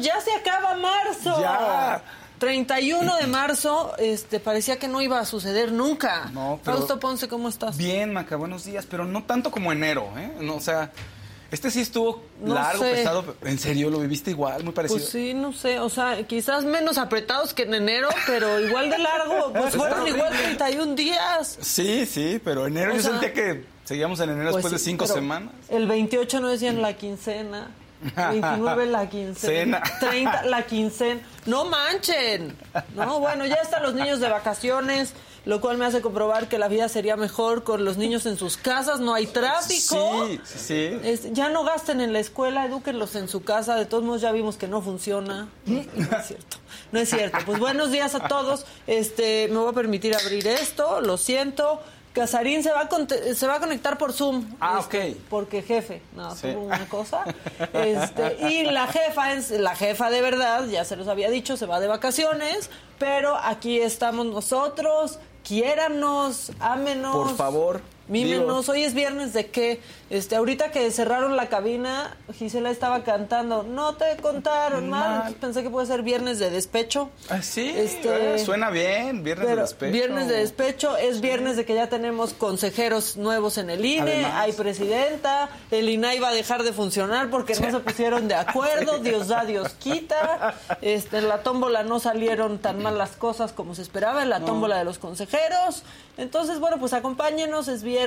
Ya se acaba marzo. Ya. 31 de marzo, este, parecía que no iba a suceder nunca. No, pero- Fausto Ponce, ¿cómo estás? Bien, Maca, buenos días, pero no tanto como enero, ¿eh? No, o sea, este sí estuvo No largo, sé. pesado. ¿En serio lo viviste igual? Muy parecido. Pues sí, no sé, o sea, quizás menos apretados que en enero, pero igual de largo, pues fueron igual 31 días. Sí, sí, pero enero O yo sea- sentía que seguíamos en enero Pues después de sí, cinco semanas. El 28 no decían la quincena. 29 la quincena. Cena. 30 la quincena. No manchen. No, bueno, ya están los niños de vacaciones, lo cual me hace comprobar que la vida sería mejor con los niños en sus casas, no hay tráfico. Sí, sí. Es- ya no gasten en la escuela, edúquenlos en su casa. De todos modos ya vimos que no funciona. No es cierto. No es cierto. Pues buenos días a todos. Este, me voy a permitir abrir esto. Lo siento. Casarín se va a, se va a conectar por Zoom. Ah, Este, ok. Porque jefe, no, Sí. una cosa. Este, y la jefa, es, la jefa de verdad, ya se los había dicho, se va de vacaciones, pero aquí estamos nosotros. Quiéranos, ámenos. Por favor. Mímenos, digo, hoy es viernes de qué? Este, ahorita que cerraron la cabina, Gisela estaba cantando, no te contaron mal, Mal. Pensé que puede ser viernes de despecho. ah, sí, Este, eh, suena bien, viernes de despecho. Viernes de despecho, es viernes de que ya tenemos consejeros nuevos en el INE, Además. hay presidenta, el INAI va a dejar de funcionar porque no se pusieron de acuerdo, Dios da, Dios quita, este, en la tómbola no salieron tan mal las cosas como se esperaba, en la tómbola de los consejeros, entonces bueno, pues acompáñenos, es viernes,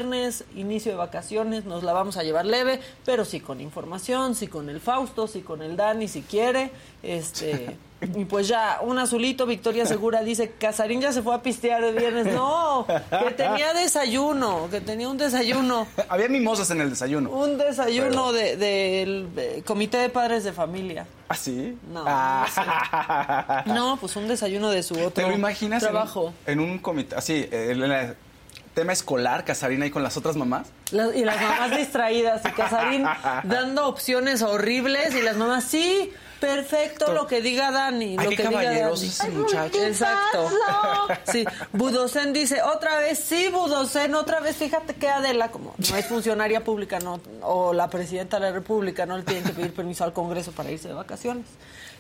inicio de vacaciones, nos la vamos a llevar leve, pero sí con información, sí con el Fausto, sí con el Dani, si quiere, este... Y pues ya, un azulito, Victoria Segura dice, Casarín ya se fue a pistear el viernes. No, que tenía desayuno, que tenía un desayuno, Había mimosas en el desayuno. un desayuno de- del eh, Comité de Padres de Familia. ¿Ah, sí? No, Ah. No, pues un desayuno de su otro ¿Te lo imaginas en trabajo. En, un comité, así, en el tema escolar, Casarina ahí con las otras mamás? Las- y las mamás distraídas y Casarín dando opciones horribles y las mamás, sí, perfecto lo que diga Dani, Ay, lo qué que diga Dani. ese muchacho. Exacto. Sí, Budocen dice, otra vez, sí, Budocen, otra vez, fíjate que Adela, como no es funcionaria pública, no, o la presidenta de la República, no le tienen que pedir permiso al Congreso para irse de vacaciones.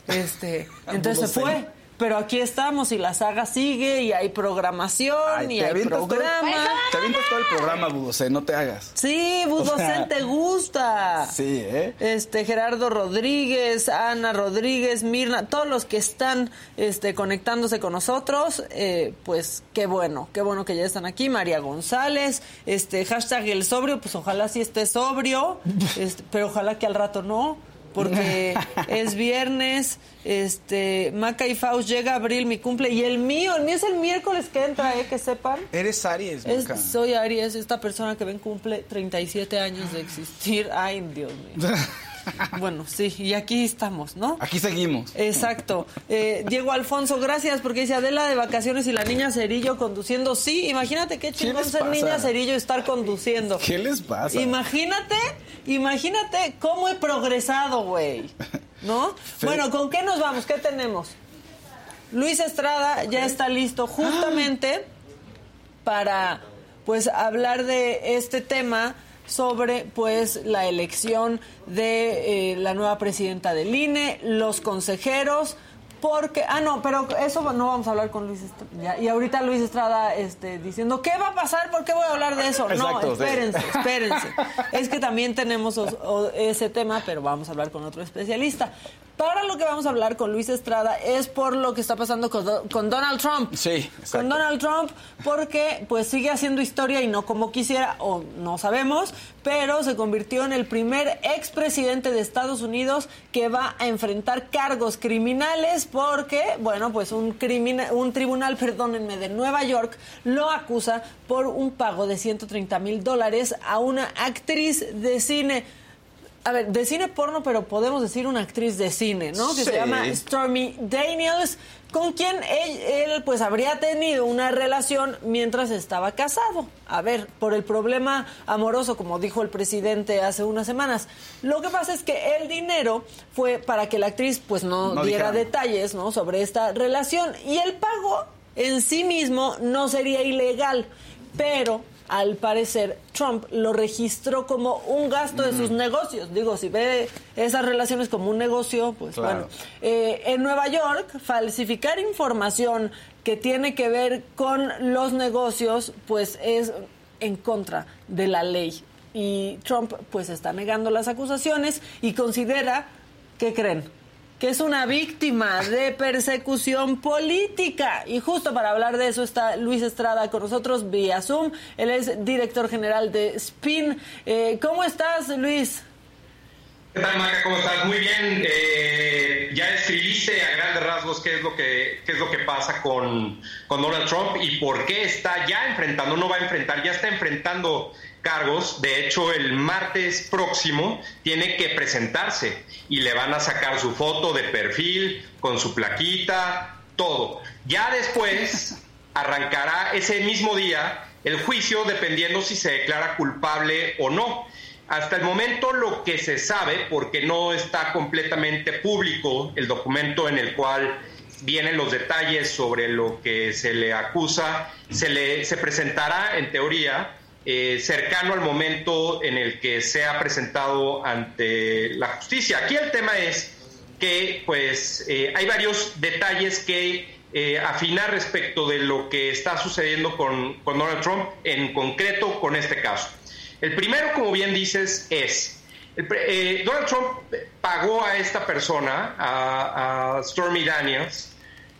Este, entonces se fue. Pero aquí estamos y la saga sigue y hay programación Ay, y hay todo programa. Te avientas todo el programa, Budose, no te hagas. Sí, Budocen sea, te gusta. Sí, ¿eh? Este Gerardo Rodríguez, Ana Rodríguez, Mirna, todos los que están este, conectándose con nosotros, eh, pues qué bueno, qué bueno que ya están aquí. María González, este hashtag el sobrio, pues ojalá sí esté sobrio, este, pero ojalá que al rato no. Porque es viernes, este, Maca y Faust llega abril, mi cumple, y el mío, el mío es el miércoles que entra, eh, que sepan. Eres Aries, Es- soy Aries, esta persona que ven cumple 37 años de existir. Ay, Dios mío. Bueno, sí, y aquí estamos, ¿no? Aquí seguimos. Exacto. Eh, Diego Alfonso, gracias, porque dice Adela de vacaciones y la niña Cerillo conduciendo. Sí, imagínate qué chingón ser niña Cerillo estar conduciendo. ¿Qué les pasa? Imagínate, imagínate cómo he progresado, güey. ¿No? Fe- Bueno, ¿con qué nos vamos? ¿Qué tenemos? Luis Estrada ya está listo justamente para pues hablar de este tema sobre pues la elección de eh, la nueva presidenta del INE, los consejeros, porque ah no, pero eso no vamos a hablar con Luis Estrada. Y ahorita Luis Estrada este diciendo, ¿qué va a pasar? ¿Por qué voy a hablar de eso? Exacto, no, sí. espérense, espérense. es que también tenemos os- ese tema, pero vamos a hablar con otro especialista. Para lo que vamos a hablar con Luis Estrada es por lo que está pasando con, con Donald Trump. Sí, exacto. Con Donald Trump, porque pues sigue haciendo historia y no como quisiera, o no sabemos, pero se convirtió en el primer expresidente de Estados Unidos que va a enfrentar cargos criminales porque, bueno, pues un, crimina- un tribunal, perdónenme, de Nueva York lo acusa por un pago de 130 mil dólares a una actriz de cine. A ver, de cine porno, pero podemos decir una actriz de cine, ¿no? Que se llama Stormy Daniels, con quien él, él, pues habría tenido una relación mientras estaba casado. A ver, por el problema amoroso, como dijo el presidente hace unas semanas. Lo que pasa es que el dinero fue para que la actriz pues no, No diera detalles, ¿no? Sobre esta relación y el pago en sí mismo no sería ilegal, pero al parecer Trump lo registró como un gasto de sus negocios. Digo, si ve esas relaciones como un negocio, pues Claro. bueno. Eh, en Nueva York, falsificar información que tiene que ver con los negocios, pues es en contra de la ley. Y Trump pues está negando las acusaciones y considera, ¿qué creen? Que es una víctima de persecución política. Y justo para hablar de eso está Luis Estrada con nosotros vía Zoom. Él es director general de SPIN. Eh, ¿Cómo estás, Luis? ¿Qué tal, Maca? ¿Cómo estás? Muy bien. Eh, ya escribiste a grandes rasgos qué es lo que, qué es lo que pasa con, con Donald Trump y por qué está ya enfrentando, no va a enfrentar, ya está enfrentando cargos. De hecho, el martes próximo tiene que presentarse y le van a sacar su foto de perfil con su plaquita, todo. Ya después arrancará ese mismo día el juicio dependiendo si se declara culpable o no. Hasta el momento lo que se sabe, porque no está completamente público el documento en el cual vienen los detalles sobre lo que se le acusa, se, le, se presentará en teoría eh, cercano al momento en el que sea presentado ante la justicia. Aquí el tema es que pues eh, hay varios detalles que eh, afinar respecto de lo que está sucediendo con, Donald Trump, en concreto con este caso. El primero, como bien dices, es, Donald Trump pagó a esta persona, a, a Stormy Daniels,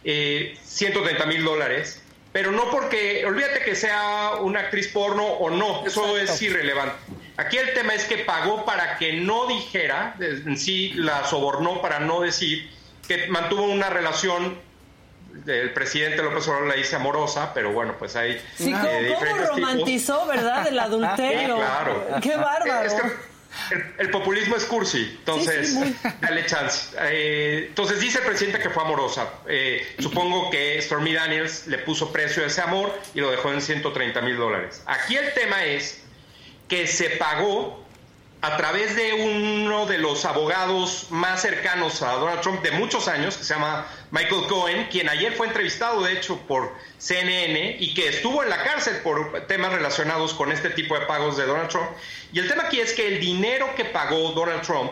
eh, 130 mil dólares, pero no porque, olvídate que sea una actriz porno o no, eso Exacto. es irrelevante. Aquí el tema es que pagó para que no dijera, en sí la sobornó para no decir que mantuvo una relación, el presidente López Obrador la dice amorosa, pero bueno, pues hay Sí, eh, ¿cómo, cómo diferentes tipos. romantizó, verdad, el adulterio? Sí, claro. Qué bárbaro. Es que el, el populismo es cursi, entonces Sí, sí, muy. dale chance. Eh, entonces dice el presidente que fue amorosa. Eh, supongo que Stormy Daniels le puso precio a ese amor y lo dejó en 130 mil dólares. Aquí el tema es que se pagó a través de uno de los abogados más cercanos a Donald Trump de muchos años, que se llama Michael Cohen, quien ayer fue entrevistado, de hecho, por CNN y que estuvo en la cárcel por temas relacionados con este tipo de pagos de Donald Trump. Y el tema aquí es que el dinero que pagó Donald Trump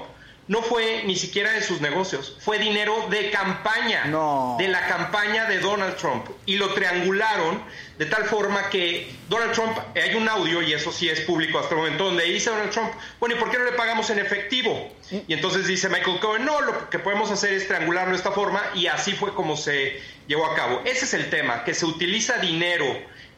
no fue ni siquiera de sus negocios, fue dinero de campaña, No. de la campaña de Donald Trump. Y lo triangularon de tal forma que Donald Trump, eh, hay un audio, y eso sí es público hasta el momento, donde dice Donald Trump, bueno, ¿y por qué no le pagamos en efectivo? Y entonces dice Michael Cohen, no, lo que podemos hacer es triangularlo de esta forma, y así fue como se llevó a cabo. Ese es el tema, que se utiliza dinero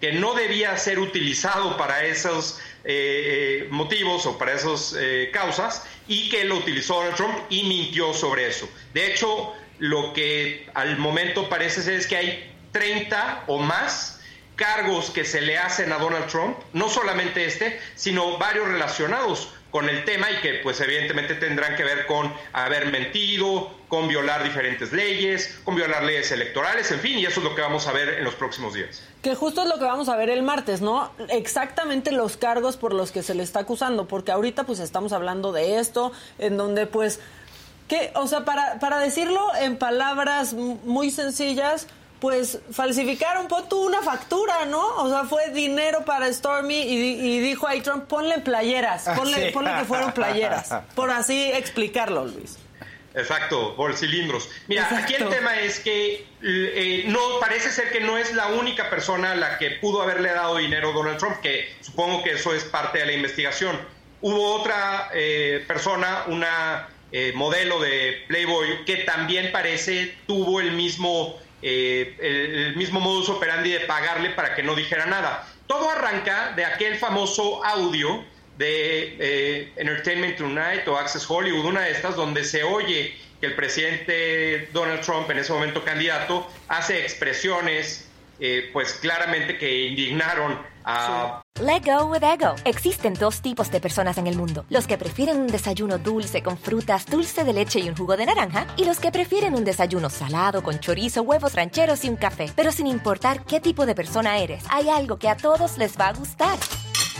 que no debía ser utilizado para esos eh, eh, motivos o para esas eh, causas y que lo utilizó Donald Trump y mintió sobre eso. De hecho, lo que al momento parece ser es que hay 30 o más cargos que se le hacen a Donald Trump, no solamente este, sino varios relacionados con el tema y que pues evidentemente tendrán que ver con haber mentido, con violar diferentes leyes, con violar leyes electorales, en fin, y eso es lo que vamos a ver en los próximos días. Que justo es lo que vamos a ver el martes, ¿no? Exactamente los cargos por los que se le está acusando, porque ahorita pues estamos hablando de esto, en donde pues, que, o sea, para, para decirlo en palabras muy sencillas, pues falsificaron, pon tú una factura, ¿no? O sea, fue dinero para Stormy y, dijo a Trump, ponle playeras, ponle, ponle que fueron playeras, por así explicarlo, Luis. Exacto, bolsilindros. Mira, aquí el tema es que eh, no parece ser que no es la única persona a la que pudo haberle dado dinero Donald Trump, que supongo que eso es parte de la investigación. Hubo otra eh, persona, una eh, modelo de Playboy, que también parece tuvo el mismo eh, el, mismo modus operandi de pagarle para que no dijera nada. Todo arranca de aquel famoso audio de eh, Entertainment Tonight o Access Hollywood, una de estas, donde se oye que el presidente Donald Trump, en ese momento candidato, hace expresiones eh, pues claramente que indignaron a... Let go with ego. Existen dos tipos de personas en el mundo. Los que prefieren un desayuno dulce con frutas, dulce de leche y un jugo de naranja. Y los que prefieren un desayuno salado con chorizo, huevos rancheros y un café. Pero sin importar qué tipo de persona eres, hay algo que a todos les va a gustar.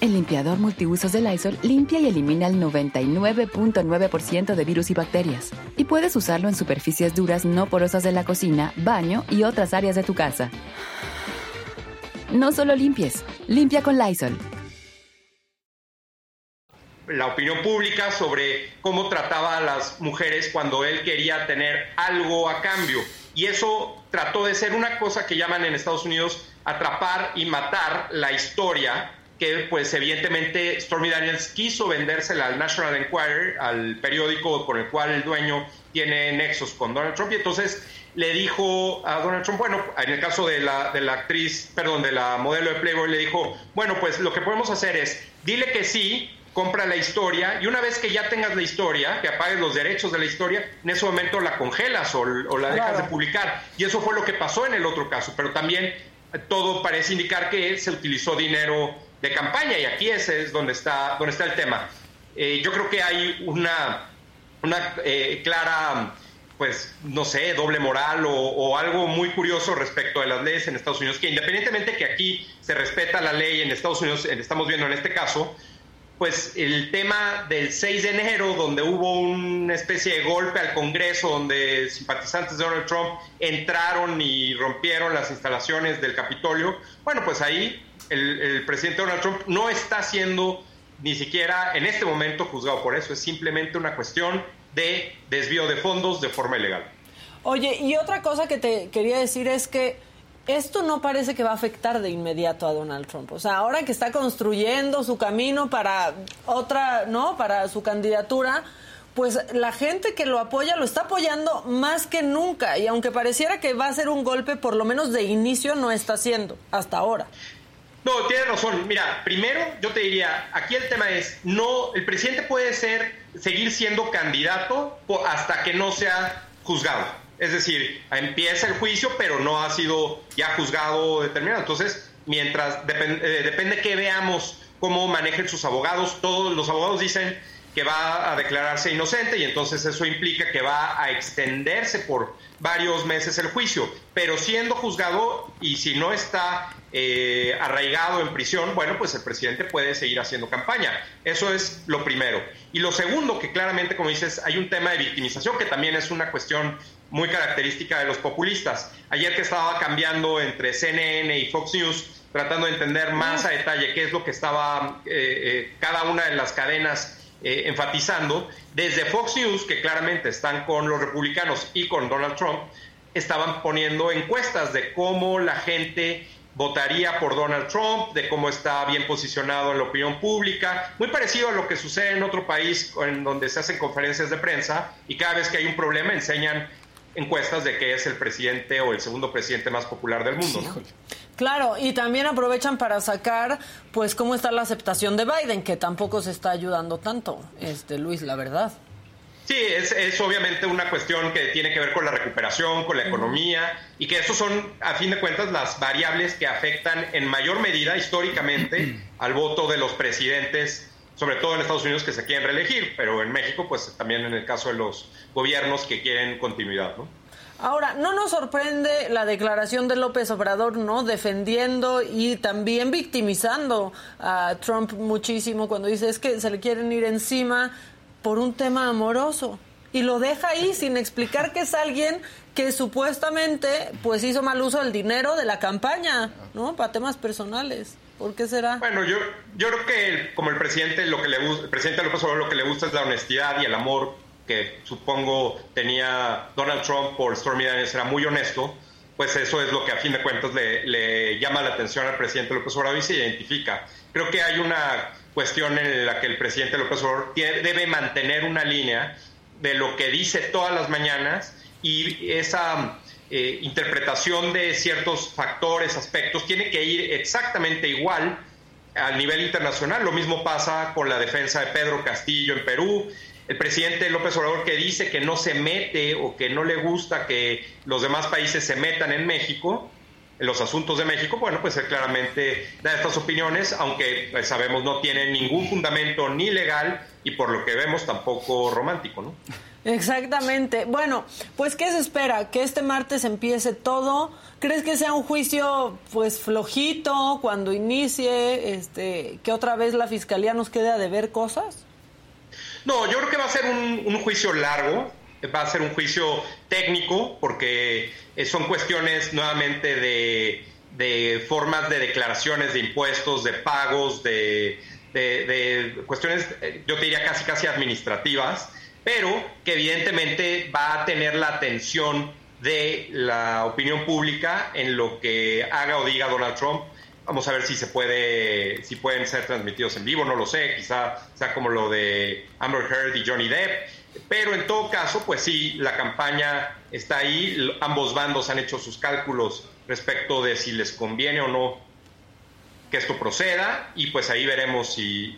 El limpiador multiusos de Lysol limpia y elimina el 99.9% de virus y bacterias. Y puedes usarlo en superficies duras no porosas de la cocina, baño y otras áreas de tu casa. No solo limpies, limpia con Lysol. La opinión pública sobre cómo trataba a las mujeres cuando él quería tener algo a cambio. Y eso trató de ser una cosa que llaman en Estados Unidos atrapar y matar la historia que pues evidentemente Stormy Daniels quiso vendérsela al National Enquirer, al periódico con el cual el dueño tiene nexos con Donald Trump, y entonces le dijo a Donald Trump, bueno, en el caso de la, de la actriz, perdón, de la modelo de Playboy, le dijo, bueno, pues lo que podemos hacer es, dile que sí, compra la historia, y una vez que ya tengas la historia, que apagues los derechos de la historia, en ese momento la congelas o, la dejas de publicar. Y eso fue lo que pasó en el otro caso, pero también todo parece indicar que se utilizó dinero de campaña y aquí ese es donde está, donde está el tema. Eh, yo creo que hay una, una eh, clara, pues, no sé, doble moral o, algo muy curioso respecto de las leyes en Estados Unidos, que independientemente que aquí se respeta la ley en Estados Unidos, estamos viendo en este caso, pues el tema del 6 de enero, donde hubo una especie de golpe al Congreso, donde simpatizantes de Donald Trump entraron y rompieron las instalaciones del Capitolio, bueno, pues ahí el, presidente Donald Trump no está siendo ni siquiera en este momento juzgado por eso, es simplemente una cuestión de desvío de fondos de forma ilegal. Oye, y otra cosa que te quería decir es que esto no parece que va a afectar de inmediato a Donald Trump. O sea, ahora que está construyendo su camino para otra, ¿no? Para su candidatura, pues la gente que lo apoya lo está apoyando más que nunca. Y aunque pareciera que va a ser un golpe, por lo menos de inicio no está haciendo hasta ahora. No, tienes razón. Mira, primero yo te diría, aquí el tema es, no, el presidente puede ser, seguir siendo candidato hasta que no sea juzgado. Es decir, empieza el juicio, pero no ha sido ya juzgado determinado. Entonces, mientras eh, depende que veamos cómo manejen sus abogados, todos los abogados dicen que va a declararse inocente y entonces eso implica que va a extenderse por varios meses el juicio, pero siendo juzgado y si no está eh, arraigado en prisión, bueno, pues el presidente puede seguir haciendo campaña. Eso es lo primero. Y lo segundo, que claramente, como dices, hay un tema de victimización que también es una cuestión muy característica de los populistas. Ayer que estaba cambiando entre CNN y Fox News, tratando de entender más a detalle qué es lo que estaba eh, eh, cada una de las cadenas eh, enfatizando, desde Fox News, que claramente están con los republicanos y con Donald Trump, estaban poniendo encuestas de cómo la gente votaría por Donald Trump, de cómo está bien posicionado en la opinión pública, muy parecido a lo que sucede en otro país en donde se hacen conferencias de prensa y cada vez que hay un problema enseñan encuestas de que es el presidente o el segundo presidente más popular del mundo. Claro, y también aprovechan para sacar, pues, cómo está la aceptación de Biden, que tampoco se está ayudando tanto, este Luis, la verdad. Sí, es, es, obviamente una cuestión que tiene que ver con la recuperación, con la economía, y que eso son, a fin de cuentas, las variables que afectan en mayor medida históricamente al voto de los presidentes, sobre todo en Estados Unidos que se quieren reelegir, pero en México, pues también en el caso de los gobiernos que quieren continuidad, ¿no? Ahora, no nos sorprende la declaración de López Obrador, ¿no? Defendiendo y también victimizando a Trump muchísimo cuando dice es que se le quieren ir encima por un tema amoroso y lo deja ahí sin explicar que es alguien que supuestamente pues hizo mal uso del dinero de la campaña, ¿no? Para temas personales. ¿Por qué será? Bueno, yo, yo creo que como el presidente lo que le el presidente López Obrador lo que le gusta es la honestidad y el amor que supongo tenía Donald Trump por Stormy Daniels era muy honesto, pues eso es lo que a fin de cuentas le, llama la atención al presidente López Obrador y se identifica. Creo que hay una cuestión en la que el presidente López Obrador debe mantener una línea de lo que dice todas las mañanas y esa eh, interpretación de ciertos factores, aspectos, tiene que ir exactamente igual al nivel internacional. Lo mismo pasa con la defensa de Pedro Castillo en Perú. El presidente López Obrador que dice que no se mete o que no le gusta que los demás países se metan en México, en los asuntos de México, bueno, pues él claramente da estas opiniones, aunque pues, sabemos no tiene ningún fundamento ni legal y por lo que vemos tampoco romántico, ¿no? Exactamente. Bueno, pues ¿qué se espera? Que este martes empiece todo. ¿Crees que sea un juicio pues flojito cuando inicie? Este, que otra vez la fiscalía nos quede a deber cosas? No, yo creo que va a ser un, juicio largo va a ser un juicio técnico porque eh, son cuestiones nuevamente de, formas de declaraciones de impuestos, de pagos, de, cuestiones, eh, yo te diría casi casi administrativas, pero que evidentemente va a tener la atención de la opinión pública en lo que haga o diga Donald Trump. Vamos a ver si se puede, si pueden ser transmitidos en vivo, no lo sé, quizá sea como lo de Amber Heard y Johnny Depp pero en todo caso, pues sí, la campaña está ahí, ambos bandos han hecho sus cálculos respecto de si les conviene o no que esto proceda y pues ahí veremos si,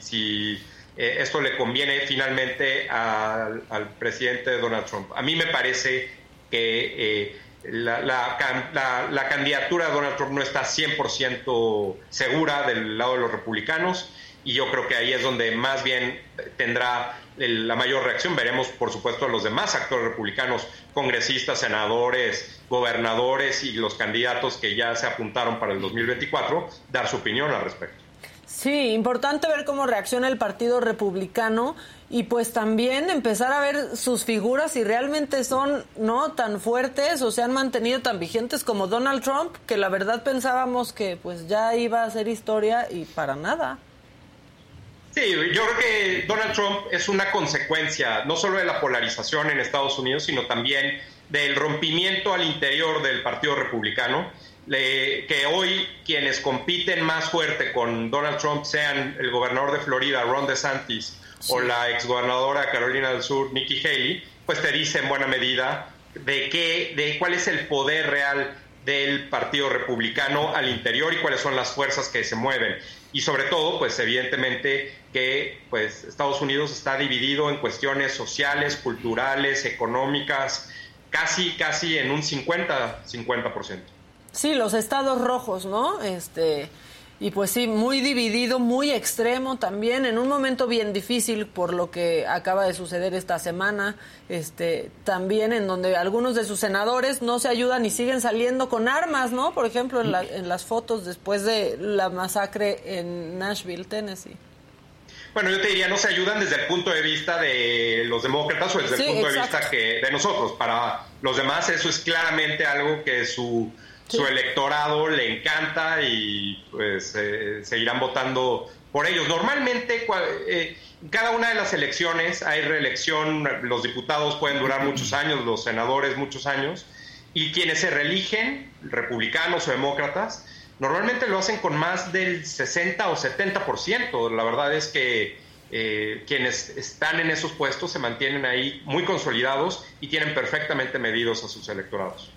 eh, esto le conviene finalmente al, presidente Donald Trump. A mí me parece que eh, la, la, candidatura de Donald Trump no está 100% segura del lado de los republicanos y yo creo que ahí es donde más bien tendrá la mayor reacción. Veremos, por supuesto, a los demás actores republicanos, congresistas, senadores, gobernadores y los candidatos que ya se apuntaron para el 2024, dar su opinión al respecto. Sí, importante ver cómo reacciona el Partido Republicano y pues también empezar a ver sus figuras si realmente son no tan fuertes o se han mantenido tan vigentes como Donald Trump, que la verdad pensábamos que pues ya iba a ser historia y para nada. Sí, yo creo que Donald Trump es una consecuencia no solo de la polarización en Estados Unidos, sino también del rompimiento al interior del Partido Republicano, que hoy quienes compiten más fuerte con Donald Trump sean el gobernador de Florida, Ron DeSantis, o la exgobernadora Carolina del Sur, Nikki Haley, pues te dice en buena medida de qué, de cuál es el poder real del Partido Republicano al interior y cuáles son las fuerzas que se mueven. Y sobre todo, pues evidentemente que pues Estados Unidos está dividido en cuestiones sociales, culturales, económicas, casi casi en un 50 50%. Sí, los estados rojos, ¿no? Este y pues sí, muy dividido, muy extremo también, en un momento bien difícil por lo que acaba de suceder esta semana, este, también en donde algunos de sus senadores no se ayudan y siguen saliendo con armas, ¿no? Por ejemplo, en, en las fotos después de la masacre en Nashville, Tennessee. Bueno, yo te diría, no se ayudan desde el punto de vista de los demócratas o desde el punto de vista que de nosotros. Para los demás eso es claramente algo que su su electorado le encanta y pues eh, seguirán votando por ellos. Normalmente, eh, cada una de las elecciones hay reelección, los diputados pueden durar muchos años, los senadores muchos años, y quienes se reeligen, republicanos o demócratas, normalmente lo hacen con más del 60 o 70%. La verdad es que eh, quienes están en esos puestos se mantienen ahí muy consolidados y tienen perfectamente medidos a sus electorados.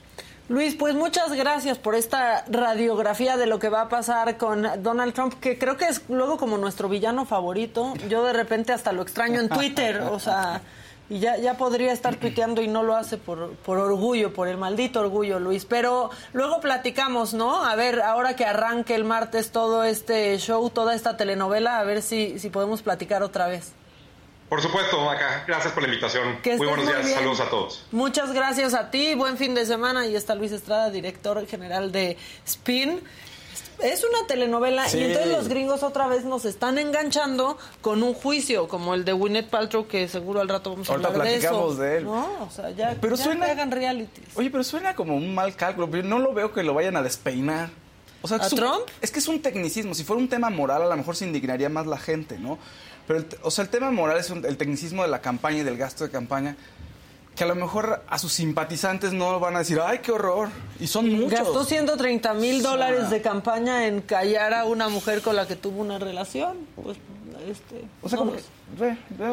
Luis, pues muchas gracias por esta radiografía de lo que va a pasar con Donald Trump, que creo que es luego como nuestro villano favorito. Yo de repente hasta lo extraño en Twitter, o sea, y ya, ya podría estar tuiteando y no lo hace por, por orgullo, por el maldito orgullo, Luis. Pero luego platicamos, ¿no? A ver, ahora que arranque el martes todo este show, toda esta telenovela, a ver si, si podemos platicar otra vez. Por supuesto, Maca. Gracias por la invitación. muy buenos días. Saludos a todos. Muchas gracias a ti. Buen fin de semana. Y está Luis Estrada, director general de Spin. Es una telenovela y entonces los gringos otra vez nos están enganchando con un juicio como el de Gwyneth Paltrow que seguro al rato vamos a hablar de eso. de él. No, o sea, ya, pero suena, hagan realities. Oye, pero suena como un mal cálculo, pero no lo veo que lo vayan a despeinar. O sea, ¿A Trump? es que es un tecnicismo. Si fuera un tema moral, a lo mejor se indignaría más la gente, ¿no? Pero, el, o sea, el tema moral es el tecnicismo de la campaña y del gasto de campaña que a lo mejor a sus simpatizantes no van a decir, ay, qué horror. Y son muchos. Gastó 130 mil dólares de campaña en callar a una mujer con la que tuvo una relación. Pues, este, o sea, como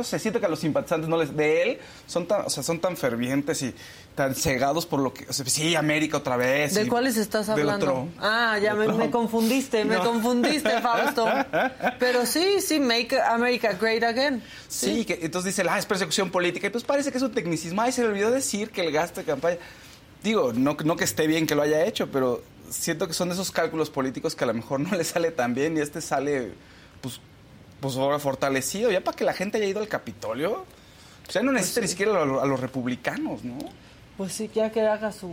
se siente que a los simpatizantes no les, de él son tan, o sea, son tan fervientes y tan cegados por lo que, o sea, sí, América otra vez. ¿De cuáles estás hablando? ah, ya me, confundiste, me confundiste, Fausto. Pero sí, sí, Make America Great Again. Sí, que entonces dice, ah, es persecución política, y pues parece que es un tecnicismo. Ay, se le olvidó decir que el gasto de campaña, digo, no, no que esté bien que lo haya hecho, pero siento que son esos cálculos políticos que a lo mejor no le sale tan bien y este sale, pues, pues ahora fortalecido, ya para que la gente haya ido al Capitolio. O pues sea, no necesita ni siquiera a, los republicanos, ¿no? Pues sí, ya que haga su,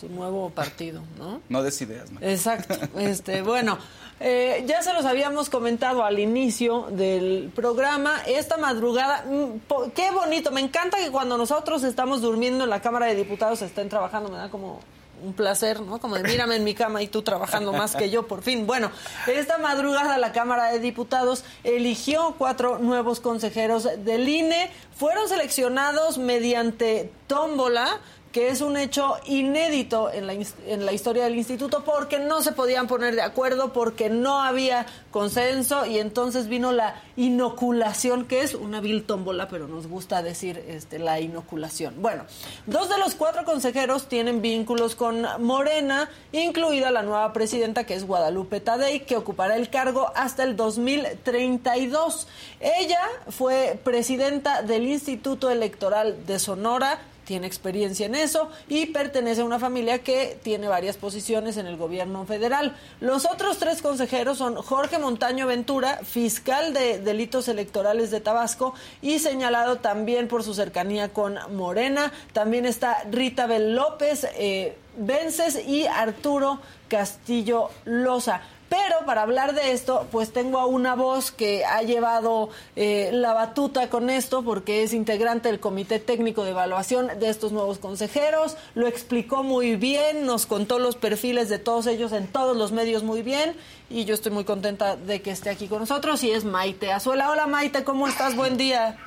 su nuevo partido, ¿no? No des ideas, Exacto. Este, bueno, eh, ya se los habíamos comentado al inicio del programa. Esta madrugada, mm, qué bonito. Me encanta que cuando nosotros estamos durmiendo en la Cámara de Diputados estén trabajando. Me da como un placer, ¿no? Como de mírame en mi cama y tú trabajando más que yo, por fin. Bueno, esta madrugada la Cámara de Diputados eligió cuatro nuevos consejeros del INE. Fueron seleccionados mediante tómbola que es un hecho inédito en la, en la historia del instituto porque no se podían poner de acuerdo, porque no había consenso y entonces vino la inoculación, que es una vil tómbola, pero nos gusta decir este, la inoculación. Bueno, dos de los cuatro consejeros tienen vínculos con Morena, incluida la nueva presidenta que es Guadalupe Tadei, que ocupará el cargo hasta el 2032. Ella fue presidenta del Instituto Electoral de Sonora, tiene experiencia en eso y pertenece a una familia que tiene varias posiciones en el gobierno federal. Los otros tres consejeros son Jorge Montaño Ventura, fiscal de delitos electorales de Tabasco y señalado también por su cercanía con Morena. También está Rita Bel López eh, Vences y Arturo Castillo Loza. Pero para hablar de esto, pues tengo a una voz que ha llevado eh, la batuta con esto porque es integrante del Comité Técnico de Evaluación de estos nuevos consejeros. Lo explicó muy bien, nos contó los perfiles de todos ellos en todos los medios muy bien y yo estoy muy contenta de que esté aquí con nosotros y es Maite Azuela. Hola Maite, ¿cómo estás? Buen día.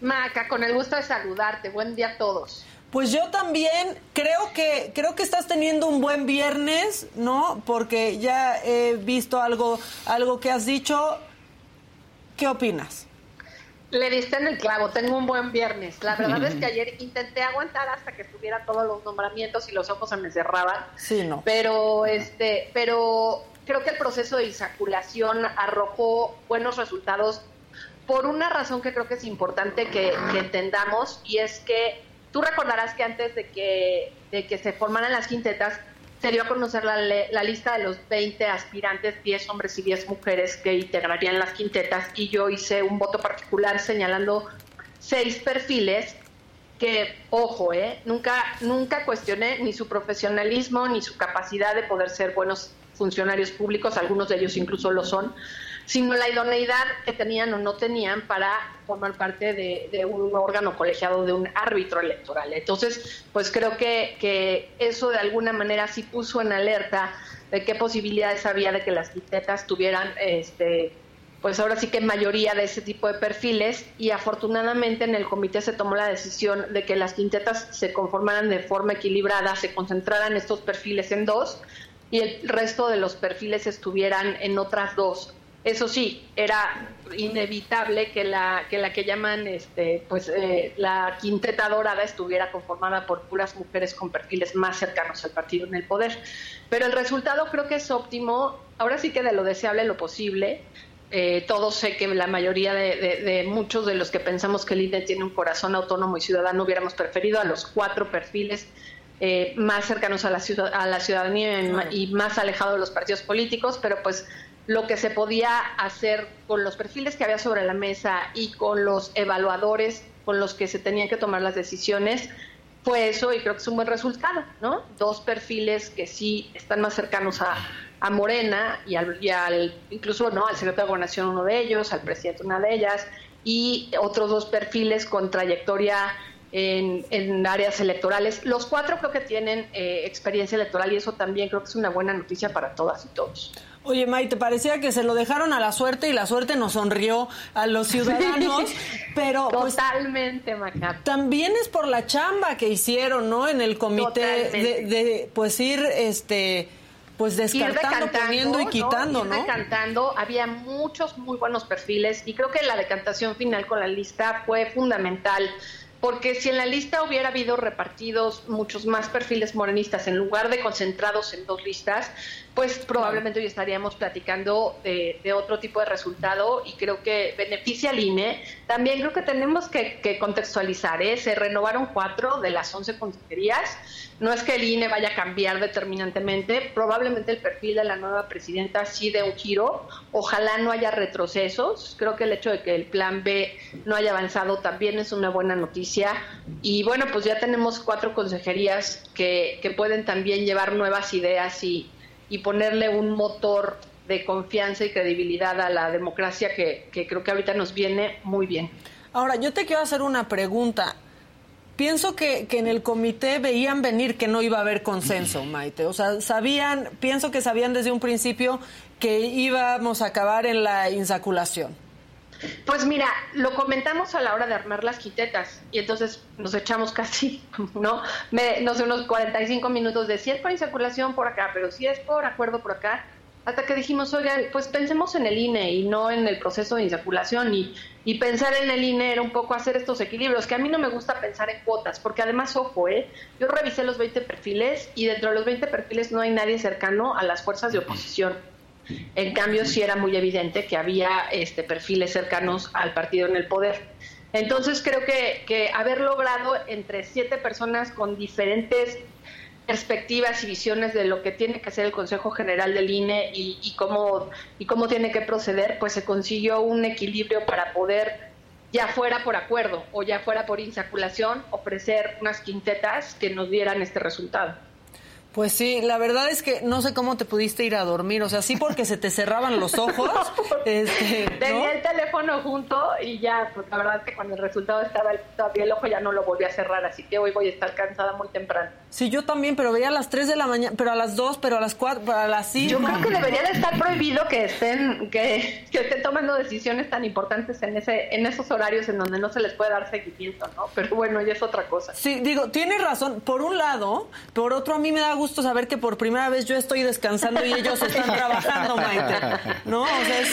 Maca, con el gusto de saludarte. Buen día a todos. Pues yo también creo que creo que estás teniendo un buen viernes, ¿no? Porque ya he visto algo algo que has dicho. ¿Qué opinas? Le diste en el clavo, tengo un buen viernes. La verdad es que ayer intenté aguantar hasta que estuviera todos los nombramientos y los ojos se me cerraban. Sí, no. Pero este, pero creo que el proceso de insaculación arrojó buenos resultados por una razón que creo que es importante que entendamos y es que Tú recordarás que antes de que, de que se formaran las quintetas, se dio a conocer la, la, lista de los 20 aspirantes, 10 hombres y 10 mujeres que integrarían las quintetas y yo hice un voto particular señalando seis perfiles que, ojo, eh, nunca, nunca cuestioné ni su profesionalismo ni su capacidad de poder ser buenos funcionarios públicos, algunos de ellos incluso lo son, sino la idoneidad que tenían o no tenían para formar parte de, un órgano colegiado de un árbitro electoral. Entonces, pues creo que, que eso de alguna manera sí puso en alerta de qué posibilidades había de que las quintetas tuvieran este pues ahora sí que mayoría de ese tipo de perfiles y afortunadamente en el comité se tomó la decisión de que las quintetas se conformaran de forma equilibrada, se concentraran estos perfiles en dos y el resto de los perfiles estuvieran en otras dos. Eso sí, era inevitable que la que, la que llaman este, pues, eh, la quinteta dorada estuviera conformada por puras mujeres con perfiles más cercanos al partido en el poder. Pero el resultado creo que es óptimo. Ahora sí que de lo deseable lo posible. Eh, todos sé que la mayoría de, muchos de los que pensamos que el INE tiene un corazón autónomo y ciudadano hubiéramos preferido a los cuatro perfiles eh, más cercanos a la, a la ciudadanía y más alejados de los partidos políticos, pero pues lo que se podía hacer con los perfiles que había sobre la mesa y con los evaluadores con los que se tenían que tomar las decisiones, fue eso y creo que es un buen resultado, ¿no? Dos perfiles que sí están más cercanos a, Morena y al, incluso no al secretario de Gobernación uno de ellos, al presidente una de ellas y otros dos perfiles con trayectoria en, áreas electorales. Los cuatro creo que tienen eh, experiencia electoral y eso también creo que es una buena noticia para todas y todos. Oye, May, te parecía que se lo dejaron a la suerte y la suerte nos sonrió a los ciudadanos, pero pues, totalmente, Maca. También es por la chamba que hicieron, ¿no? En el comité de, pues ir, este, pues descartando, poniendo y quitando, ¿no? Decantando, había muchos muy buenos perfiles y creo que la decantación final con la lista fue fundamental porque si en la lista hubiera habido repartidos muchos más perfiles morenistas en lugar de concentrados en dos listas, pues probablemente hoy estaríamos platicando de, otro tipo de resultado y creo que beneficia al INE. También creo que tenemos que, contextualizar, ¿eh? se renovaron cuatro de las once consejerías. No es que el INE vaya a cambiar determinantemente, probablemente el perfil de la nueva presidenta sí de un giro, ojalá no haya retrocesos, creo que el hecho de que el plan B no haya avanzado también es una buena noticia y bueno, pues ya tenemos cuatro consejerías que, que pueden también llevar nuevas ideas y y ponerle un motor de confianza y credibilidad a la democracia que, creo que ahorita nos viene muy bien. Ahora, yo te quiero hacer una pregunta. Pienso que, que, en el comité veían venir que no iba a haber consenso, Maite. O sea, sabían, pienso que sabían desde un principio que íbamos a acabar en la insaculación. Pues mira, lo comentamos a la hora de armar las quitetas y entonces nos echamos casi, ¿no? Me, no sé, unos 45 minutos de si es por insaculación por acá, pero si es por acuerdo por acá, hasta que dijimos, oigan, pues pensemos en el INE y no en el proceso de insaculación y, y pensar en el INE era un poco hacer estos equilibrios, que a mí no me gusta pensar en cuotas, porque además, ojo, ¿eh? yo revisé los 20 perfiles y dentro de los 20 perfiles no hay nadie cercano a las fuerzas de oposición. En cambio, sí era muy evidente que había este, perfiles cercanos al partido en el poder. Entonces, creo que, haber logrado entre siete personas con diferentes perspectivas y visiones de lo que tiene que hacer el Consejo General del INE y, cómo, y cómo tiene que proceder, pues se consiguió un equilibrio para poder, ya fuera por acuerdo o ya fuera por insaculación, ofrecer unas quintetas que nos dieran este resultado. Pues sí, la verdad es que no sé cómo te pudiste ir a dormir, o sea, sí porque se te cerraban los ojos. este, Tenía el teléfono junto y ya, pues la verdad es que cuando el resultado estaba todavía el ojo ya no lo volví a cerrar, así que hoy voy a estar cansada muy temprano. Sí, yo también, pero veía a las 3 de la mañana, pero a las 2, pero a las 4, a las 5. Yo creo que debería de estar prohibido que estén que, que estén tomando decisiones tan importantes en ese en esos horarios en donde no se les puede dar seguimiento, ¿no? Pero bueno, ya es otra cosa. Sí, digo, tienes razón, por un lado, por otro a mí me da gusto saber que por primera vez yo estoy descansando y ellos están trabajando, Maite. ¿No? O sea, es,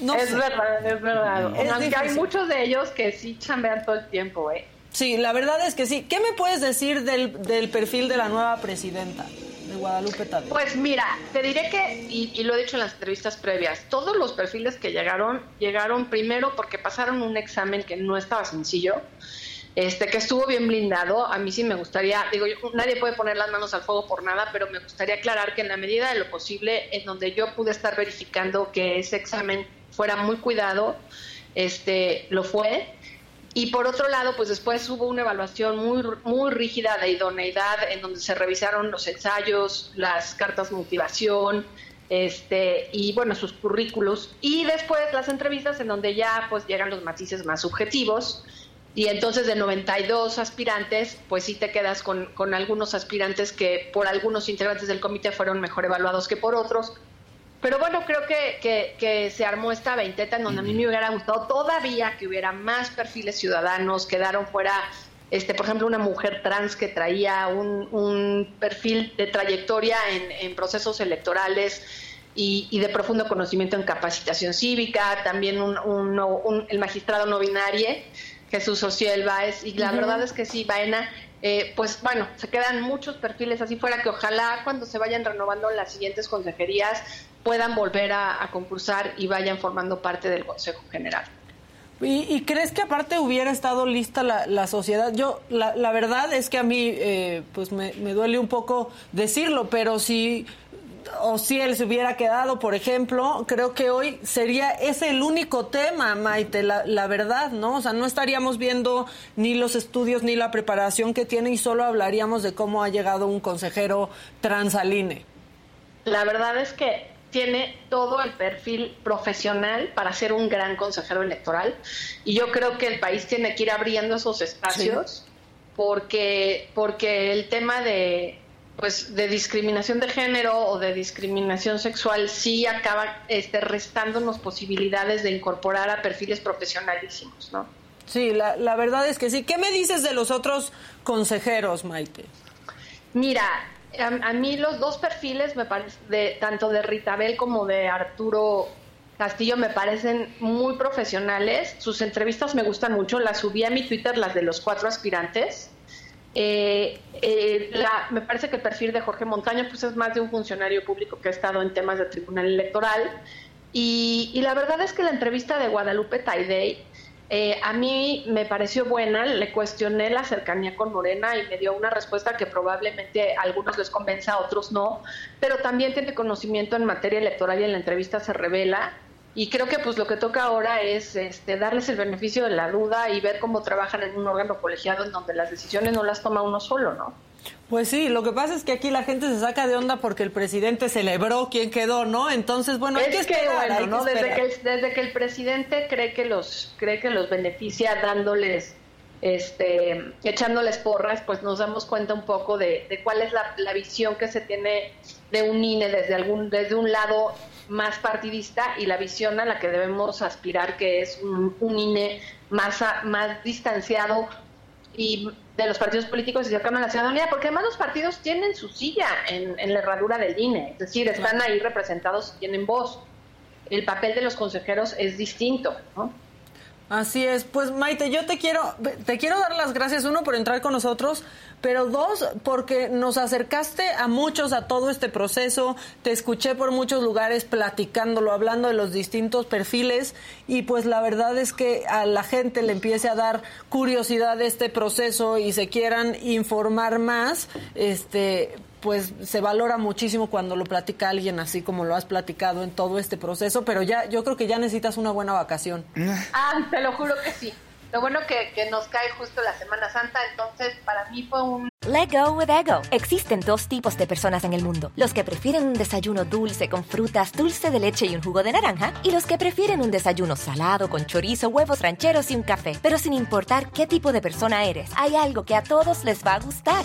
no es verdad, es verdad. Aunque hay muchos de ellos que sí chambean todo el tiempo, ¿eh? Sí, la verdad es que sí. ¿Qué me puedes decir del, del perfil de la nueva presidenta? de Guadalupe Tadeo? Pues mira, te diré que, y, y, lo he dicho en las entrevistas previas, todos los perfiles que llegaron, llegaron primero porque pasaron un examen que no estaba sencillo este, que estuvo bien blindado. A mí sí me gustaría, digo, nadie puede poner las manos al fuego por nada, pero me gustaría aclarar que en la medida de lo posible, en donde yo pude estar verificando que ese examen fuera muy cuidado, este, lo fue. Y por otro lado, pues después hubo una evaluación muy, muy rígida de idoneidad, en donde se revisaron los ensayos, las cartas de motivación, este, y bueno, sus currículos. Y después las entrevistas, en donde ya pues llegan los matices más subjetivos y entonces de 92 aspirantes, pues sí te quedas con, con, algunos aspirantes que por algunos integrantes del comité fueron mejor evaluados que por otros. Pero bueno, creo que, que, se armó esta veinteta en donde a mí me hubiera gustado todavía que hubiera más perfiles ciudadanos, quedaron fuera este, por ejemplo, una mujer trans que traía un, perfil de trayectoria en, procesos electorales y, de profundo conocimiento en capacitación cívica, también el magistrado no binario, Jesús Ociel Báez, y la verdad es que sí, Baena, eh, pues bueno, se quedan muchos perfiles así fuera que ojalá cuando se vayan renovando las siguientes consejerías puedan volver a concursar y vayan formando parte del Consejo General. ¿Y, crees que aparte hubiera estado lista la, sociedad? Yo, la, verdad es que a mí, eh, pues me, duele un poco decirlo, pero si, o si él se hubiera quedado, por ejemplo, creo que hoy sería ese el único tema, Maite, la, la verdad, ¿no? O sea, no estaríamos viendo ni los estudios ni la preparación que tiene y solo hablaríamos de cómo ha llegado un consejero transaline. La verdad es que tiene todo el perfil profesional para ser un gran consejero electoral y yo creo que el país tiene que ir abriendo esos espacios porque porque el tema de pues de discriminación de género o de discriminación sexual sí acaba este restándonos posibilidades de incorporar a perfiles profesionalísimos, ¿no? Sí, la, la verdad es que sí. ¿Qué me dices de los otros consejeros, Maite? Mira, a, mí los dos perfiles, me parece, de, tanto de Ritabel como de Arturo Castillo, me parecen muy profesionales. Sus entrevistas me gustan mucho. Las subí a mi Twitter, las de los cuatro aspirantes. Eh, eh, me parece que el perfil de Jorge Montaño pues es más de un funcionario público que ha estado en temas de tribunal electoral. Y, y la verdad es que la entrevista de Guadalupe Taidey eh, a mí me pareció buena, le cuestioné la cercanía con Morena y me dio una respuesta que probablemente a algunos les convenza, a otros no, pero también tiene conocimiento en materia electoral y en la entrevista se revela. Y creo que pues lo que toca ahora es este, darles el beneficio de la duda y ver cómo trabajan en un órgano colegiado en donde las decisiones no las toma uno solo, ¿no? Pues sí, lo que pasa es que aquí la gente se saca de onda porque el presidente celebró quién quedó, ¿no? Entonces, bueno, hay que esperar, ¿no? desde, que el, desde que el presidente cree que los cree que los beneficia dándoles este echándoles porras, pues nos damos cuenta un poco de, cuál es la, visión que se tiene de un INE desde algún desde un lado más partidista y la visión a la que debemos aspirar que es un, un INE más más distanciado y de los partidos políticos y cercano a la ciudadanía, porque además los partidos tienen su silla en, la herradura del INE, es decir, están ahí representados y tienen voz. El papel de los consejeros es distinto, ¿no? Así es, pues Maite, yo te quiero, te quiero dar las gracias, uno, por entrar con nosotros, pero dos, porque nos acercaste a muchos a todo este proceso, te escuché por muchos lugares platicándolo, hablando de los distintos perfiles, y pues la verdad es que a la gente le empiece a dar curiosidad de este proceso y se quieran informar más, este pues se valora muchísimo cuando lo platica alguien así como lo has platicado en todo este proceso, pero ya yo creo que ya necesitas una buena vacación. Ah, te lo juro que sí. Lo bueno que, que nos cae justo la Semana Santa, entonces para mí fue un... Let go with ego. Existen dos tipos de personas en el mundo. Los que prefieren un desayuno dulce con frutas, dulce de leche y un jugo de naranja. Y los que prefieren un desayuno salado con chorizo, huevos rancheros y un café. Pero sin importar qué tipo de persona eres, hay algo que a todos les va a gustar.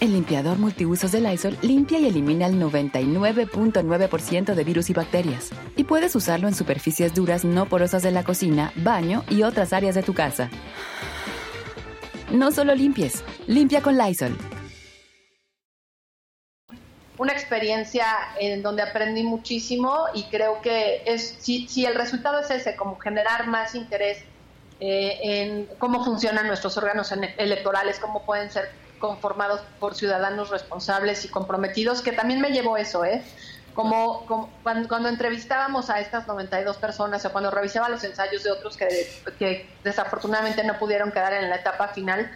El limpiador multiusos de Lysol limpia y elimina el 99.9% de virus y bacterias. Y puedes usarlo en superficies duras no porosas de la cocina, baño y otras áreas de tu casa. No solo limpies, limpia con Lysol. Una experiencia en donde aprendí muchísimo y creo que es si, el resultado es ese, como generar más interés eh, en cómo funcionan nuestros órganos electorales, cómo pueden ser conformados por ciudadanos responsables y comprometidos, que también me llevó eso, ¿eh? Como, cuando, entrevistábamos a estas 92 personas o cuando revisaba los ensayos de otros que, desafortunadamente no pudieron quedar en la etapa final,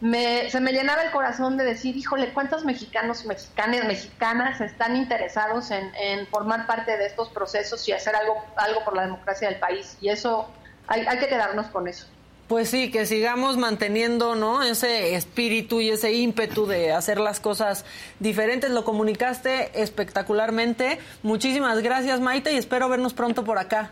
me, se me llenaba el corazón de decir, híjole, ¿cuántos mexicanos, mexicanas, mexicanas están interesados en, en, formar parte de estos procesos y hacer algo, algo por la democracia del país? Y eso, hay, hay que quedarnos con eso. Pues sí, que sigamos manteniendo, ¿no? Ese espíritu y ese ímpetu de hacer las cosas diferentes. Lo comunicaste espectacularmente. Muchísimas gracias, Maite, y espero vernos pronto por acá.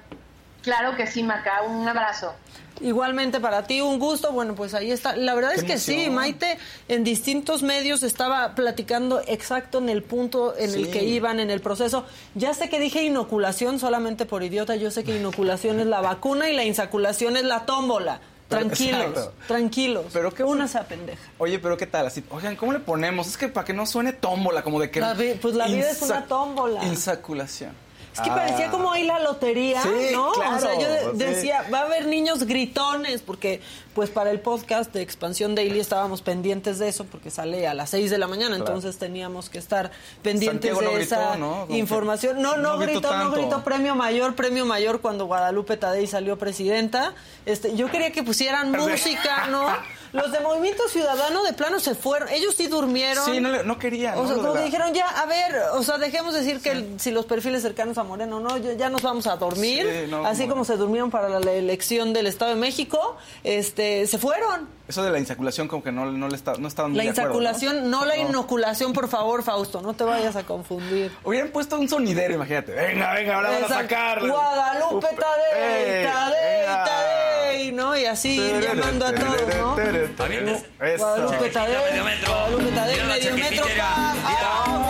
Claro que sí, Maca. Un abrazo. Igualmente para ti, un gusto. Bueno, pues ahí está. La verdad es que sí, Maite en distintos medios estaba platicando exacto en el punto en el que iban en el proceso. Ya sé que dije inoculación solamente por idiota, yo sé que inoculación es la vacuna y la insaculación es la tómbola. Tranquilos, tranquilos. Pero qué una se pendeja. Oye, pero qué tal así. Oigan, ¿cómo le ponemos? Es que para que no suene tómbola, como de que pues la vida es una tómbola. Insaculación. Es que parecía como ahí la lotería, ¿no? o sea, yo decía, va a haber niños gritones, porque pues para el podcast de Expansión Daily estábamos pendientes de eso, porque sale a las 6 de la mañana, entonces teníamos que estar pendientes de esa información. No, no, gritó, no gritó premio mayor, premio mayor cuando Guadalupe Tadei salió presidenta. Este, yo quería que pusieran música, ¿no? Los de Movimiento Ciudadano de plano se fueron. Ellos sí durmieron. Sí, no, no querían. O sea, como que dijeron ya, a ver, o sea, dejemos decir que si los perfiles cercanos a Moreno, no, ya nos vamos a dormir. así como se durmieron para la elección del Estado de México, este, se fueron. Eso de la insaculación como que no, no le está, no estaban muy La insaculación, ¿no? la inoculación, por favor, Fausto, no te vayas a confundir. Hubieran puesto un sonidero, imagínate. Venga, venga, ahora van a sacar. Guadalupe Tadei, Tadei, Tadei, ¿no? Y así llamando a todos, ¿no? Guadalupe Tadei, Guadalupe Tadei, medio metro. Mira,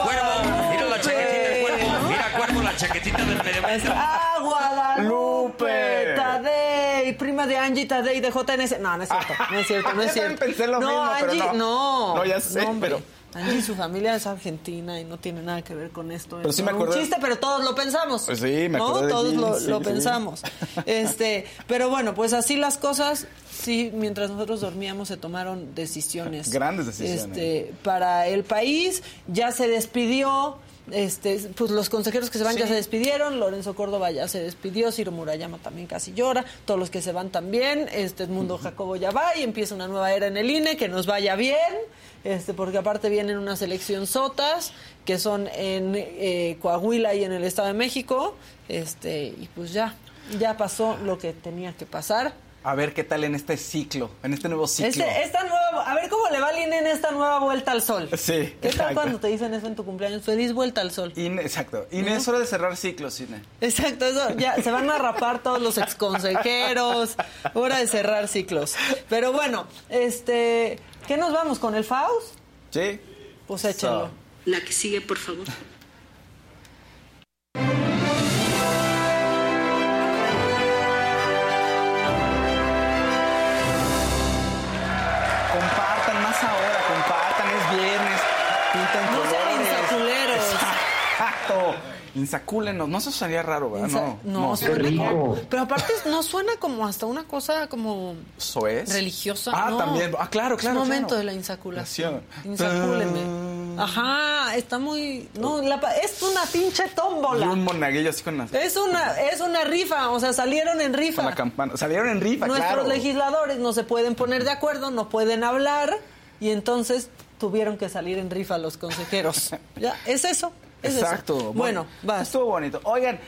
cuervo, mira la chaquetita del cuervo. Mira, cuervo, la chaquetita del medio metro. ¡Ah, Guadalupe Tadei! Prima de Angie Tadei de JNS. No, no es cierto, no es cierto, no es cierto. pensé lo mismo, pero no. no. No, ya sé, pero... Angie y su familia es argentina y no tiene nada que ver con esto. Pero sí me acuerdo. un chiste, pero todos lo pensamos. Pues sí, me acuerdo ¿no? Todos Gil, lo, sí, lo sí. pensamos. Este, pero bueno, pues así las cosas. Sí, mientras nosotros dormíamos se tomaron decisiones. Grandes decisiones. Este, para el país ya se despidió. Este, pues los consejeros que se van ya se despidieron, Lorenzo Córdoba ya se despidió, Ciro Murayama también casi llora, todos los que se van también, este Edmundo Jacobo ya va y empieza una nueva era en el INE, que nos vaya bien, este, porque aparte vienen unas elecciones sotas que son en eh, Coahuila y en el Estado de México, este, y pues ya, ya pasó lo que tenía que pasar. A ver qué tal en este ciclo, en este nuevo ciclo. Este, esta nueva, a ver cómo le va INE en esta nueva vuelta al sol. Sí, ¿Qué tal cuando te dicen eso en tu cumpleaños? Feliz vuelta al sol. Ine, exacto. Ine, es hora de cerrar ciclos, Ine. Exacto, eso, ya se van a rapar todos los exconsejeros, hora de cerrar ciclos. Pero bueno, este, ¿qué nos vamos con el Faust? ¿Sí? Pues échenlo. La que sigue, por favor. Insacúlenos. No, eso sería raro, ¿verdad? Insa- no, no. suena como- pero aparte no suena como hasta una cosa como religiosa. Ah, no. también. Ah, claro, claro. Es momento claro. de la insaculación. Insacúleme. Ajá, está muy... No, la es una pinche Y tómbola. un monaguillo así con la, Es una, es una rifa, o sea, salieron en rifa. con la campana. Salieron en rifa, Nuestros claro. legisladores no se pueden poner de acuerdo, no pueden hablar y entonces tuvieron que salir en rifa los consejeros. ya, es eso. Eso. Exacto. Bueno. Estuvo bonito. Oigan,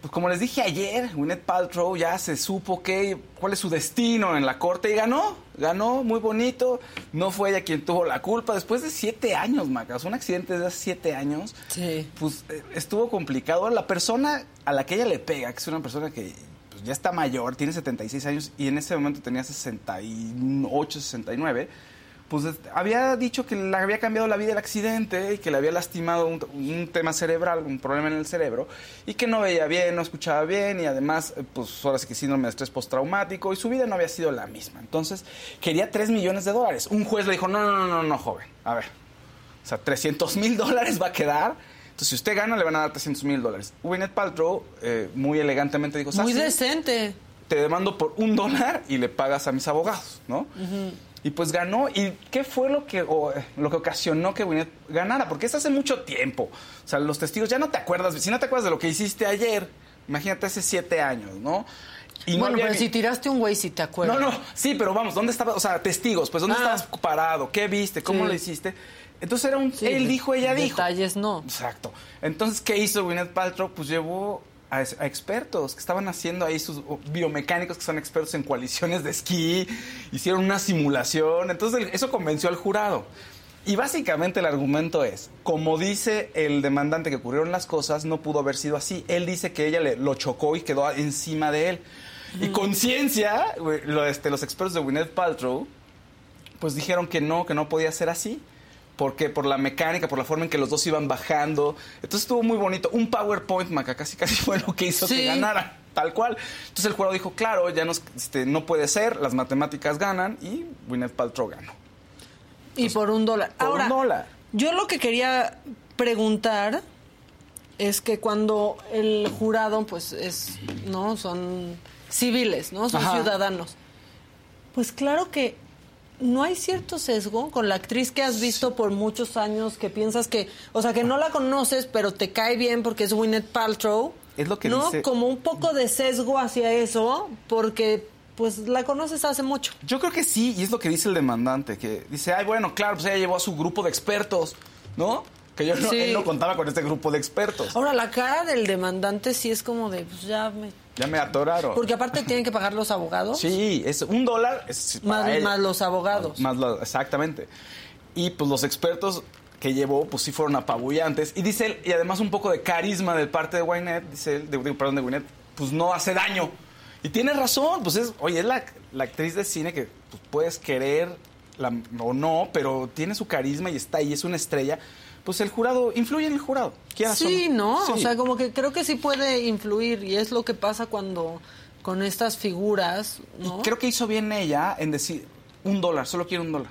pues como les dije ayer, Gwyneth Paltrow ya se supo que cuál es su destino en la corte y ganó. Ganó muy bonito. No fue ella quien tuvo la culpa. Después de siete años, Macas, un accidente de hace siete años. Sí. Pues eh, estuvo complicado. La persona a la que ella le pega, que es una persona que pues, ya está mayor, tiene 76 años y en ese momento tenía 68, 69 pues había dicho que le había cambiado la vida el accidente y que le había lastimado un, un tema cerebral, un problema en el cerebro, y que no veía bien, no escuchaba bien, y además, eh, pues ahora sí que síndrome de estrés postraumático, y su vida no había sido la misma. Entonces, quería 3 millones de dólares. Un juez le dijo, no, no, no, no, no, joven, a ver, o sea, 300 mil dólares va a quedar. Entonces, si usted gana, le van a dar 300 mil dólares. Gwyneth Paltrow, eh, muy elegantemente dijo, Muy "¿Sabe? decente. te demando por un dólar y le pagas a mis abogados, ¿no? Y pues ganó. ¿Y qué fue lo que, o, lo que ocasionó que Gwyneth ganara? Porque es hace mucho tiempo. O sea, los testigos ya no te acuerdas. Si no te acuerdas de lo que hiciste ayer, imagínate hace siete años, ¿no? Y no bueno, había pero si tiraste un güey, si te acuerdas. no, no, sí, pero vamos, ¿dónde estabas? O sea, testigos, pues ¿dónde Ah. estabas parado? ¿Qué viste? ¿Cómo Sí. lo hiciste? Entonces era un Sí, él dijo, ella dijo. Detalles no. Exacto. Entonces, ¿qué hizo Gwyneth Paltrow? Pues llevó a, a expertos que estaban haciendo ahí sus biomecánicos que son expertos en coaliciones de esquí, hicieron una simulación, entonces eso convenció al jurado. Y básicamente el argumento es, como dice el demandante que ocurrieron las cosas, no pudo haber sido así. Él dice que ella le, lo chocó y quedó encima de él. Y con ciencia, güey, lo- este, los expertos de Gwyneth Paltrow, pues dijeron que no, que no podía ser así. Porque por la mecánica, por la forma en que los dos iban bajando. Entonces estuvo muy bonito. Un PowerPoint, Maca, casi casi fue lo que hizo Sí. que ganara. Tal cual. Entonces el jurado dijo, claro, ya nos, este, no puede ser, las matemáticas ganan y Gwyneth Paltrow ganó. Y por un dólar. Por Ahora, un dólar. yo lo que quería preguntar es que cuando el jurado, pues es, ¿no? Son civiles, ¿no? Son Ajá. ciudadanos. Pues claro que no hay cierto sesgo con la actriz que has visto por muchos años, que piensas que, o sea, que no la conoces, pero te cae bien porque es Gwyneth Paltrow. Es lo que ¿No? dice- Como un poco de sesgo hacia eso, porque pues la conoces hace mucho. Yo creo que sí, y es lo que dice el demandante, que dice, ay, bueno, claro, pues ella llevó a su grupo de expertos, ¿no? Que yo no, Sí. él no contaba con este grupo de expertos. Ahora, la cara del demandante sí es como de, pues ya me... Ya me atoraron. Porque aparte tienen que pagar los abogados. Sí, es un dólar. Es Más, los abogados. Más exactamente. Y pues los expertos que llevó, pues sí fueron apabullantes. Y dice él, y además un poco de carisma de parte de Wynette, dice él, de, de- perdón, de Wynette, pues no hace daño. Y tiene razón, pues es, oye, es la, la actriz de cine que pues, puedes querer la- o no, pero tiene su carisma y está ahí, es una estrella. Pues el jurado, influye en el jurado. Sí, ¿no? O sea, como que creo que sí puede influir y es lo que pasa cuando con estas figuras, ¿no? Y creo que hizo bien ella en decir un dólar, solo quiero un dólar.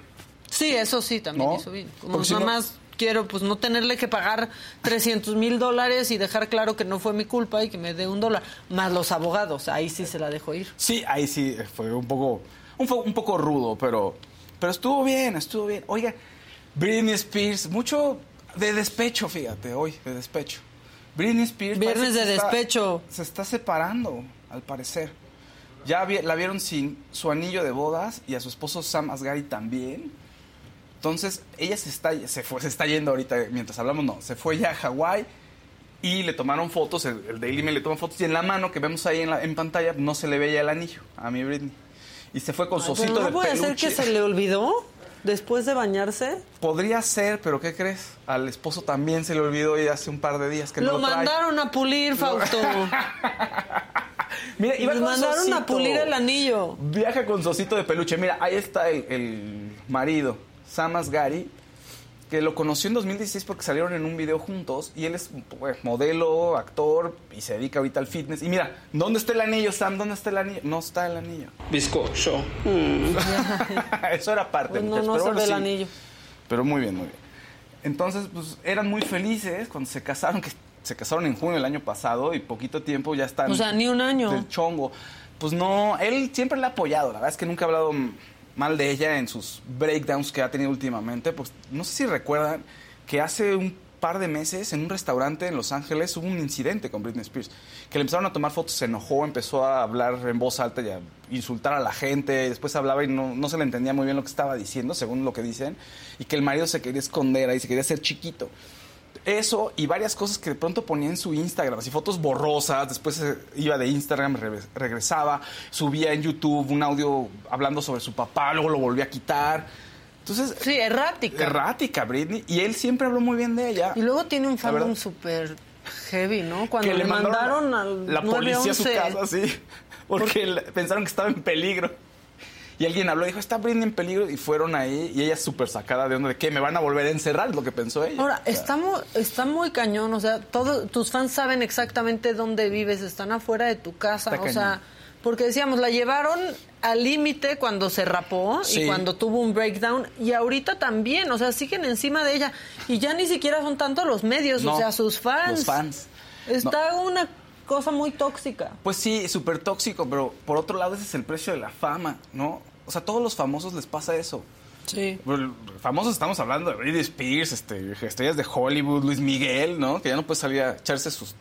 Sí, eso sí, también ¿No? hizo bien. Como si nada no- más quiero pues no tenerle que pagar 300 mil dólares y dejar claro que no fue mi culpa y que me dé un dólar. Más los abogados, ahí sí se la dejo ir. Sí, ahí sí fue un poco, un, un poco rudo, pero, pero estuvo bien, estuvo bien. Oiga, Britney Spears, mucho de despecho, fíjate, hoy, de despecho. Britney Spears. Viernes de está- despecho. se está separando, al parecer. Ya vi- la vieron sin su anillo de bodas y a su esposo Sam Asghari también. Entonces, ella se está, se, fue, se está yendo ahorita, mientras hablamos, no, se fue ya a Hawái y le tomaron fotos, el, el Daily Mail le tomó fotos y en la mano que vemos ahí en, la, en pantalla no se le veía el anillo a mi Britney. Y se fue con su Ay, pero osito no de puede peluche. ser que se le olvidó después de bañarse. Podría ser, pero ¿qué crees? Al esposo también se le olvidó y hace un par de días que Lo no lo trae. mandaron a pulir, Fausto. Mira, iba mandaron a pulir el anillo. Viaja con su osito de peluche. Mira, ahí está el, el marido, Sam Asghari, que lo conoció en 2016 porque salieron en un video juntos y él es pues, modelo, actor y se dedica ahorita al fitness. Y mira, ¿dónde está el anillo, Sam? ¿Dónde está el anillo? No está el anillo. Bizcocho. Eso era parte. Pues no, no pero se bueno, ve el sí. anillo. Pero muy bien, muy bien. Entonces, pues eran muy felices cuando se casaron, que se casaron en junio del año pasado y poquito tiempo ya están. O sea, ni un año. Del chongo. Pues no, él siempre le ha apoyado. La verdad es que nunca ha hablado mm, mal de ella en sus breakdowns que ha tenido últimamente. Pues no sé si recuerdan que hace un par de meses en un restaurante en Los Ángeles hubo un incidente con Britney Spears. Que le empezaron a tomar fotos, se enojó, empezó a hablar en voz alta y a insultar a la gente. Y después hablaba y no, no se le entendía muy bien lo que estaba diciendo, según lo que dicen. Y que el marido se quería esconder ahí, se quería hacer chiquito. Eso y varias cosas que de pronto ponía en su Instagram, así fotos borrosas, después iba de Instagram, re- regresaba, subía en YouTube un audio hablando sobre su papá, luego lo volvía a quitar. Entonces, Sí, errática. errática Britney, y él siempre habló muy bien de ella. Y luego tiene un fandom súper heavy, ¿no? Cuando que le mandaron al la policía a su 911. casa, sí, porque pensaron que estaba en peligro. Y alguien habló y dijo, está Britney en peligro, y fueron ahí, y ella súper sacada de onda, de que me van a volver a encerrar, es lo que pensó ella. Ahora, O sea, está muy, está muy cañón, o sea, todos tus fans saben exactamente dónde vives, están afuera de tu casa, o sea, porque decíamos, la llevaron al límite cuando se rapó Sí. y cuando tuvo un breakdown, y ahorita también, o sea, siguen encima de ella, y ya ni siquiera son tanto los medios, o sea, sus fans. los fans. Está una cosa muy tóxica. Pues sí, súper tóxico, pero por otro lado ese es el precio de la fama, ¿no? O sea, a todos los famosos les pasa eso. Sí. Famosos estamos hablando de Britney Spears, este, estrellas de Hollywood, Luis Miguel, ¿no? Que ya no puede salir a echarse sus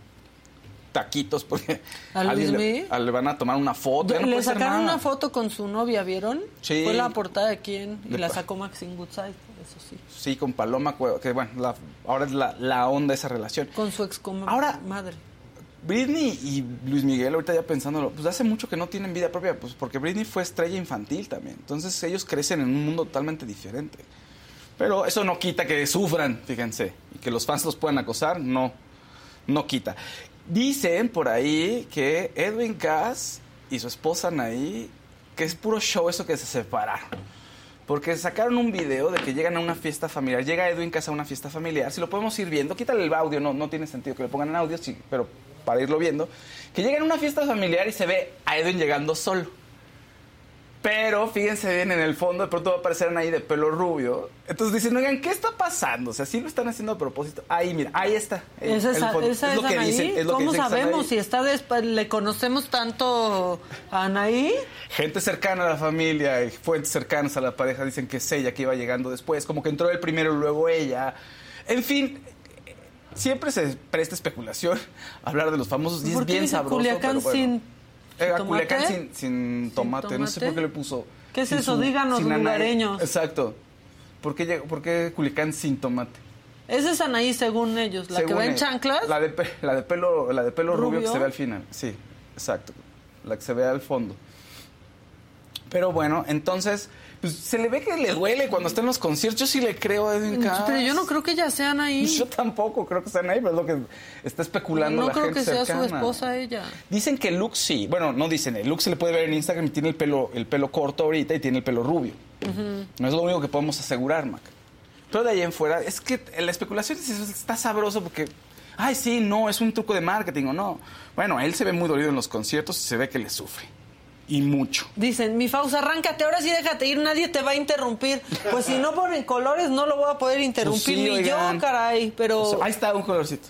taquitos porque ¿A Luis le, Miguel? a- le van a tomar una foto. ya no Le sacaron nada. una foto con su novia, ¿vieron? Sí. Fue la portada de quién y De la sacó Maxine Goodside, eso sí. Sí, con Paloma que bueno, la- ahora es la, la onda esa relación. Con su ex Ahora- madre. Britney y Luis Miguel, ahorita ya pensándolo, pues hace mucho que no tienen vida propia, pues porque Britney fue estrella infantil también. Entonces ellos crecen en un mundo totalmente diferente. Pero eso no quita que sufran, fíjense, y que los fans los puedan acosar, no, no quita. Dicen por ahí que Edwin Cass y su esposa Anaí, que es puro show eso que se separaron. Porque sacaron un video de que llegan a una fiesta familiar. Llega Edwin Cass a una fiesta familiar. Si lo podemos ir viendo, quítale el audio, no, no tiene sentido que lo pongan en audio, sí, pero para irlo viendo. Que llegan a una fiesta familiar y se ve a Edwin llegando solo. Pero fíjense bien, en el fondo de pronto va a aparecer ahí de pelo rubio. Entonces dicen, oigan, ¿qué está pasando? O sea, sí lo están haciendo a propósito. Ahí, mira, ahí está. el- ¿Esa es, el esa Es es lo que Anaí? dicen, es lo ¿Cómo que sabemos si está le conocemos tanto a Anaí? Gente cercana a la familia y fuentes cercanas a la pareja dicen que es ella que iba llegando después, como que entró él primero y luego ella. En fin, siempre se presta especulación hablar de los famosos y es ¿Por qué bien sabroso. Culiacán pero bueno. sin Era tomate? Culiacán sin, sin tomate. no sé por qué le puso. ¿Qué es eso? Díganos, lugareños. Exacto. ¿Por qué, por qué Culiacán sin tomate? Esa es Anaí según ellos, la que va en chanclas. La de, la de pelo, la de pelo rubio. ¿Rubio? que se ve al final. Sí, exacto. La que se ve al fondo. Pero bueno, entonces, pues, se le ve que le duele cuando está en los conciertos. Yo sí le creo a Edwin Cass. Pero yo no creo que ella sea Anaí. Yo tampoco creo que sean ahí, pero es lo que está especulando No la creo gente que sea su esposa ella. Dicen que Luke sí. Bueno, no dicen. El Luke se le puede ver en Instagram y tiene el pelo, el pelo corto ahorita y tiene el pelo rubio. No es lo único que podemos asegurar, Mac. Pero de ahí en fuera, es que la especulación es- está sabroso porque, ay, sí, no, es un truco de marketing o no. Bueno, él se ve muy dolido en los conciertos y se ve que le sufre. Y mucho. Dicen, mi Fausa, arráncate, ahora sí déjate ir, nadie te va a interrumpir. Pues si no ponen colores, no lo voy a poder interrumpir Pues sí, ni oigan. yo, caray. Pero, O sea, ahí está un colorcito.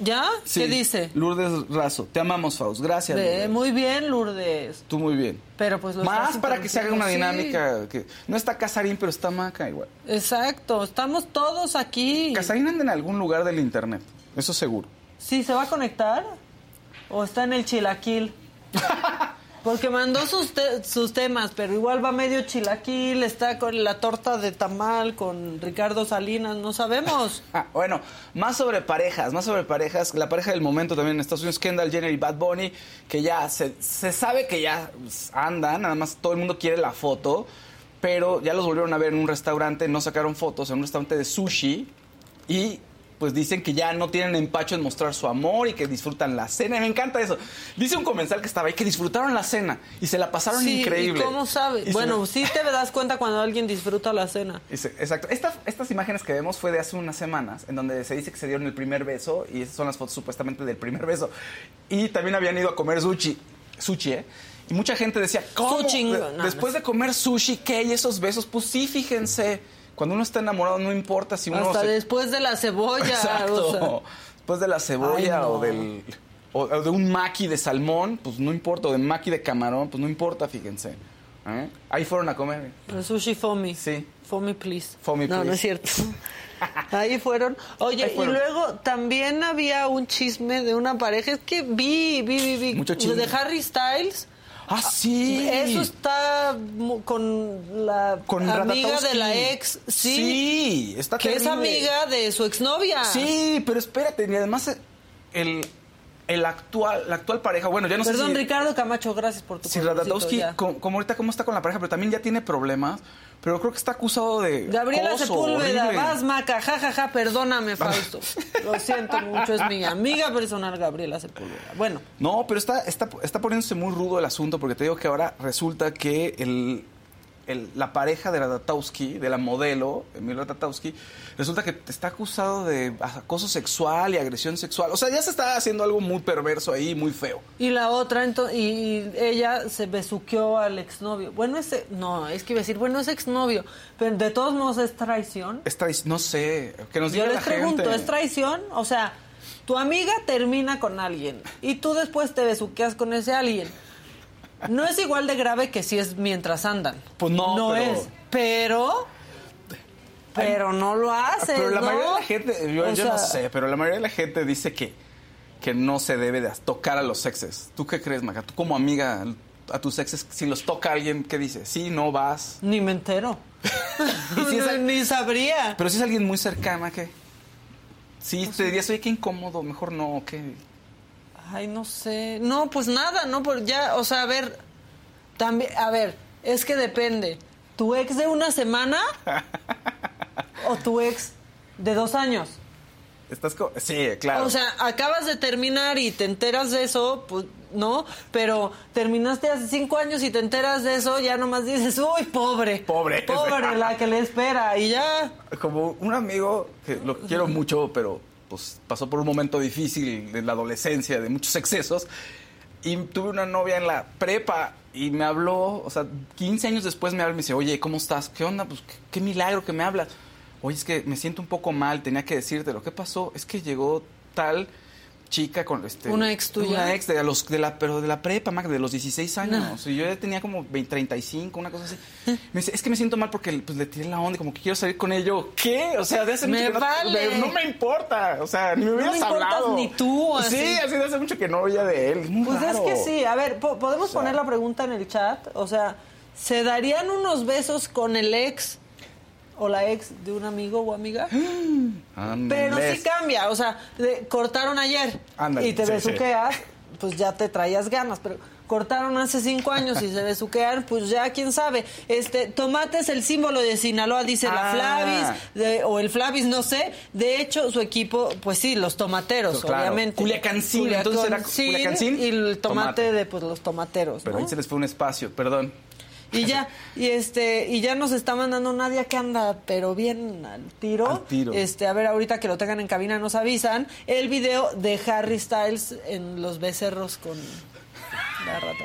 ¿ya? Sí. ¿Qué dice? Lourdes Razo. Te amamos, Faust. Gracias. Muy bien, Lourdes. Tú muy bien. Pero pues lo Más para que se haga una dinámica. Que no está Casarín, pero está Maca igual. Exacto, estamos todos aquí. Casarín anda en algún lugar del internet. Eso seguro. ¿Sí se va a conectar? ¿O está en el chilaquil? Porque mandó sus, te- sus temas, pero igual va medio chilaquil, está con la torta de tamal con Ricardo Salinas, no sabemos. Ah, bueno, más sobre parejas, más sobre parejas. La pareja del momento también en Estados Unidos, Kendall Jenner y Bad Bunny, que ya se, se sabe que ya andan, nada más todo el mundo quiere la foto, pero ya los volvieron a ver en un restaurante, no sacaron fotos, en un restaurante de sushi y pues dicen que ya no tienen empacho en mostrar su amor y que disfrutan la cena. Y me encanta eso. Dice un comensal que estaba ahí que disfrutaron la cena y se la pasaron Sí, increíble. ¿y cómo sabes? Y se- Bueno, sí te das cuenta cuando alguien disfruta la cena. Dice, Exacto. Esta- estas imágenes que vemos fue de hace unas semanas, en donde se dice que se dieron el primer beso, y esas son las fotos supuestamente del primer beso. Y también habían ido a comer sushi, sushi, ¿eh? Y mucha gente decía, ¿cómo? Sushi, no, no. Después de comer sushi, ¿qué? Y esos besos, pues sí, fíjense. Cuando uno está enamorado, no importa si uno Hasta se- después de la cebolla. Exacto. o sea. Después de la cebolla Ay, no. o del o, o de un maqui de salmón, pues no importa, o de maqui de camarón, pues no importa, fíjense. ¿Eh? Ahí fueron a comer. El sushi foamy. Sí. Foamy, please. Foamy, no, no please. es cierto. Ahí fueron. Oye, Ahí fueron. y luego también había un chisme de una pareja. Es que vi, vi, vi, vi. Mucho chisme. De Harry Styles. ¡Ah, sí! Eso está con la Con amiga de la ex. Sí. Sí, está Que es amiga de su exnovia. Sí, pero espérate, y además el, el actual, la actual pareja, bueno, ya no Perdón, sé si, Ricardo Camacho, gracias por tu si Radatowski, como, como ahorita cómo está con la pareja, pero también ya tiene problemas, pero creo que está acusado de Gabriela acoso Sepúlveda, horrible. vas, Maca, jajaja, perdóname, Fausto. Lo siento mucho, es mi amiga personal, Gabriela Sepúlveda. Bueno, No, pero está, está, está poniéndose muy rudo el asunto porque te digo que ahora resulta que el, el- la pareja de Radatowski, de la modelo, Emil Radatowski, resulta que está acusado de acoso sexual y agresión sexual. O sea, ya se está haciendo algo muy perverso ahí, muy feo. y la otra, ento- y, y ella se besuqueó al exnovio. Bueno, ese, no, es que iba a decir, bueno, es exnovio, pero de todos modos es traición. Es trai- no sé, que nos diga Yo la les pregunto, gente. ¿es traición? O sea, tu amiga termina con alguien y tú después te besuqueas con ese alguien. No es igual de grave que si es mientras andan. Pues no, No pero- es. Pero. Pero no lo haces. Pero la ¿no? mayoría de la gente, yo, no sé, pero la mayoría de la gente dice que, que no se debe de tocar a los exes. ¿Tú qué crees, Maca? Tú como amiga a tus exes, si los toca alguien, ¿qué dice? Sí, no vas. Ni me entero. Si es- Ni sabría. Pero si es alguien muy cercana, ¿qué? Sí, te dirías, oye, qué incómodo, mejor no, ¿qué? Ay, no sé. No, pues nada, no, por ya, o sea, a ver, también, a ver, es que depende. ¿Tu ex de una semana o tu ex de dos años? Estás co- sí, claro. O sea, acabas de terminar y te enteras de eso, pues no, pero terminaste hace cinco años y te enteras de eso, ya nomás dices, uy, pobre. Pobre. Pobre la que le espera y ya. como un amigo que lo quiero mucho, pero pues pasó por un momento difícil en la adolescencia, de muchos excesos, y tuve una novia en la prepa y me habló, o sea, 15 años después me habla y me dice, oye, ¿cómo estás? ¿Qué onda? Pues qué, qué milagro que me hablas. Oye, es que me siento un poco mal, tenía que decirte lo que pasó, es que llegó tal chica con este ¿Una ex tuya? una ex de los de la pero de la prepa Mac, de los 16 años. Y yo ya tenía como 20, 35 una cosa así. Me dice es que me siento mal porque pues le tiré la onda y como que quiero salir con ello qué o sea de hace Me mucho que no- de- no, me importa. O sea ni me hubieras me importas hablado. ni tú, así. sí así. de hace mucho que no oía de él. Muy Pues raro. es que sí, a ver, po- podemos poner la pregunta en el chat, o sea, ¿se darían unos besos con el ex o la ex de un amigo o amiga? Pero sí cambia, o sea, de- cortaron ayer Ándale, y te sí, besuqueas, pues ya te traías ganas, pero cortaron hace cinco años y se besuquean, pues ya quién sabe. Este, tomate es el símbolo de Sinaloa, dice la Ah. Flavis, de- o el Flavis, no sé. De hecho, su equipo, pues sí, los tomateros, Pues claro. obviamente. Culiacancín, entonces era Culiacancín Culiacancín, y el tomate, tomate. de pues los tomateros, pero ¿no? ahí se les fue un espacio perdón Y ya, y este, y ya nos está mandando Nadia que anda, pero bien al tiro. Al tiro. Este, a ver, ahorita que lo tengan en cabina nos avisan. El video de Harry Styles en los becerros con la rata.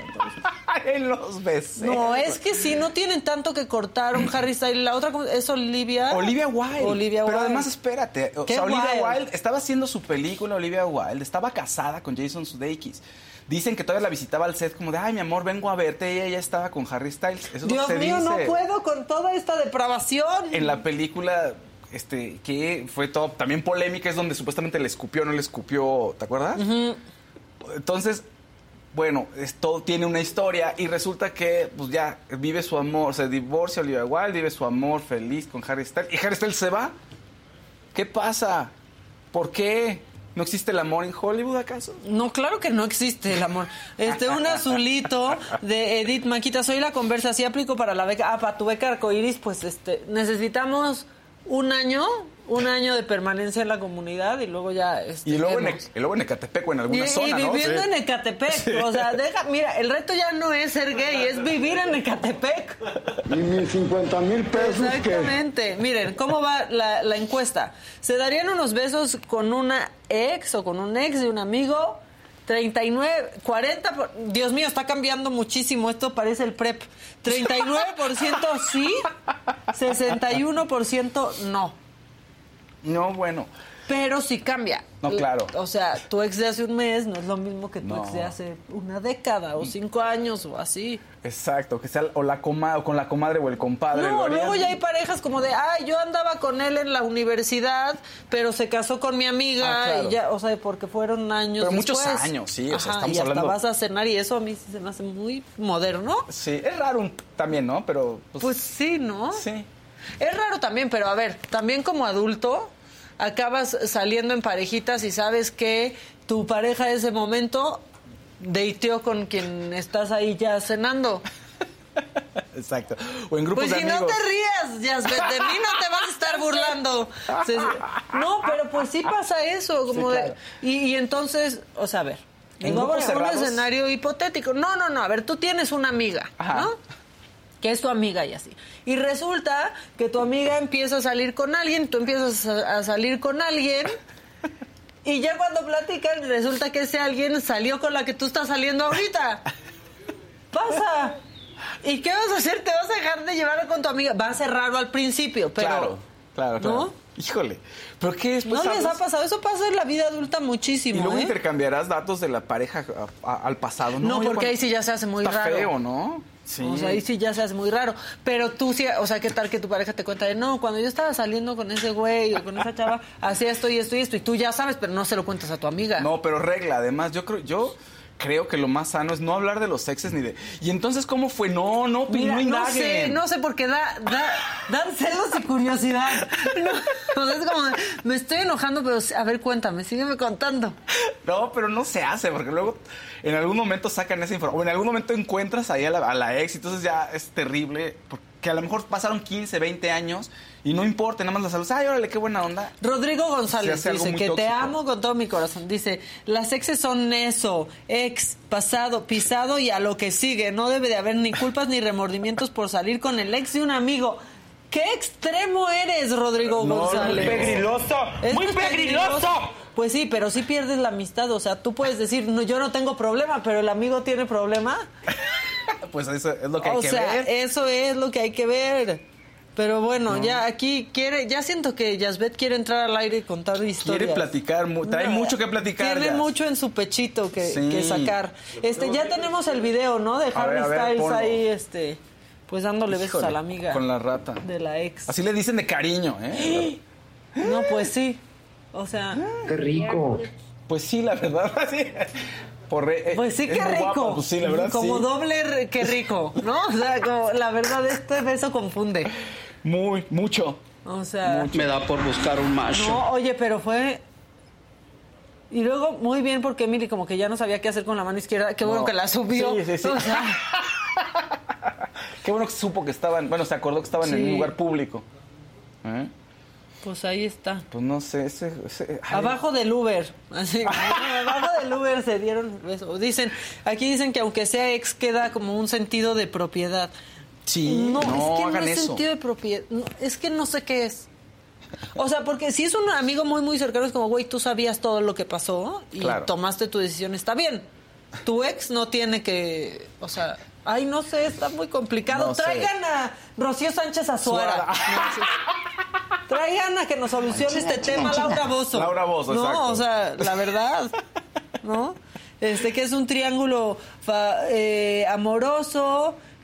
en los besos No, es que sí, no tienen tanto que cortar un Harry Styles. La otra es Olivia. Olivia Wilde. Olivia Pero Wilde. además, espérate. O sea, Olivia Wilde. Wilde estaba haciendo su película, Olivia Wilde. Estaba casada con Jason Sudeikis. Dicen que todavía la visitaba al set como de, ay, mi amor, vengo a verte. Y ella ya estaba con Harry Styles. Eso Dios se mío, no puedo con toda esta depravación. En la película, este, que fue todo también polémica, es donde supuestamente le escupió, no le escupió, ¿te acuerdas? Entonces, bueno, esto tiene una historia y resulta que pues ya vive su amor, se divorcia Olivia Wilde, vive su amor feliz con Harry Styles y Harry Styles se va. ¿Qué pasa? ¿Por qué? ¿No existe el amor en Hollywood acaso? No, claro que no existe el amor. Este, un azulito de Edith Maquita. Soy la conversa. Sí aplico para la beca. Ah, para tu beca arcoiris, pues este, necesitamos un año, un año de permanencia en la comunidad y luego ya. Este, Y luego, en, y luego en Ecatepec o en Y, alguna y zona, ¿no? viviendo Sí. en Ecatepec. O sea, deja, mira, el reto ya no es ser gay, es vivir en Ecatepec. Y mis 50 mil pesos que... Exactamente. Miren, ¿cómo va la, la encuesta? ¿Se darían unos besos con una ex o con un ex de un amigo? 39, 40, por- Dios mío, está cambiando muchísimo, esto parece el PREP. 39% sí, 61% no. No, bueno. Pero sí cambia. No, claro. O sea, tu ex de hace un mes no es lo mismo que tu No. ex de hace una década o cinco años o así. Exacto, que sea o la coma, o con la comadre o el compadre. No, luego ya hay parejas como de, ay, yo andaba con él en la universidad, pero se casó con mi amiga Ah, claro. y ya, o sea, porque fueron años Pero muchos años, sí, o sea, Ajá, estamos y hasta hablando- vas a cenar y eso a mí sí se me hace muy moderno. Sí, es raro también, ¿no? Pero pues, Pues sí, ¿no? sí. Es raro también, pero a ver, también como adulto acabas saliendo en parejitas y sabes que tu pareja de ese momento dateó con quien estás ahí ya cenando. Exacto. O en grupos Pues de si no te rías, Yasbet, de mí no te vas a estar burlando. No, pero pues sí pasa eso, como Sí, de- y, y entonces, o sea, a ver, En un escenario hipotético. No, no, no, a ver, tú tienes una amiga, Ajá. ¿no? Que es tu amiga y así. Y resulta que tu amiga empieza a salir con alguien, tú empiezas a, a salir con alguien. Y ya cuando platican, resulta que ese alguien salió con la que tú estás saliendo ahorita. Pasa. ¿Y qué vas a hacer? ¿Te vas a dejar de llevar con tu amiga? Va a ser raro al principio, pero... Claro, claro, claro. ¿No? Híjole. ¿Pero qué después ¿No les ha pasado? Eso pasa en la vida adulta Y muchísimo, luego ¿eh? intercambiarás datos de la pareja a- a- al pasado. No, yo porque cuando- ahí sí ya se hace muy Está raro. feo, ¿no? Sí. O sea, ahí sí ya se hace muy raro. Pero tú sí, o sea, ¿qué tal que tu pareja te cuenta de no, cuando yo estaba saliendo con ese güey o con esa chava, hacía esto y esto y esto, y tú ya sabes, pero no se lo cuentas a tu amiga. No, pero regla, además, yo creo, yo creo que lo más sano es no hablar de los exes ni de. ¿Y entonces cómo fue? No, no, Mira, no no indaguen. sé, no sé, porque da, da, dan celos y curiosidad. No, o sea, es como, me estoy enojando, pero a ver, cuéntame, sígueme contando. No, pero no se hace, porque luego en algún momento sacan esa información, o en algún momento encuentras ahí a la, a la ex, y entonces ya es terrible, porque a lo mejor pasaron 15, 20 años y no importa, nada más la salud. Ay, órale, qué buena onda. Rodrigo González dice que te amo con todo mi corazón. Dice, las exes son eso, ex, pasado, pisado y a lo que sigue. No debe de haber ni culpas ni remordimientos por salir con el ex de un amigo. ¿Qué extremo eres, Rodrigo No, González? muy pegriloso, muy pegriloso. Pues sí, pero sí pierdes la amistad. O sea, tú puedes decir, no, yo no tengo problema, pero el amigo tiene problema. Pues eso es lo que hay o que sea, ver. eso es lo que hay que ver. Pero bueno, ya aquí quiere, ya siento que Yasbet quiere entrar al aire y contar historias. Quiere platicar, trae No, mucho que platicar. Tiene mucho en su pechito que, Sí. que sacar. Este, ya tenemos el video, ¿no? De Harry ver, a ver, Styles ahí, este, pues dándole besos a la amiga. Con la rata. De la ex. Así le dicen de cariño, ¿eh? No, pues sí. O sea, Qué rico. Pues sí, la verdad. sí. Por re- eh, pues sí, qué rico. guapa, Pues sí, la verdad, como sí. doble, qué rico, ¿no? O sea, como, la verdad, este beso confunde. Muy, mucho. O sea, Me da por buscar un macho. no, oye, pero fue. Y luego, muy bien, porque Emily como que ya no sabía qué hacer con la mano izquierda. Qué bueno No. que la subió. Sí, sí, sí. O sea, Qué bueno que supo que estaban, bueno, se acordó que estaban en un lugar público. ¿Eh? Pues ahí está. Pues no sé, ese... Abajo del Uber. Así, abajo del Uber se dieron beso. Dicen, aquí dicen que aunque sea ex queda como un sentido de propiedad. Sí, no, no, es que no hagan es eso. sentido de propiedad. no, es que no sé qué es. O sea, porque si es un amigo muy, muy cercano, es como, güey, tú sabías todo lo que pasó y Claro. tomaste tu decisión, está bien. Tu ex no tiene que, o sea, ay, no sé, está muy complicado. No sé. Traigan a Rocío Sánchez Azuara. No, sí. Traigan a que nos solucione este tema Laura Bozo. Laura Bozzo, No, exacto. o sea, la verdad, ¿no? Este, que es un triángulo fa- eh, amoroso,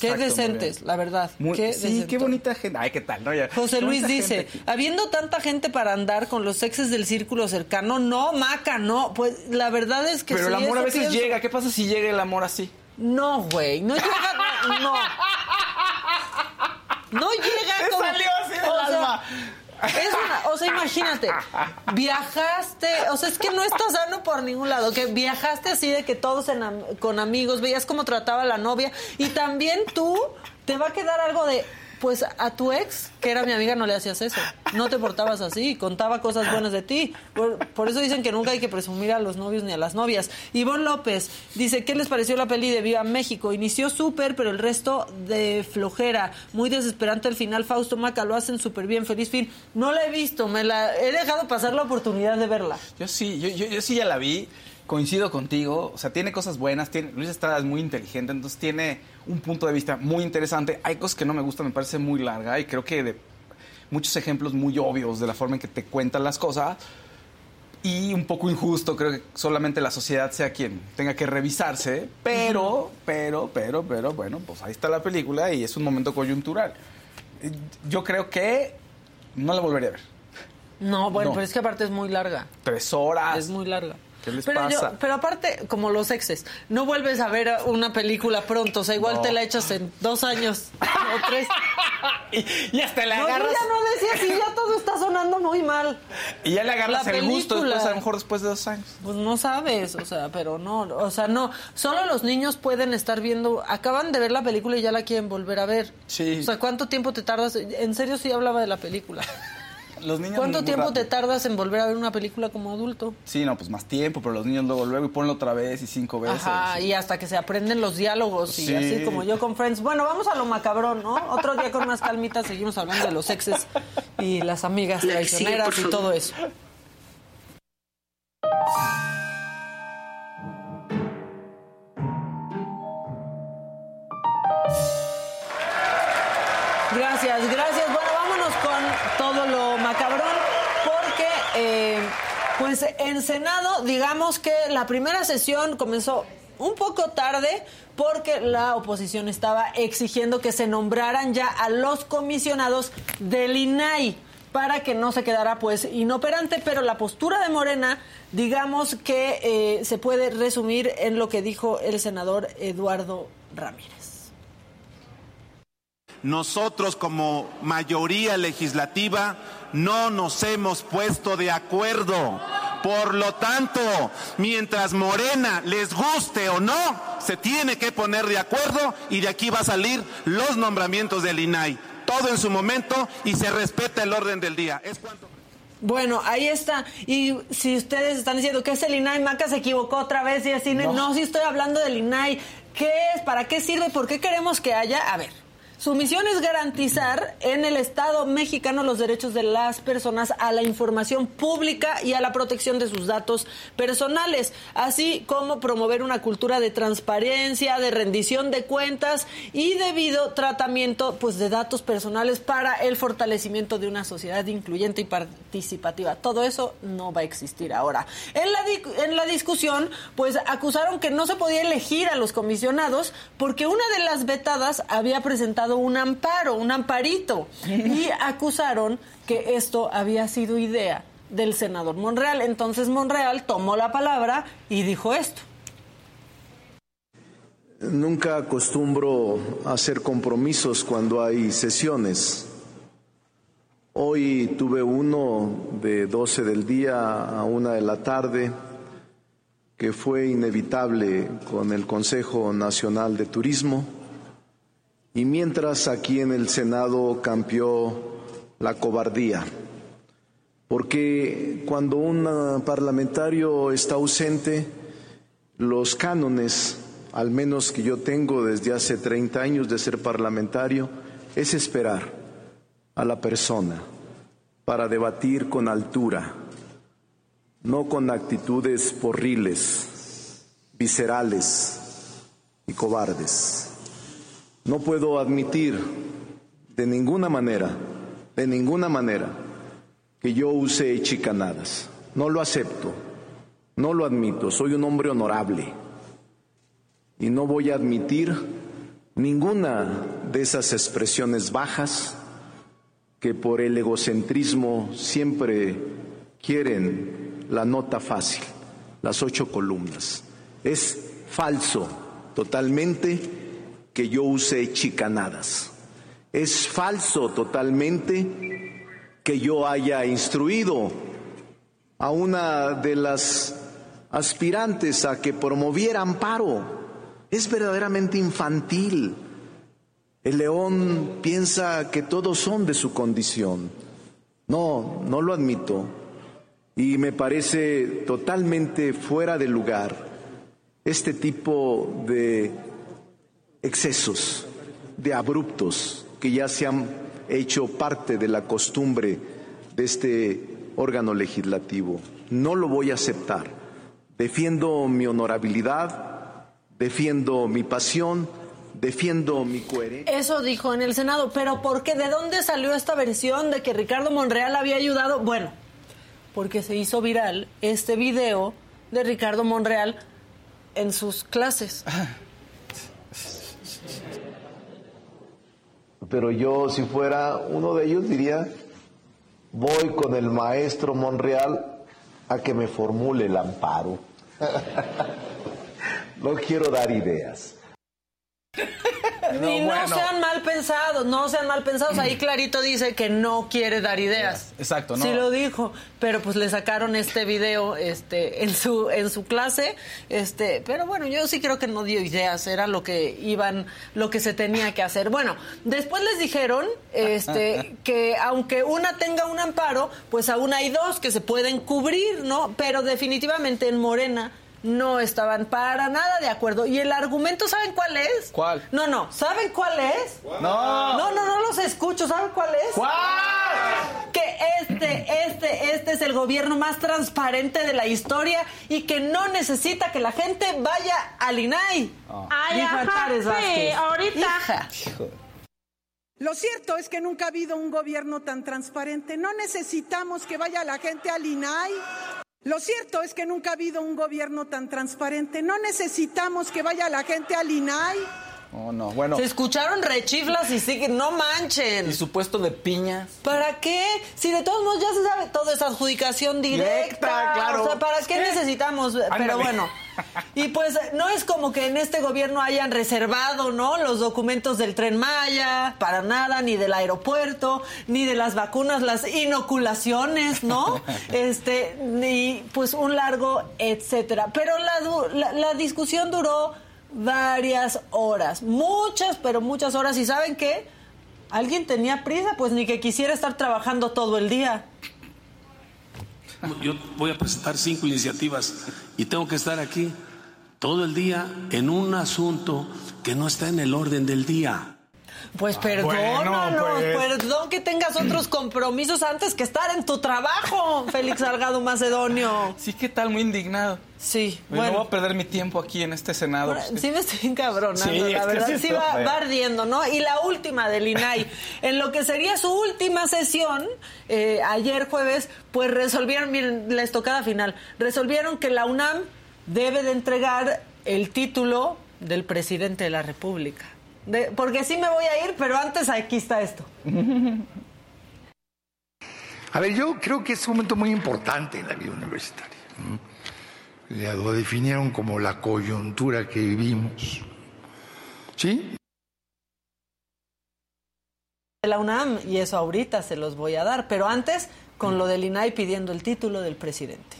Qué decentes, la verdad. Muy- qué sí, qué bonita gente. Ay, qué tal, ¿no? Ya- José Luis dice, gente. habiendo tanta gente para andar con los exes del círculo cercano, no, maca, no. Pues la verdad es que Pero el amor a veces pienso. llega. ¿Qué pasa si llega el amor así? No, güey, no llega, no. No, llega Te como... salió así del o sea, alma. Es una, o sea, imagínate, viajaste, o sea, es que no está sano por ningún lado, que viajaste así de que todos en con amigos, veías cómo trataba la novia y también tú te va a quedar algo de, pues a tu ex, que era mi amiga, no le hacías eso, no te portabas así, contaba cosas buenas de ti, por, por eso dicen que nunca hay que presumir a los novios ni a las novias. Ivonne López dice, ¿qué les pareció la peli de Viva México? Inició súper, pero el resto de flojera, muy desesperante el final, Fausto Maca lo hacen súper bien, feliz fin. No la he visto, me la he dejado pasar la oportunidad de verla. Yo sí, yo, yo, yo sí ya la vi. Coincido contigo. O sea, tiene cosas buenas. Tiene, Luis Estrada es muy inteligente, entonces tiene un punto de vista muy interesante. Hay cosas que no me gustan, me parece muy larga y creo que de muchos ejemplos muy obvios de la forma en que te cuentan las cosas. Y un poco injusto, creo que solamente la sociedad sea quien tenga que revisarse. Pero, pero, pero, pero, bueno, pues ahí está la película y es un momento coyuntural. Yo creo que no la volvería a ver. No, bueno, No. pero es que aparte es muy larga. Tres horas. Es muy larga. ¿Qué les pero pasa? Yo, pero aparte, como los exes, no vuelves a ver una película pronto, o sea, igual No. te la echas en dos años o tres. y, y hasta le No, agarras. ya no decía si ya todo está sonando muy mal. Y ya le agarras La el gusto después, a lo mejor después de dos años. Pues no sabes, o sea, pero no, o sea, no, solo los niños pueden estar viendo, acaban de ver la película y ya la quieren volver a ver. Sí. O sea, ¿cuánto tiempo te tardas? En serio sí hablaba de la película. Los niños ¿Cuánto tiempo rápido. te tardas en volver a ver una película como adulto? Sí, no, pues más tiempo, pero los niños luego, luego y ponlo otra vez y cinco veces. Ajá, y hasta que se aprenden los diálogos y Sí. así como yo con Friends. Bueno, vamos a lo macabrón, ¿no? Otro día con más calmita seguimos hablando de los exes y las amigas traicioneras y todo eso. Gracias, gracias. Bueno, vámonos con todo lo macabrón, porque, eh, pues en Senado, digamos que la primera sesión comenzó un poco tarde porque la oposición estaba exigiendo que se nombraran ya a los comisionados del INAI para que no se quedara pues inoperante, pero la postura de Morena, digamos que eh, se puede resumir en lo que dijo el senador Eduardo Ramírez. Nosotros como mayoría legislativa no nos hemos puesto de acuerdo. Por lo tanto, mientras Morena les guste o no, se tiene que poner de acuerdo y de aquí va a salir los nombramientos del INAI. Todo en su momento y se respeta el orden del día. Es cuanto- Bueno, ahí está. Y si ustedes están diciendo que es el INAI, Maca se equivocó otra vez y así, no. no, sí estoy hablando del INAI. ¿Qué es? ¿Para qué sirve? ¿Por qué queremos que haya? A ver. Su misión es garantizar en el Estado mexicano los derechos de las personas a la información pública y a la protección de sus datos personales, así como promover una cultura de transparencia, de rendición de cuentas y debido tratamiento pues de datos personales para el fortalecimiento de una sociedad incluyente y participativa. Todo eso no va a existir ahora. En la en la discusión pues acusaron que no se podía elegir a los comisionados porque una de las vetadas había presentado un amparo, un amparito y acusaron que esto había sido idea del senador Monreal. Entonces Monreal tomó la palabra y dijo esto. Nunca acostumbro a hacer compromisos cuando hay sesiones. Hoy tuve uno de 12 del día a una de la tarde que fue inevitable con el Consejo Nacional de Turismo y mientras aquí en el Senado cambió la cobardía. Porque cuando un ah, parlamentario está ausente, los cánones, al menos que yo tengo desde hace 30 años de ser parlamentario, es esperar a la persona para debatir con altura, no con actitudes porriles, viscerales y cobardes. No puedo admitir de ninguna manera, de ninguna manera, que yo use chicanadas. No lo acepto, no lo admito, soy un hombre honorable y no voy a admitir ninguna de esas expresiones bajas que por el egocentrismo siempre quieren la nota fácil, las ocho columnas. Es falso totalmente que yo use chicanadas. Es falso totalmente que yo haya instruido a una de las aspirantes a que promoviera amparo. Es verdaderamente infantil. El león piensa que todos son de su condición. No, no lo admito. Y me parece totalmente fuera de lugar este tipo de excesos, de abruptos que ya se han hecho parte de la costumbre de este órgano legislativo. No lo voy a aceptar. Defiendo mi honorabilidad, defiendo mi pasión, defiendo mi coherencia. Eso dijo en el Senado, pero ¿por qué? ¿De dónde salió esta versión de que Ricardo Monreal había ayudado? Bueno, porque se hizo viral este video de Ricardo Monreal en sus clases. Pero yo, si fuera uno de ellos, diría, voy con el maestro Monreal a que me formule el amparo. No quiero dar ideas. y no bueno. sean mal pensados, no sean mal pensados. Ahí clarito dice que no quiere dar ideas. Exacto, ¿no? Sí lo dijo, pero pues le sacaron este video este en su en su clase, este, pero bueno, yo sí creo que no dio ideas, era lo que iban lo que se tenía que hacer. Bueno, después les dijeron este que aunque una tenga un amparo, pues aún hay dos que se pueden cubrir, ¿no? Pero definitivamente en Morena no estaban para nada de acuerdo. ¿Y el argumento saben cuál es? ¿Cuál? No, no, ¿saben cuál es? No. No, no, no los escucho. ¿Saben cuál es? ¿Cuál? Que este, este, este es el gobierno más transparente de la historia y que no necesita que la gente vaya al INAI. Ay, ajá, Antares sí, Vázquez. ahorita. Hija. Lo cierto es que nunca ha habido un gobierno tan transparente. No necesitamos que vaya la gente al INAI. Lo cierto es que nunca ha habido un gobierno tan transparente. No necesitamos que vaya la gente al INAI. Oh, no, bueno. Se escucharon rechiflas y siguen, no manchen. Y su puesto de piñas. ¿Para qué? Si de todos modos ya se sabe todo esa adjudicación directa. Directa, claro. O sea, ¿para qué Sí. necesitamos? Pero Ándale. bueno. Y pues no es como que en este gobierno hayan reservado, ¿no? Los documentos del tren Maya, para nada, ni del aeropuerto, ni de las vacunas, las inoculaciones, ¿no? Este, ni pues un largo, etcétera. Pero la, du- la, la discusión duró varias horas, muchas, pero muchas horas. ¿Y saben qué? ¿Alguien tenía prisa? Pues ni que quisiera estar trabajando todo el día. Yo voy a presentar cinco iniciativas y tengo que estar aquí todo el día en un asunto que no está en el orden del día. Pues perdónanos, pues. perdón que tengas otros compromisos antes que estar en tu trabajo, Félix Salgado Macedonio. Sí, ¿qué tal? Muy indignado. Sí, Bueno, bueno. no voy a perder mi tiempo aquí en este Senado. Pues, Sí me estoy encabronando, Sí, la verdad. sí va, va ardiendo, ¿no? Y la última del INAI. en lo que sería su última sesión, eh, ayer jueves, pues resolvieron, miren, la estocada final, resolvieron que la UNAM debe de entregar el título del presidente de la República. De- porque sí me voy a ir, pero antes aquí está esto. A ver, yo creo que es un momento muy importante en la vida universitaria. Lo definieron como la coyuntura que vivimos. ¿Sí? de la UNAM y eso ahorita se los voy a dar, pero antes con lo del INAI pidiendo el título del presidente.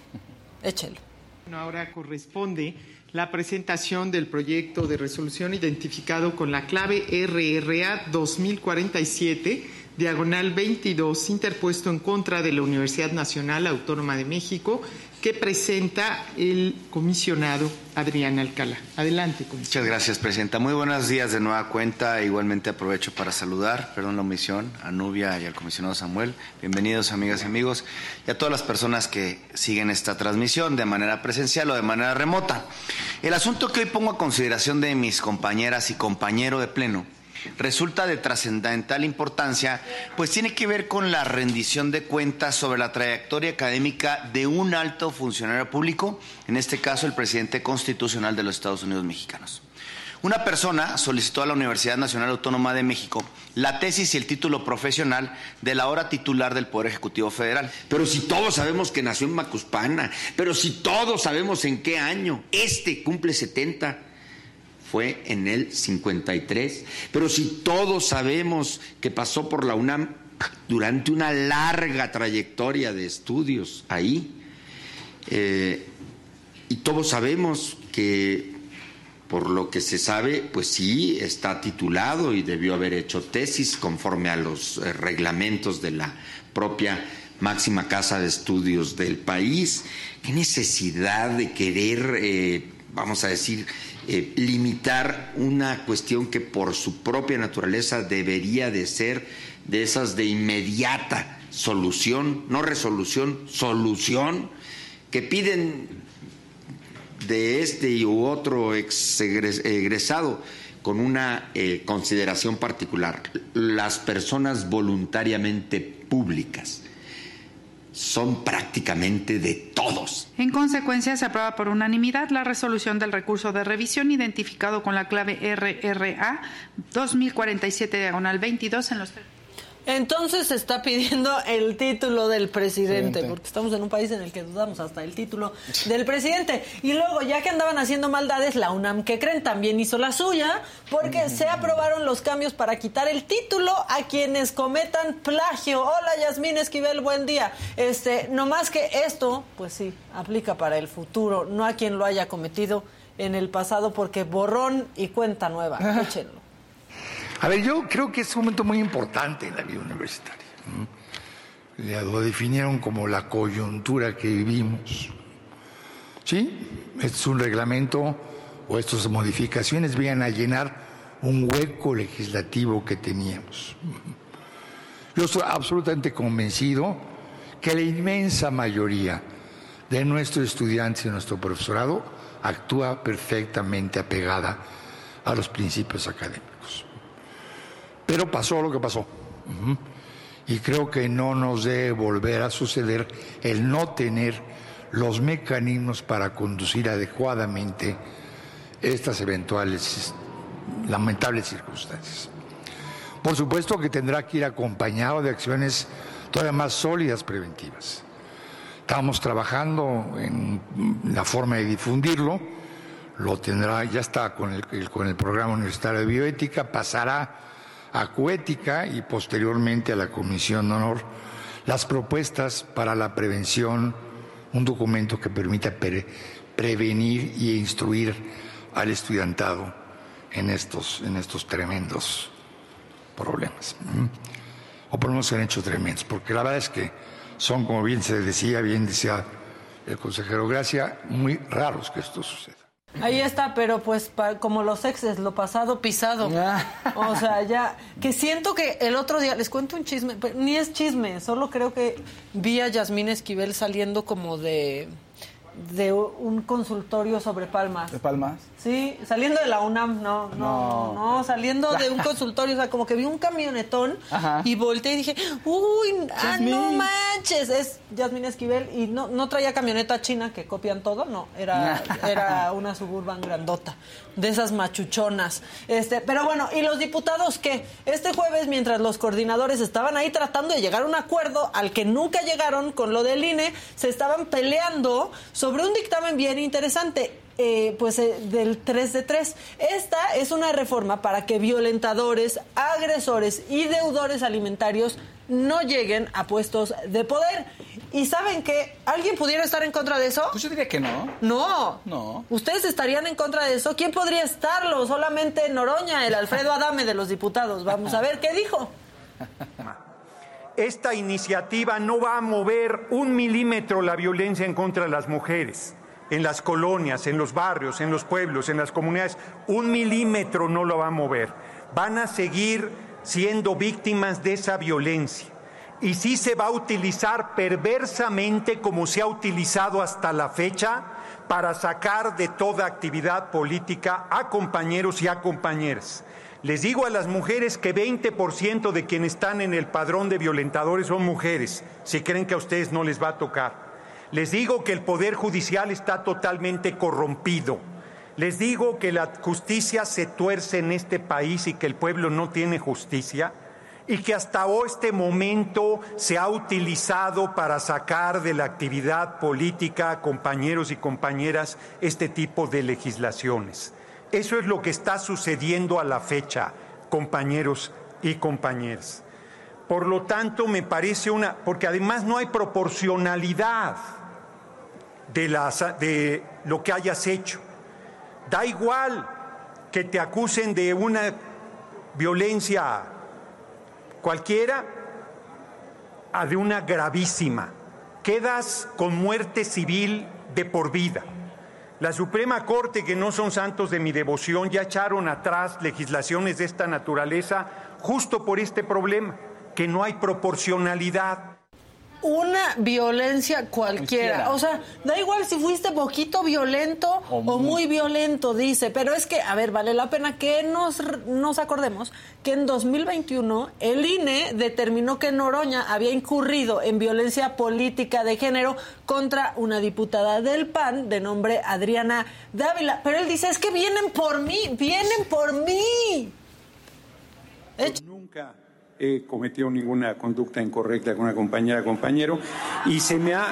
Échelo. Bueno, ahora corresponde la presentación del proyecto de resolución identificado con la clave RRA 2047, diagonal 22, interpuesto en contra de la Universidad Nacional Autónoma de México, que presenta el comisionado Adrián Alcalá. Adelante, comisionado. Muchas gracias, Presidenta. Muy buenos días de nueva cuenta. Igualmente aprovecho para saludar, perdón la omisión, a Nubia y al comisionado Samuel. Bienvenidos, amigas y amigos, y a todas las personas que siguen esta transmisión de manera presencial o de manera remota. El asunto que hoy pongo a consideración de mis compañeras y compañero de pleno resulta de trascendental importancia, pues tiene que ver con la rendición de cuentas sobre la trayectoria académica de un alto funcionario público, en este caso el presidente constitucional de los Estados Unidos mexicanos. Una persona solicitó a la Universidad Nacional Autónoma de México la tesis y el título profesional de la hora titular del Poder Ejecutivo Federal. Pero si todos sabemos que nació en Macuspana, pero si todos sabemos en qué año, este cumple 70, fue en el 53, pero si todos sabemos que pasó por la UNAM durante una larga trayectoria de estudios ahí, eh, y todos sabemos que por lo que se sabe, pues sí, está titulado y debió haber hecho tesis conforme a los eh, reglamentos de la propia máxima casa de estudios del país. ¿Qué necesidad de querer, eh, vamos a decir, eh, limitar una cuestión que por su propia naturaleza debería de ser de esas de inmediata solución, no resolución, solución, que piden de este u otro ex egres- egresado con una eh, consideración particular. Las personas voluntariamente públicas son prácticamente de todos. En consecuencia, se aprueba por unanimidad la resolución del recurso de revisión identificado con la clave RRA 2047 diagonal 22 en los Entonces se está pidiendo el título del presidente, porque estamos en un país en el que dudamos hasta el título del presidente. Y luego, ya que andaban haciendo maldades, la UNAM, que creen, también hizo la suya, porque se aprobaron los cambios para quitar el título a quienes cometan plagio. Hola, Yasmín Esquivel, buen día. Este, no más que esto, pues sí, aplica para el futuro, no a quien lo haya cometido en el pasado, porque borrón y cuenta nueva. Échenlo. A ver, yo creo que es un momento muy importante en la vida universitaria. Lo definieron como la coyuntura que vivimos. ¿Sí? Es un reglamento o estas modificaciones vienen a llenar un hueco legislativo que teníamos. Yo estoy absolutamente convencido que la inmensa mayoría de nuestros estudiantes y nuestro profesorado actúa perfectamente apegada a los principios académicos. Pero pasó lo que pasó. Y creo que no nos debe volver a suceder el no tener los mecanismos para conducir adecuadamente estas eventuales lamentables circunstancias. Por supuesto que tendrá que ir acompañado de acciones todavía más sólidas preventivas. Estamos trabajando en la forma de difundirlo, lo tendrá, ya está con el, con el programa universitario de bioética, pasará a Coética y posteriormente a la Comisión de Honor las propuestas para la prevención, un documento que permita prevenir y instruir al estudiantado en estos, en estos tremendos problemas. O por lo menos se han hecho tremendos, porque la verdad es que son, como bien se decía, bien decía el consejero Gracia, muy raros que esto suceda. Ahí está, pero pues como los exes, lo pasado pisado. O sea, ya, que siento que el otro día, les cuento un chisme, ni es chisme, solo creo que vi a Yasmín Esquivel saliendo como de de un consultorio sobre palmas. ¿De palmas? Sí, saliendo de la UNAM, no, no, no, saliendo de un consultorio, o sea, como que vi un camionetón y volteé y dije, uy, ah, no manches, es Yasmín Esquivel y no, no traía camioneta china que copian todo, no, era, era una suburban grandota, de esas machuchonas. Este, pero bueno, ¿y los diputados qué? Este jueves, mientras los coordinadores estaban ahí tratando de llegar a un acuerdo al que nunca llegaron con lo del INE, se estaban peleando sobre un dictamen bien interesante. Eh, pues eh, del 3 de 3. Esta es una reforma para que violentadores, agresores y deudores alimentarios no lleguen a puestos de poder. ¿Y saben que alguien pudiera estar en contra de eso? Pues yo diría que no. No. No. ¿Ustedes estarían en contra de eso? ¿Quién podría estarlo? Solamente Noroña, el Alfredo Adame de los diputados. Vamos a ver qué dijo. Esta iniciativa no va a mover un milímetro la violencia en contra de las mujeres en las colonias, en los barrios, en los pueblos, en las comunidades, un milímetro no lo va a mover. Van a seguir siendo víctimas de esa violencia. Y sí se va a utilizar perversamente como se ha utilizado hasta la fecha para sacar de toda actividad política a compañeros y a compañeras. Les digo a las mujeres que 20% de quienes están en el padrón de violentadores son mujeres, si creen que a ustedes no les va a tocar. Les digo que el Poder Judicial está totalmente corrompido. Les digo que la justicia se tuerce en este país y que el pueblo no tiene justicia y que hasta este momento se ha utilizado para sacar de la actividad política, compañeros y compañeras, este tipo de legislaciones. Eso es lo que está sucediendo a la fecha, compañeros y compañeras. Por lo tanto, me parece una, porque además no hay proporcionalidad de, lo que hayas hecho. Da igual que te acusen de una violencia cualquiera a de una gravísima. Quedas con muerte civil de por vida. La Suprema Corte, que no son santos de mi devoción, ya echaron atrás legislaciones de esta naturaleza justo por este problema, que no hay proporcionalidad una violencia cualquiera. O sea, da igual si fuiste poquito violento o, muy violento, dice. Pero es que, a ver, vale la pena que nos, nos acordemos que en 2021 el INE determinó que Noroña había incurrido en violencia política de género contra una diputada del PAN de nombre Adriana Dávila. Pero él dice, es que vienen por mí, vienen por mí. Nunca he cometido ninguna conducta incorrecta con una compañera, compañero, y se me ha,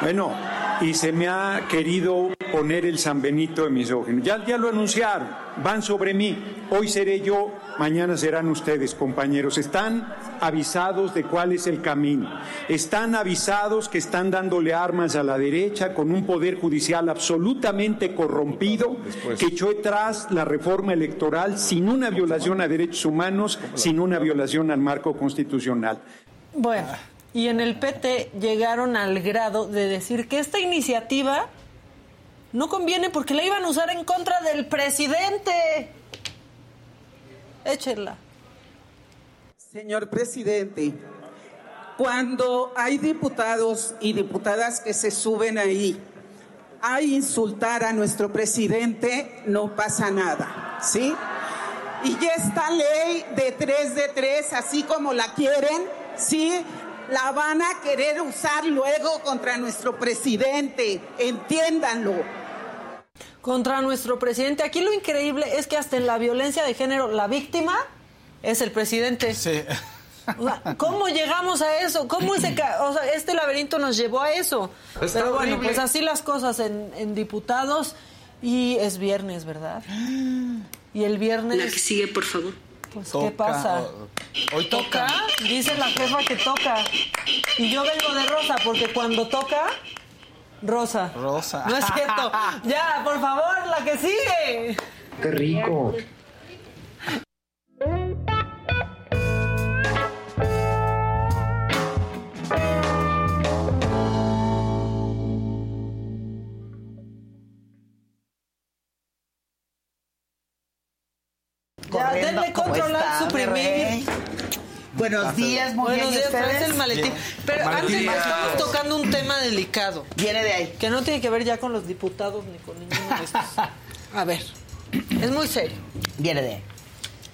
bueno, y se me ha querido poner el San Benito de misógino. Ya, ya lo anunciaron, van sobre mí. Hoy seré yo, mañana serán ustedes, compañeros. Están avisados de cuál es el camino. Están avisados que están dándole armas a la derecha con un poder judicial absolutamente corrompido que echó atrás la reforma electoral sin una violación a derechos humanos, sin una violación al marco constitucional. Bueno, y en el PT llegaron al grado de decir que esta iniciativa no conviene porque la iban a usar en contra del presidente. Échenla. Señor presidente, cuando hay diputados y diputadas que se suben ahí a insultar a nuestro presidente, no pasa nada, ¿sí? Y esta ley de tres de tres, así como la quieren, ¿sí? La van a querer usar luego contra nuestro presidente, entiéndanlo. Contra nuestro presidente. Aquí lo increíble es que hasta en la violencia de género, la víctima es el presidente. Sí. ¿Cómo llegamos a eso? ¿Cómo ese, ca- o sea, este laberinto nos llevó a eso? Está Pero bueno, horrible. pues así las cosas en, en diputados y es viernes, ¿verdad? Y el viernes... La que sigue, por favor. Pues, ¿qué pasa? Hoy toca. ¿Toca? Dice la jefa que toca. Y yo vengo de rosa porque cuando toca, rosa. Rosa. No es cierto. Ya, por favor, la que sigue. Qué rico. Ya, denle ¿cómo control al está, mi suprimir. Buenos días, muy Buenos bien, ¿y días, traes ustedes? el maletín. Bien. Pero Maletín. antes estamos tocando un tema delicado. Viene de ahí. Que no tiene que ver ya con los diputados ni con ninguno de estos. A ver, es muy serio. Viene de ahí.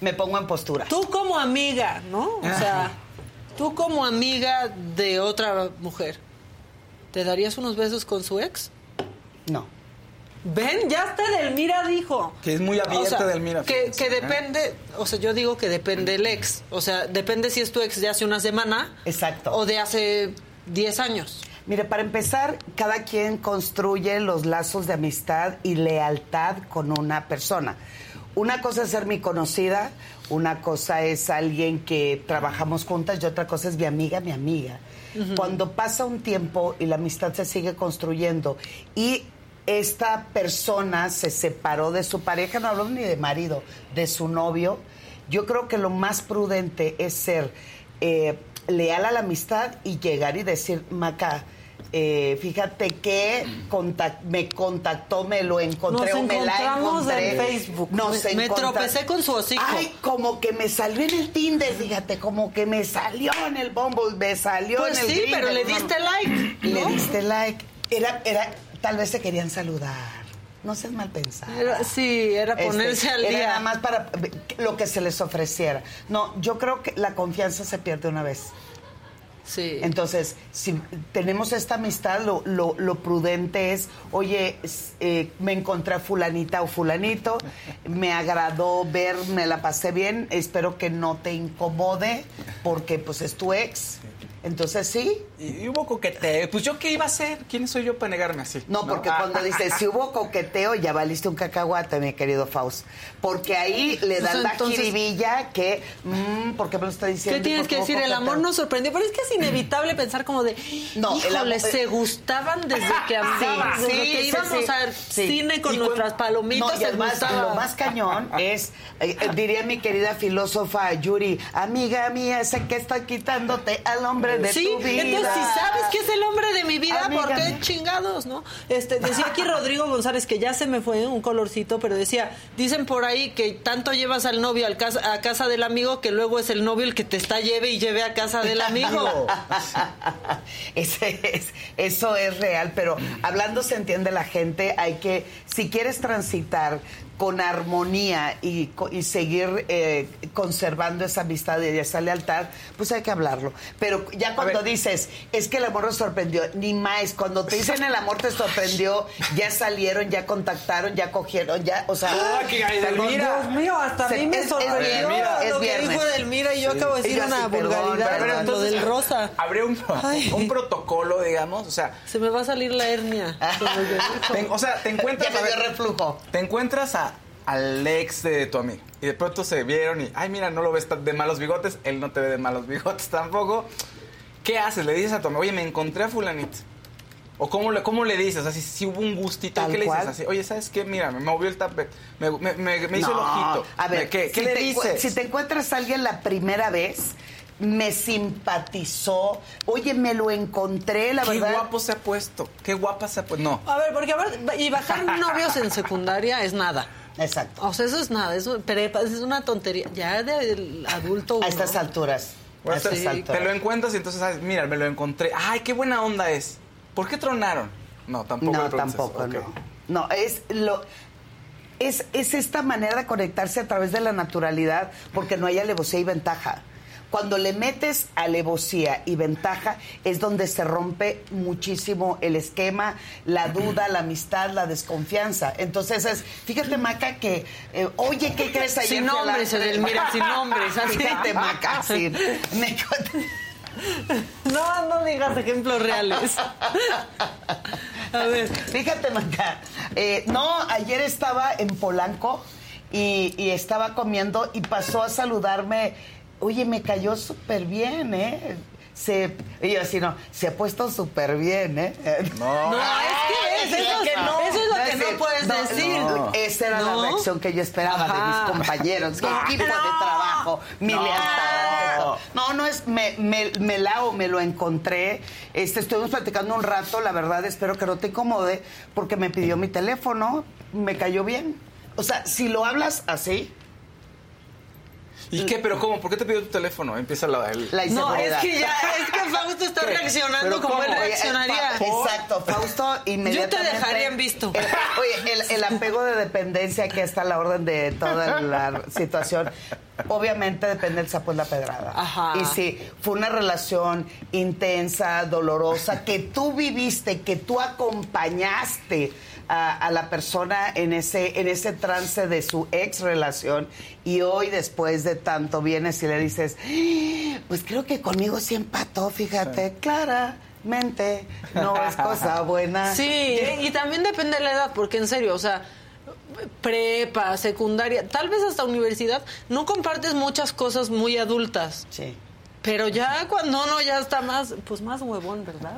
Me pongo en postura. Tú como amiga, ¿no? O sea, tú como amiga de otra mujer, ¿te darías unos besos con su ex? No. Ven, ya hasta Delmira dijo. Que es muy abierta O sea, Delmira, Que, ¿eh? depende, o sea, yo digo que depende el ex. O sea, depende si es tu ex de hace una semana. Exacto. O de hace 10 años. Mire, para empezar, cada quien construye los lazos de amistad y lealtad con una persona. Una cosa es ser mi conocida, una cosa es alguien que trabajamos juntas y otra cosa es mi amiga, mi amiga. Cuando pasa un tiempo y la amistad se sigue construyendo y esta persona se separó de su pareja, no hablo ni de marido, de su novio, yo creo que lo más prudente es ser eh, leal a la amistad y llegar y decir, Maca, eh, fíjate que me contactó, me lo encontré Nos o me la encontré. en Facebook. Nos Me- me tropecé con su hocico. Ay, como que me salió en el Tinder, fíjate, como que me salió en el Bumble, me salió Pues en el sí, Grindr, pero le diste no. like, Le diste like. Era, era, tal vez se querían saludar. No seas mal pensada. Era- sí, era ponerse al Este, era día. nada más para lo que se les ofreciera. No, yo creo que la confianza se pierde una vez. Sí. Entonces, si tenemos esta amistad, lo, lo- lo prudente es, oye, eh, me encontré a fulanita o fulanito, me agradó ver, me la pasé bien, espero que no te incomode, porque pues es tu ex. Entonces, sí. Y, y hubo coqueteo. Pues yo qué iba a hacer. ¿Quién soy yo para negarme así? No, porque cuando ah, dices, ah, si hubo coqueteo, ya valiste un cacahuate, mi querido Faust. Porque ahí le dan Pues la entonces- jiribilla que, mm, ¿por qué me lo está diciendo? ¿Qué ¿Y tienes que decir? El amor nos sorprendió, pero es que es inevitable pensar como de, No, híjole, amor- se gustaban desde que amaban, Sí, desde sí, que sí, íbamos sí. al Sí. cine con nuestras palomitas, No, y se además, gustaban. lo más cañón es, eh, eh, diría mi querida filósofa Yuri, amiga mía, sé que estoy quitándote al hombre de sí, tu vida. entonces si sabes que es el hombre de mi vida, Amiga ¿por qué mía. chingados, no? Este, decía aquí Rodrigo González, que ya se me fue un colorcito, pero decía, dicen por ahí que tanto llevas al novio al casa, a casa del amigo que luego es el novio el que te está lleve y lleve a casa del amigo. Ese es- eso es real, pero hablando se entiende la gente, hay que, si quieres transitar con armonía y, seguir eh, conservando esa amistad y esa lealtad, pues hay que hablarlo. Pero ya cuando dices, es que el amor nos sorprendió, ni más, cuando te dicen el amor te sorprendió, ya salieron, ya contactaron, ya cogieron, ya, o sea, Ah, que. Dios mío, hasta a mí me es- es sorprendió viernes, es lo que dijo Edelmira y yo acabo de decir una vulgaridad, perdón. lo del rosa. Habría un, un protocolo, digamos, o sea, Se me va a salir la hernia. te- o sea, te encuentras Ya me dio reflujo. Te encuentras a al ex de tu amigo y de pronto se vieron y ay mira no lo ves tan- de malos bigotes él no te ve de malos bigotes tampoco qué haces le dices a tu amigo oye me encontré a fulanito o cómo le cómo le dices así si hubo un gustito Tal qué le dices cual. así oye sabes qué mira me movió el tapete me, me- me- me hizo el No, ojito A ver, ¿qué, qué si le te encu- dices Si te encuentras a alguien la primera vez, me simpatizó, oye, me lo encontré, la qué verdad. guapo se ha puesto qué guapa se ha puesto no. A ver, porque a ver, y bajar novios en secundaria es nada. Exacto. O sea, eso es nada, es prepa, es una tontería. Ya de adulto. A uno- estas alturas. Bueno, a estas te, alturas. te lo encuentras y entonces sabes mira me lo encontré ay qué buena onda es ¿por qué tronaron? no tampoco No, eso. tampoco, no. No, es lo. Es, es esta manera de conectarse a través de la naturalidad, porque no hay alevosía y ventaja. Cuando le metes alevosía y ventaja es donde se rompe muchísimo el esquema, la duda, la amistad, la desconfianza. Entonces es, fíjate Maca que, eh, oye, ¿qué crees ayer? Sin a la- nombres, Edelmira, sin nombres, así. Fíjate Maca, me- No, no digas ejemplos reales. A ver, fíjate, Maca. eh, no, ayer estaba en Polanco y, y estaba comiendo y pasó a saludarme. Oye, me cayó súper bien, ¿eh? Se, y yo así, no, se ha puesto súper bien, ¿eh? No. No, es que es, eso, que no. eso es lo que decir, no puedes no, decir. no, esa era No. la reacción que yo esperaba de mis compañeros, mi No. equipo de trabajo, mi No. lealtad. No, no es, me, me, me la o me lo encontré. Este, estuvimos platicando un rato, la verdad, espero que no te incomode, porque me pidió mi teléfono, me cayó bien. O sea, si lo hablas así, ¿Y qué? ¿Pero cómo? ¿Por qué te pidió tu teléfono? Empieza la... el- la No, es que ya, es que Fausto está reaccionando ¿Pero como cómo? él Oye, reaccionaría. Fa- Exacto, Fausto inmediatamente. dejaría en visto. El- oye, el, el apego de dependencia que está a la orden de toda la situación, obviamente depende del sapo en la pedrada. Ajá. Y sí, fue una relación intensa, dolorosa, que tú viviste, que tú acompañaste a, a la persona en ese, en ese trance de su ex relación y hoy después de tanto vienes y le dices, "Ah, pues creo que conmigo sí empató, fíjate, claramente no es cosa buena. Sí, y también depende de la edad, porque en serio, o sea, prepa, secundaria, tal vez hasta universidad, no compartes muchas cosas muy adultas. Sí. Pero ya cuando uno ya está más, pues más huevón, ¿verdad?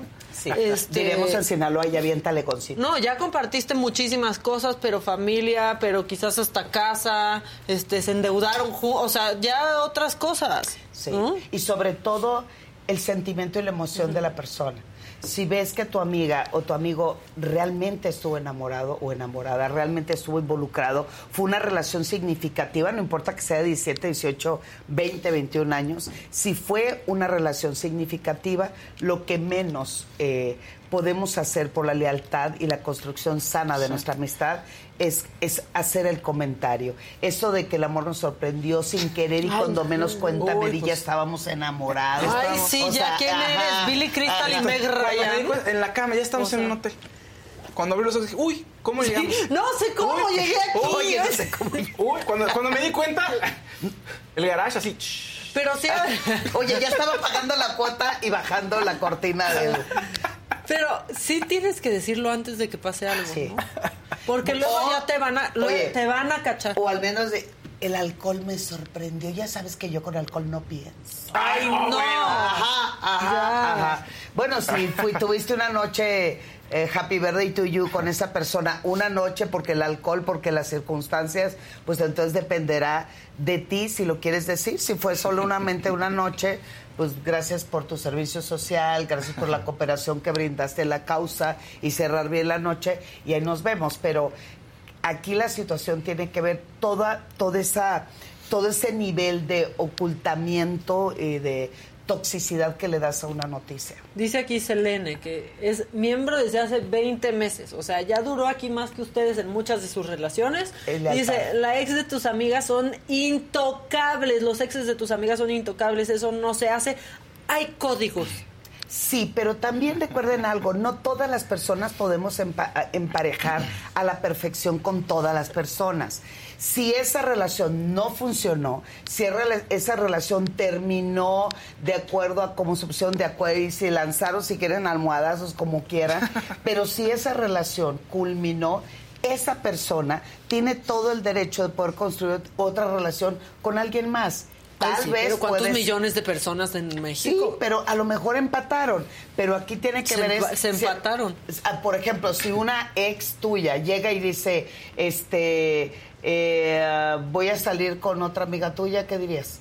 Sí. Este, Diremos en Sinaloa y aviéntale con sí. No, ya compartiste muchísimas cosas, pero familia, pero quizás hasta casa, este, se endeudaron, o sea, ya otras cosas. Sí. Y sobre todo el sentimiento y la emoción de la persona. Si ves que tu amiga o tu amigo realmente estuvo enamorado o enamorada, realmente estuvo involucrado, fue una relación significativa, no importa que sea de 17, 18, 20, 21 años, si fue una relación significativa, lo que menos eh, podemos hacer por la lealtad y la construcción sana de nuestra amistad es, es hacer el comentario. Eso de que el amor nos sorprendió sin querer y Ay, cuando menos cuenta uy, ya pues. estábamos enamorados. Ay, Estábamos- sí, ya, sea, ¿quién ajá, eres? Billy Crystal y. Meg me Ryan. En la cama, ya estamos O sea, en un hotel. Cuando abrí los ojos dije, uy, ¿cómo llegamos? No sé cómo Uy, llegué aquí. Oye, no sé cómo Uy, cuando, cuando me di cuenta, el garage así. Pero sí, Oye, ya estaba pagando la cuota y bajando la cortina del... pero sí tienes que decirlo antes de que pase algo, Sí. ¿no? Porque luego O- ya te van a, luego Oye, te van a cachar. O al menos de... El alcohol me sorprendió. Ya sabes que yo con alcohol no pienso. Ay, no. Ajá, ajá, Ya. ajá. Bueno, si fui, tuviste una noche eh, happy birthday to you con esa persona, una noche porque el alcohol, porque las circunstancias, pues entonces dependerá de ti si lo quieres decir. Si fue solamente una noche, pues gracias por tu servicio social, gracias por la cooperación que brindaste la causa y cerrar bien la noche y ahí nos vemos. Pero aquí la situación tiene que ver toda, toda esa, todo ese nivel de ocultamiento y de toxicidad que le das a una noticia. Dice aquí Selene que es miembro desde hace 20 meses. O sea, ya duró aquí más que ustedes en muchas de sus relaciones. Dice, la ex de tus amigas son intocables. Los exes de tus amigas son intocables. Eso no se hace. hay códigos. Sí, pero también recuerden algo, no todas las personas podemos empa- emparejar a la perfección con todas las personas. Si esa relación no funcionó, si esa relación terminó de acuerdo a como se pusieron de acuerdo y se lanzaron si quieren almohadazos como quieran, pero si esa relación culminó, esa persona tiene todo el derecho de poder construir otra relación con alguien más. Tal Ay, sí, vez pero ¿cuántos puedes- millones de personas en México? Sí, pero a lo mejor empataron. Pero aquí tiene que Se ver... empa- es- se empataron. Por ejemplo, si una ex tuya llega y dice, este, eh, voy a salir con otra amiga tuya, ¿qué dirías?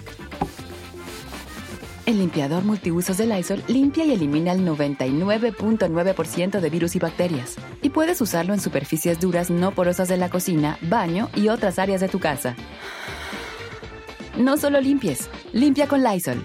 El limpiador multiusos de Lysol limpia y elimina el 99.9% de virus y bacterias. Y puedes usarlo en superficies duras no porosas de la cocina, baño y otras áreas de tu casa. No solo limpies, limpia con Lysol.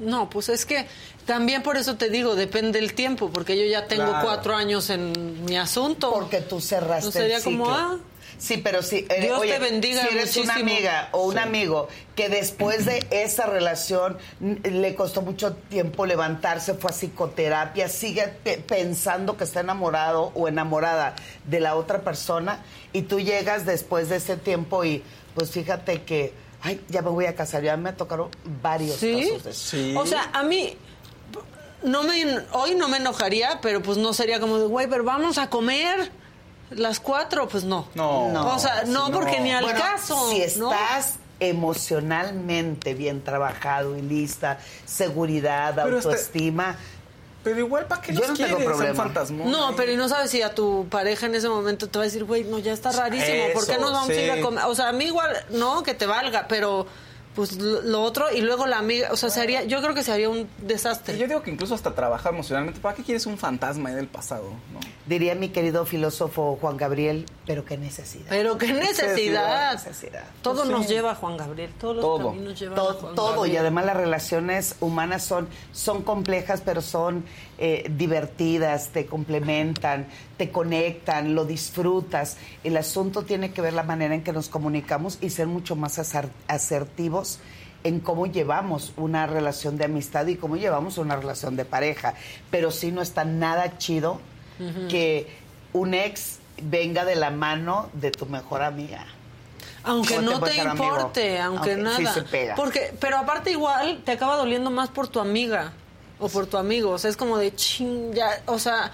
No, pues es que también por eso te digo, depende del tiempo, porque yo ya tengo Claro. cuatro años en mi asunto. Porque tú cerraste No sería el como, ciclo. ah, Sí, pero sí. eh, Dios oye, te bendiga Si eres una amiga o un amigo que después de esa relación n- le costó mucho tiempo levantarse, fue a psicoterapia, sigue pe- pensando que está enamorado o enamorada de la otra persona y tú llegas después de ese tiempo y pues fíjate que, ay, ya me voy a casar, ya me tocaron varios ¿Sí? casos de eso. O sea, a mí no me hoy no me enojaría, pero pues no sería como de, güey, pero vamos a comer las cuatro, pues no. No. O sea, no, porque ni al Bueno, caso. Si ¿no? estás emocionalmente bien trabajado y lista, seguridad, Pero este- autoestima. Pero igual, ¿para qué Yo los no tengo quieres? Son problema. No, pero y no sabes si a tu pareja en ese momento te va a decir, güey, no, ya está rarísimo, ¿por qué Eso, nos vamos a ir a sí. comer? O sea, a mí igual, no, que te valga, pero pues lo, lo otro y luego la amiga, o sea, sería, yo creo que sería un desastre. Y yo digo que incluso hasta trabajar emocionalmente, ¿para qué quieres un fantasma ahí del pasado? ¿no? Diría mi querido filósofo Juan Gabriel, pero qué necesidad. Pero qué necesidad. Necesidad. Todo Pues nos sí. lleva a Juan Gabriel, todos los todo, caminos llevan todo, a Juan todo. y Gabriel. además las relaciones humanas son, son complejas, pero son eh, divertidas, te complementan, te conectan, lo disfrutas. El asunto tiene que ver la manera en que nos comunicamos y ser mucho más asertivos en cómo llevamos una relación de amistad y cómo llevamos una relación de pareja. Pero sí no está nada chido que un ex venga de la mano de tu mejor amiga. Aunque ¿Cómo no te amigo? importe, aunque, nada. sí se pega. Porque, pero aparte igual te acaba doliendo más por tu amiga o por tu amigo. O sea, es como de ching, ya, o sea,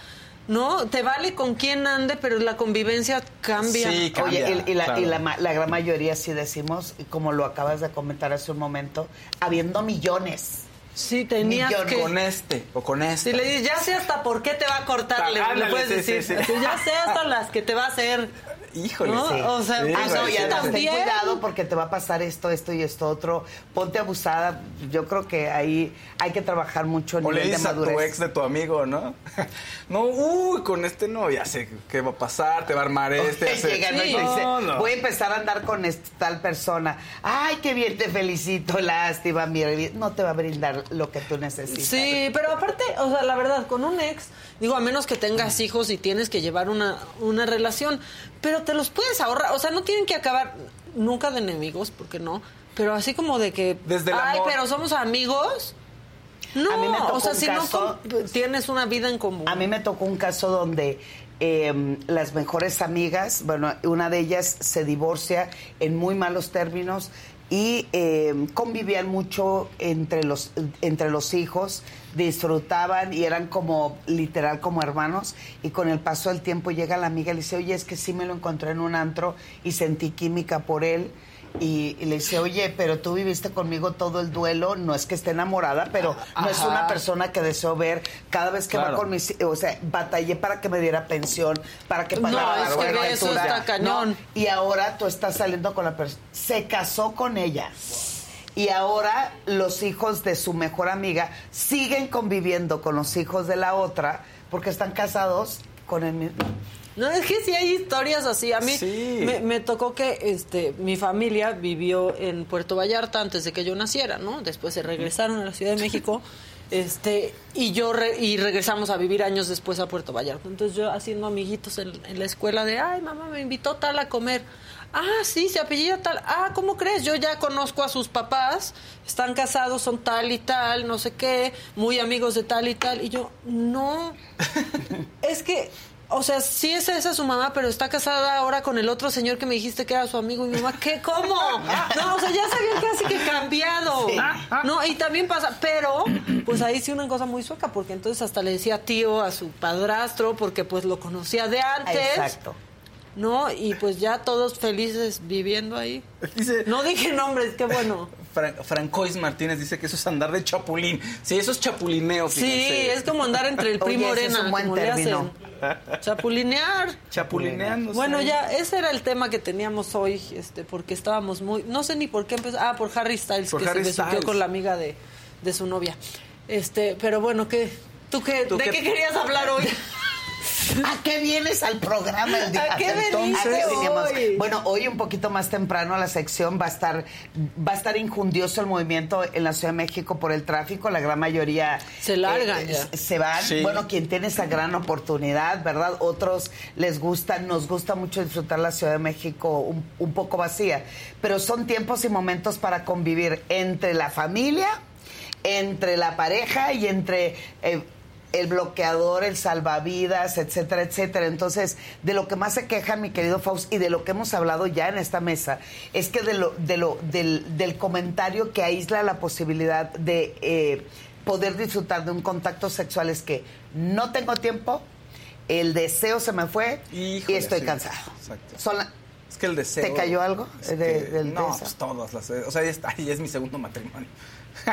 no, te vale con quién ande, pero la convivencia cambia. Oye, y, y la, y la la gran mayoría, si decimos, y como lo acabas de comentar hace un momento, habiendo millones. Sí, tenías millones. que- Con este o con este. Si le dices, ya sé hasta por qué te va a cortar, le, le puedes sí, decir, sí, sí. ya sé hasta las que te va a hacer. Híjole, ¿no? Sí. O sea, Ah, pues, no, oye, y además, ten cuidado porque te va a pasar esto, esto y esto otro. Ponte abusada. Yo creo que ahí hay que trabajar mucho en O le nivel de dices a tu madurez. ex de tu amigo, ¿no? No, uy, con este no, ya sé qué va a pasar, te va a armar este. ya sé. Llega, ¿no? y te No, dice, no. voy a empezar a andar con esta tal persona. Ay, qué bien, te felicito, lástima, mira, no te va a brindar lo que tú necesitas. Sí, pero aparte, o sea, la verdad, con un ex, digo, a menos que tengas hijos y tienes que llevar una, una relación, pero te los puedes ahorrar, o sea, no tienen que acabar nunca de enemigos, porque no, pero así como de que, Desde el ay, amor. pero somos amigos. No, A mí me tocó o sea, un si caso- no tienes una vida en común. A mí me tocó un caso donde eh, las mejores amigas, bueno, una de ellas se divorcia en muy malos términos y eh, convivían mucho entre los, entre los hijos, disfrutaban y eran como literal como hermanos y con el paso del tiempo llega la amiga y le dice, oye, es que sí me lo encontré en un antro y sentí química por él Y, y le dice, oye, pero tú viviste conmigo todo el duelo, no es que esté enamorada, pero no es una persona que deseo ver cada vez que va con mis... O sea, batallé para que me diera pensión, para que No, pagara es que eso está cañón. ¿no? Y ahora tú estás saliendo con la persona... Se casó con ella. Y ahora los hijos de su mejor amiga siguen conviviendo con los hijos de la otra porque están casados con el mismo. No, es que sí hay historias así. A mí me, me tocó que este, mi familia vivió en Puerto Vallarta antes de que yo naciera, ¿no? Después se regresaron a la Ciudad de México. Este, y yo re- y regresamos a vivir años después a Puerto Vallarta. Entonces yo haciendo amiguitos en, en la escuela de, ay, mamá, me invitó tal a comer. Ah, sí, se apellida tal. Ah, ¿cómo crees? Yo ya conozco a sus papás, están casados, son tal y tal, no sé qué, muy amigos de tal y tal. Y yo, no, es que, o sea, sí es esa su mamá, pero está casada ahora con el otro señor que me dijiste que era su amigo y mi mamá. ¿Qué? ¿Cómo? No, o sea, ya se había casi que cambiado. No, y también pasa, pero pues ahí sí una cosa muy sueca, porque entonces hasta le decía tío a su padrastro, porque pues lo conocía de antes. Exacto. ¿No? Y pues ya todos felices viviendo ahí. no dije nombres, qué bueno. Fran- Francois Martínez dice que eso es andar de chapulín. Sí, eso es chapulineo, Sí, es como andar entre el primo Oye, ese es Orena, un buen como le término. hacen. Chapulinear. Chapulineando. Bueno, ya, ese era el tema que teníamos hoy, este, porque estábamos muy, no sé ni por qué empezó, ah, por Harry Styles, Por que Harry se besuqueó con la amiga de, de su novia. Este, pero bueno, ¿qué? ¿Tú qué, ¿Tú de qué- qué querías hablar hoy? ¿A qué vienes al programa el día ¿A qué de veniste ¿A qué veníamos? hoy? Bueno, hoy un poquito más temprano la sección va a estar va a estar injundioso el movimiento en la Ciudad de México por el tráfico, la gran mayoría eh, Se largan ya. s- se van. Sí. Bueno, quien tiene esa gran oportunidad, ¿verdad? Otros les gusta, nos gusta mucho disfrutar la Ciudad de México un, un poco vacía, pero son tiempos y momentos para convivir entre la familia, entre la pareja y entre eh, el bloqueador, el salvavidas, etcétera, etcétera. Entonces, de lo que más se quejan, mi querido Faust, y de lo que hemos hablado ya en esta mesa, es que de lo, de lo, del, del comentario que aísla la posibilidad de eh, poder disfrutar de un contacto sexual es que no tengo tiempo, el deseo se me fue y estoy sí. cansado. Exacto. Son la- Es que el deseo. ¿Te cayó algo es de- que- del no, pues todas las. O sea, ya está, ya es mi segundo matrimonio.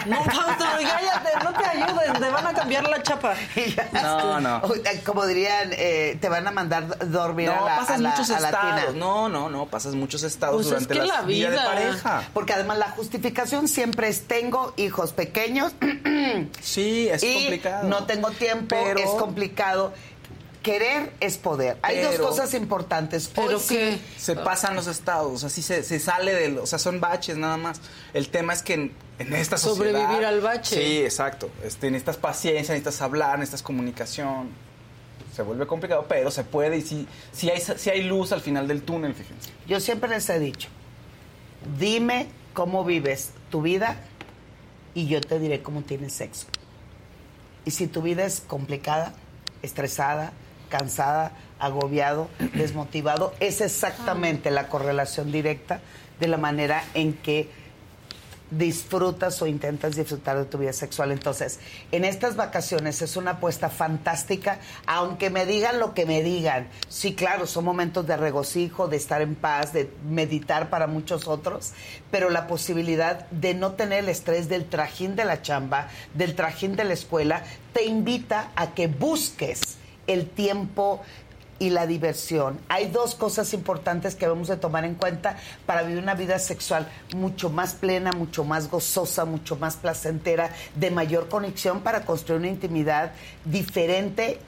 No, Fausto, cállate, no te ayuden, te van a cambiar la chapa. No, no. Uy, Como dirían, eh, te van a mandar dormir a No, la, pasas a la- muchos a la estados. tina. No, no, no, pasas muchos estados Pues es durante que la, la vida de pareja. Porque además la justificación siempre es tengo hijos pequeños. sí, es y complicado. No tengo tiempo, Pero- es complicado. Querer es poder. Hay dos Pero- cosas importantes. Hoy sí- Se pasan los estados, así se, se sale de lo- o sea, son baches nada más. El tema es que en, en esta sociedad... Sobrevivir al bache. Sí, exacto. Este, necesitas paciencia, necesitas hablar, necesitas comunicación. Se vuelve complicado, pero se puede y sí, sí, hay, sí hay luz al final del túnel, fíjense. Yo siempre les he dicho, dime cómo vives tu vida y yo te diré cómo tienes sexo. Y si tu vida es complicada, estresada, cansada, agobiado, desmotivado, es exactamente la correlación directa de la manera en que disfrutas o intentas disfrutar de tu vida sexual. Entonces, en estas vacaciones es una apuesta fantástica, aunque me digan lo que me digan. Sí, claro, son momentos de regocijo, de estar en paz, de meditar para muchos otros, pero la posibilidad de no tener el estrés del trajín de la chamba, del trajín de la escuela, te invita a que busques el tiempo y la diversión. Hay dos cosas importantes que debemos de tomar en cuenta para vivir una vida sexual mucho más plena, mucho más gozosa, mucho más placentera, de mayor conexión para construir una intimidad diferente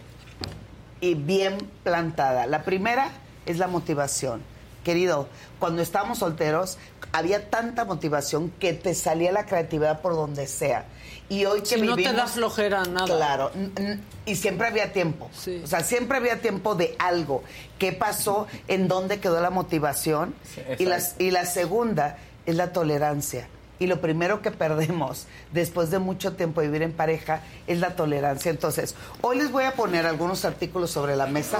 y bien plantada. La primera es la motivación. Querido, cuando estábamos solteros había tanta motivación que te salía la creatividad por donde sea. Y hoy que Si no te vivimos- da flojera nada. Claro, y siempre había tiempo. O sea, siempre había tiempo de algo. ¿Qué pasó? ¿En dónde quedó la motivación? y, la, y la segunda es la tolerancia. Y lo primero que perdemos después de mucho tiempo de vivir en pareja es la tolerancia. Entonces, hoy les voy a poner algunos artículos sobre la mesa.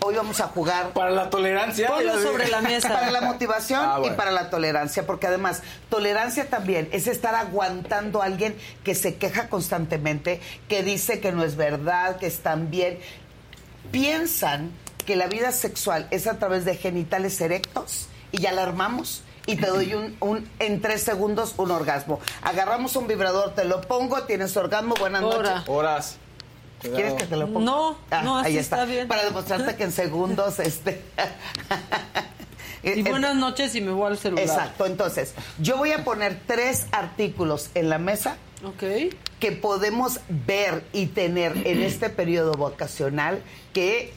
Hoy vamos a jugar. Para la tolerancia. Ponlo sobre la mesa. Para la motivación Ah, y para la tolerancia, porque además, tolerancia también es estar aguantando a alguien que se queja constantemente, que dice que no es verdad, que están bien. Piensan que la vida sexual es a través de genitales erectos y ya la armamos. Y te doy un, un en tres segundos un orgasmo. Agarramos un vibrador, te lo pongo, tienes orgasmo, buenas Hora. noches. Horas. ¿Quieres que te lo ponga? No, no, así ahí está. está bien. Para demostrarte que en segundos este Y buenas noches y me voy al celular. Exacto, entonces, yo voy a poner tres artículos en la mesa que podemos ver y tener en este periodo vacacional que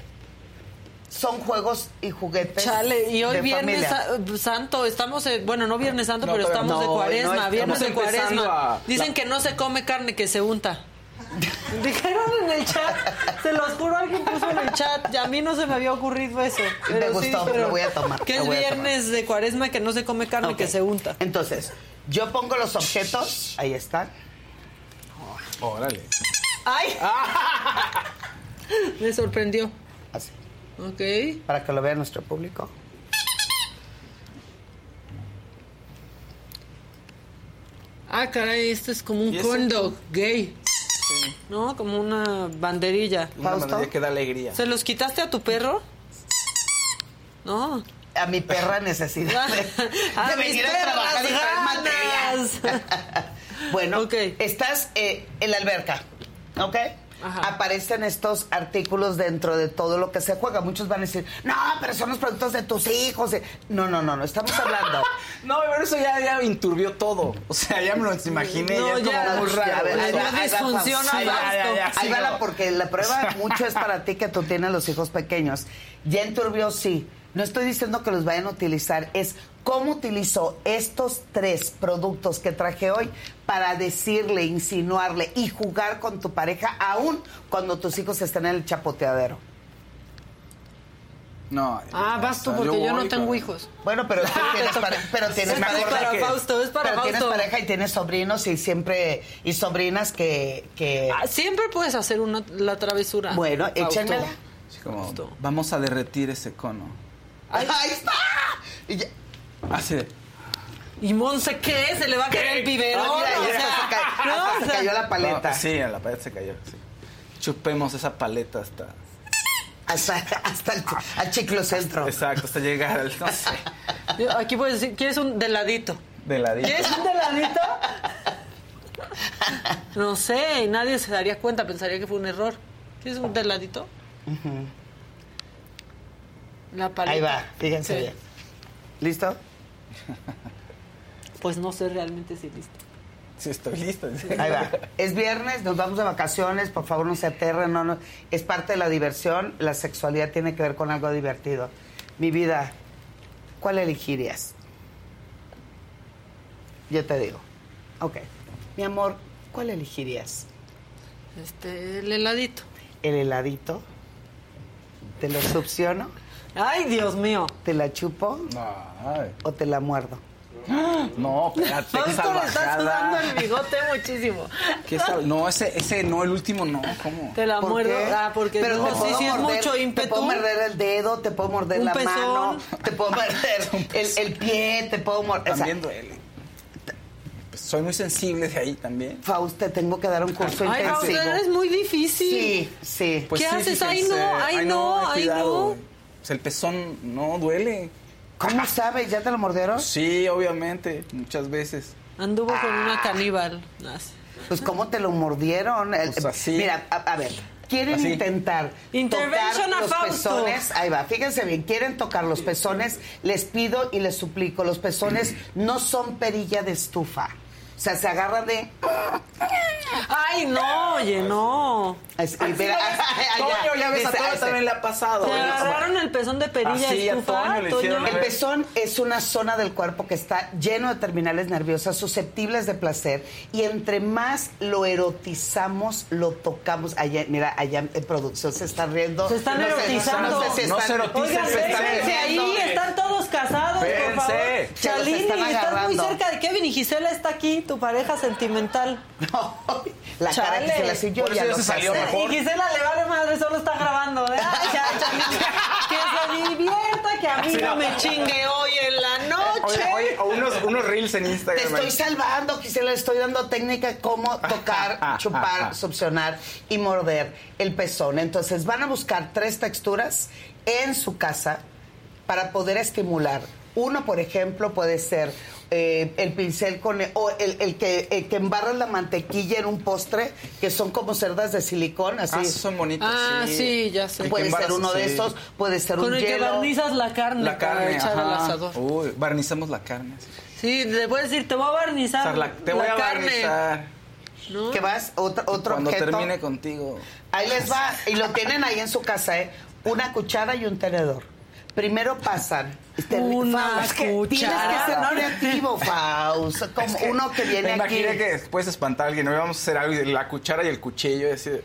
son juegos y juguetes Chale, y hoy de Viernes familia. Santo, estamos, en- bueno, no Viernes Santo, No, pero estamos no, de cuaresma, no, Viernes de cuaresma. Dicen la- que no se come carne, que se unta. Dijeron en el chat, se los juro, alguien puso en el chat, y a mí no se me había ocurrido eso. Me pero sí gustó, dijeron lo voy a tomar, Que es viernes de cuaresma, que no se come carne, que se unta. Entonces, yo pongo los objetos, ahí están. Órale. ¡Ay! Me sorprendió. Así. Ok. Para que lo vea nuestro público. Ah, caray, esto es como un dog gay. ¿No? Como una banderilla. Una manera que da alegría. ¿Se los quitaste a tu perro? No. A mi perra necesidad de, A de mis venir a trabajar y traer bueno, estás eh, en la alberca, ¿ok? Aparecen estos artículos dentro de todo lo que se juega. Muchos van a decir, no, pero son los productos de tus hijos. No, no, no, no, estamos hablando. No, pero eso ya, ya inturbió todo. O sea, ya me lo imaginé. No, ya es ya, como muy ya, ya, ya, Ahí va la- porque la prueba mucho es para ti que tú tienes los hijos pequeños. Ya enturbió, sí. No estoy diciendo que los vayan a utilizar, es cómo utilizo estos tres productos que traje hoy para decirle, insinuarle y jugar con tu pareja aún cuando tus hijos estén en el chapoteadero. No. Ah, vas tú, porque yo, voy, no tengo pero- hijos. Bueno, pero tú tienes, Te toca. pare- pero tienes Es pareja. para que- Fausto, es para pero tienes pareja y tienes sobrinos y siempre y sobrinas que, que Ah, Siempre puedes hacer una, la travesura. bueno, Fausto. échenmela. Así como, vamos a derretir ese cono. Ahí está. Y ya- Así de. ¿Y Monse qué? ¿Se le va a caer el biberón? Ah, mira, O ya sea, se ca- no, o se cayó la paleta. No, sí, a la paleta se cayó. sí. Chupemos esa paleta hasta. Hasta, hasta el, al chiclocentro. Exacto, hasta llegar al. No sé. Yo Aquí puedes decir, ¿quieres un deladito? De la ¿Quieres un deladito? No sé, y nadie se daría cuenta, pensaría que fue un error. ¿Quieres un deladito? La paleta. Ahí va, fíjense Sí. bien. ¿Listo? Pues no sé realmente si listo. Sí, estoy listo. Ahí va. Es viernes, nos vamos de vacaciones, por favor no se aterren, no, no. Es parte de la diversión, la sexualidad tiene que ver con algo divertido. Mi vida, ¿cuál elegirías? Yo te digo. Ok. Mi amor, ¿cuál elegirías? Este, el heladito. ¿El heladito? ¿Te lo succiono? Ay, Dios mío. ¿Te la chupo? Ay. ¿O te la muerdo? No, espérate, Fausto le está sudando el bigote muchísimo. ¿Qué sal- No, ese, ese no, el último no. ¿Cómo? Te la ¿Por muerdo. qué? Ah, porque Pero no, te sí, sí es mucho Te ímpetu. puedo morder el dedo, te puedo morder la pezón. mano, te puedo morder el, el pie, te puedo morder. o sea, También duele. Pues soy muy sensible de ahí también. Faust, te tengo que dar un curso Ay, Fausto, intensivo. eres muy difícil. Sí, sí. Pues ¿Qué sí, haces? Ay, fíjense. no, ay, no, ay, cuidado. no. Pues el pezón no duele. ¿Cómo sabes? ¿Ya te lo mordieron? Sí, obviamente, muchas veces. Anduvo con una caníbal. Ah, sí. Pues ¿cómo te lo mordieron? Pues así. Mira, a, a ver, quieren Así. intentar Intervention tocar a los Fausto. pezones. Ahí va, fíjense bien, quieren tocar los pezones, les pido y les suplico, los pezones no son perilla de estufa. O sea, se agarran de... Ay, no, oye, no. Es- y mira, Toño, ya ves, a Toño también le ha pasado. ¿Te agarraron el pezón de perilla Así, a estufa, Toño le hicieron- El pezón es una zona del cuerpo que está lleno de terminales nerviosas susceptibles de placer y entre más lo erotizamos, lo tocamos. Allá, mira, allá en producción se está riendo. Se están No sé- erotizando. No, sé si No están- se eroticen, Oigan, se están ahí, están todos casados, por favor. Se Chalini, están estás muy cerca de Kevin y Gisela está aquí, tu pareja sentimental. No, la cara que se la hizo yo ya se salió sé. mejor. Y Gisela le vale madre, solo está grabando. ¿eh? Ay, ya, que se divierta, que a mí no me chingue hoy en la noche. Oye, oye, o unos, unos reels en Te Instagram. estoy ahí. salvando, Gisela, le estoy dando técnica de cómo tocar, chupar, succionar y morder el pezón. Entonces van a buscar tres texturas en su casa para poder estimular Uno, por ejemplo, puede ser eh, el pincel con el- o el, el que el que embarra la mantequilla en un postre, que son como cerdas de silicón, así. Ah, son bonitos. Ah, sí, ya sé. Puede Que ser uno de sí. esos, puede ser Con un el que hielo. barnizas la carne, La carne, echar al asador. Uy, barnizamos la carne. Sí, le puedes decir, te voy a barnizar O sea, la- te la voy a carne. barnizar. ¿No? Que vas, otro, otro Cuando objeto. termine contigo. Ahí les va, y lo tienen ahí en su casa, ¿eh? Una cuchara y un tenedor. Primero pasan. Este, Una Faust, es que cuchara. Tienes que ser creativo, Faust. Como Es que uno que viene me aquí. imaginé que después espantar a alguien. No íbamos a hacer algo y la cuchara y el cuchillo. Y decir,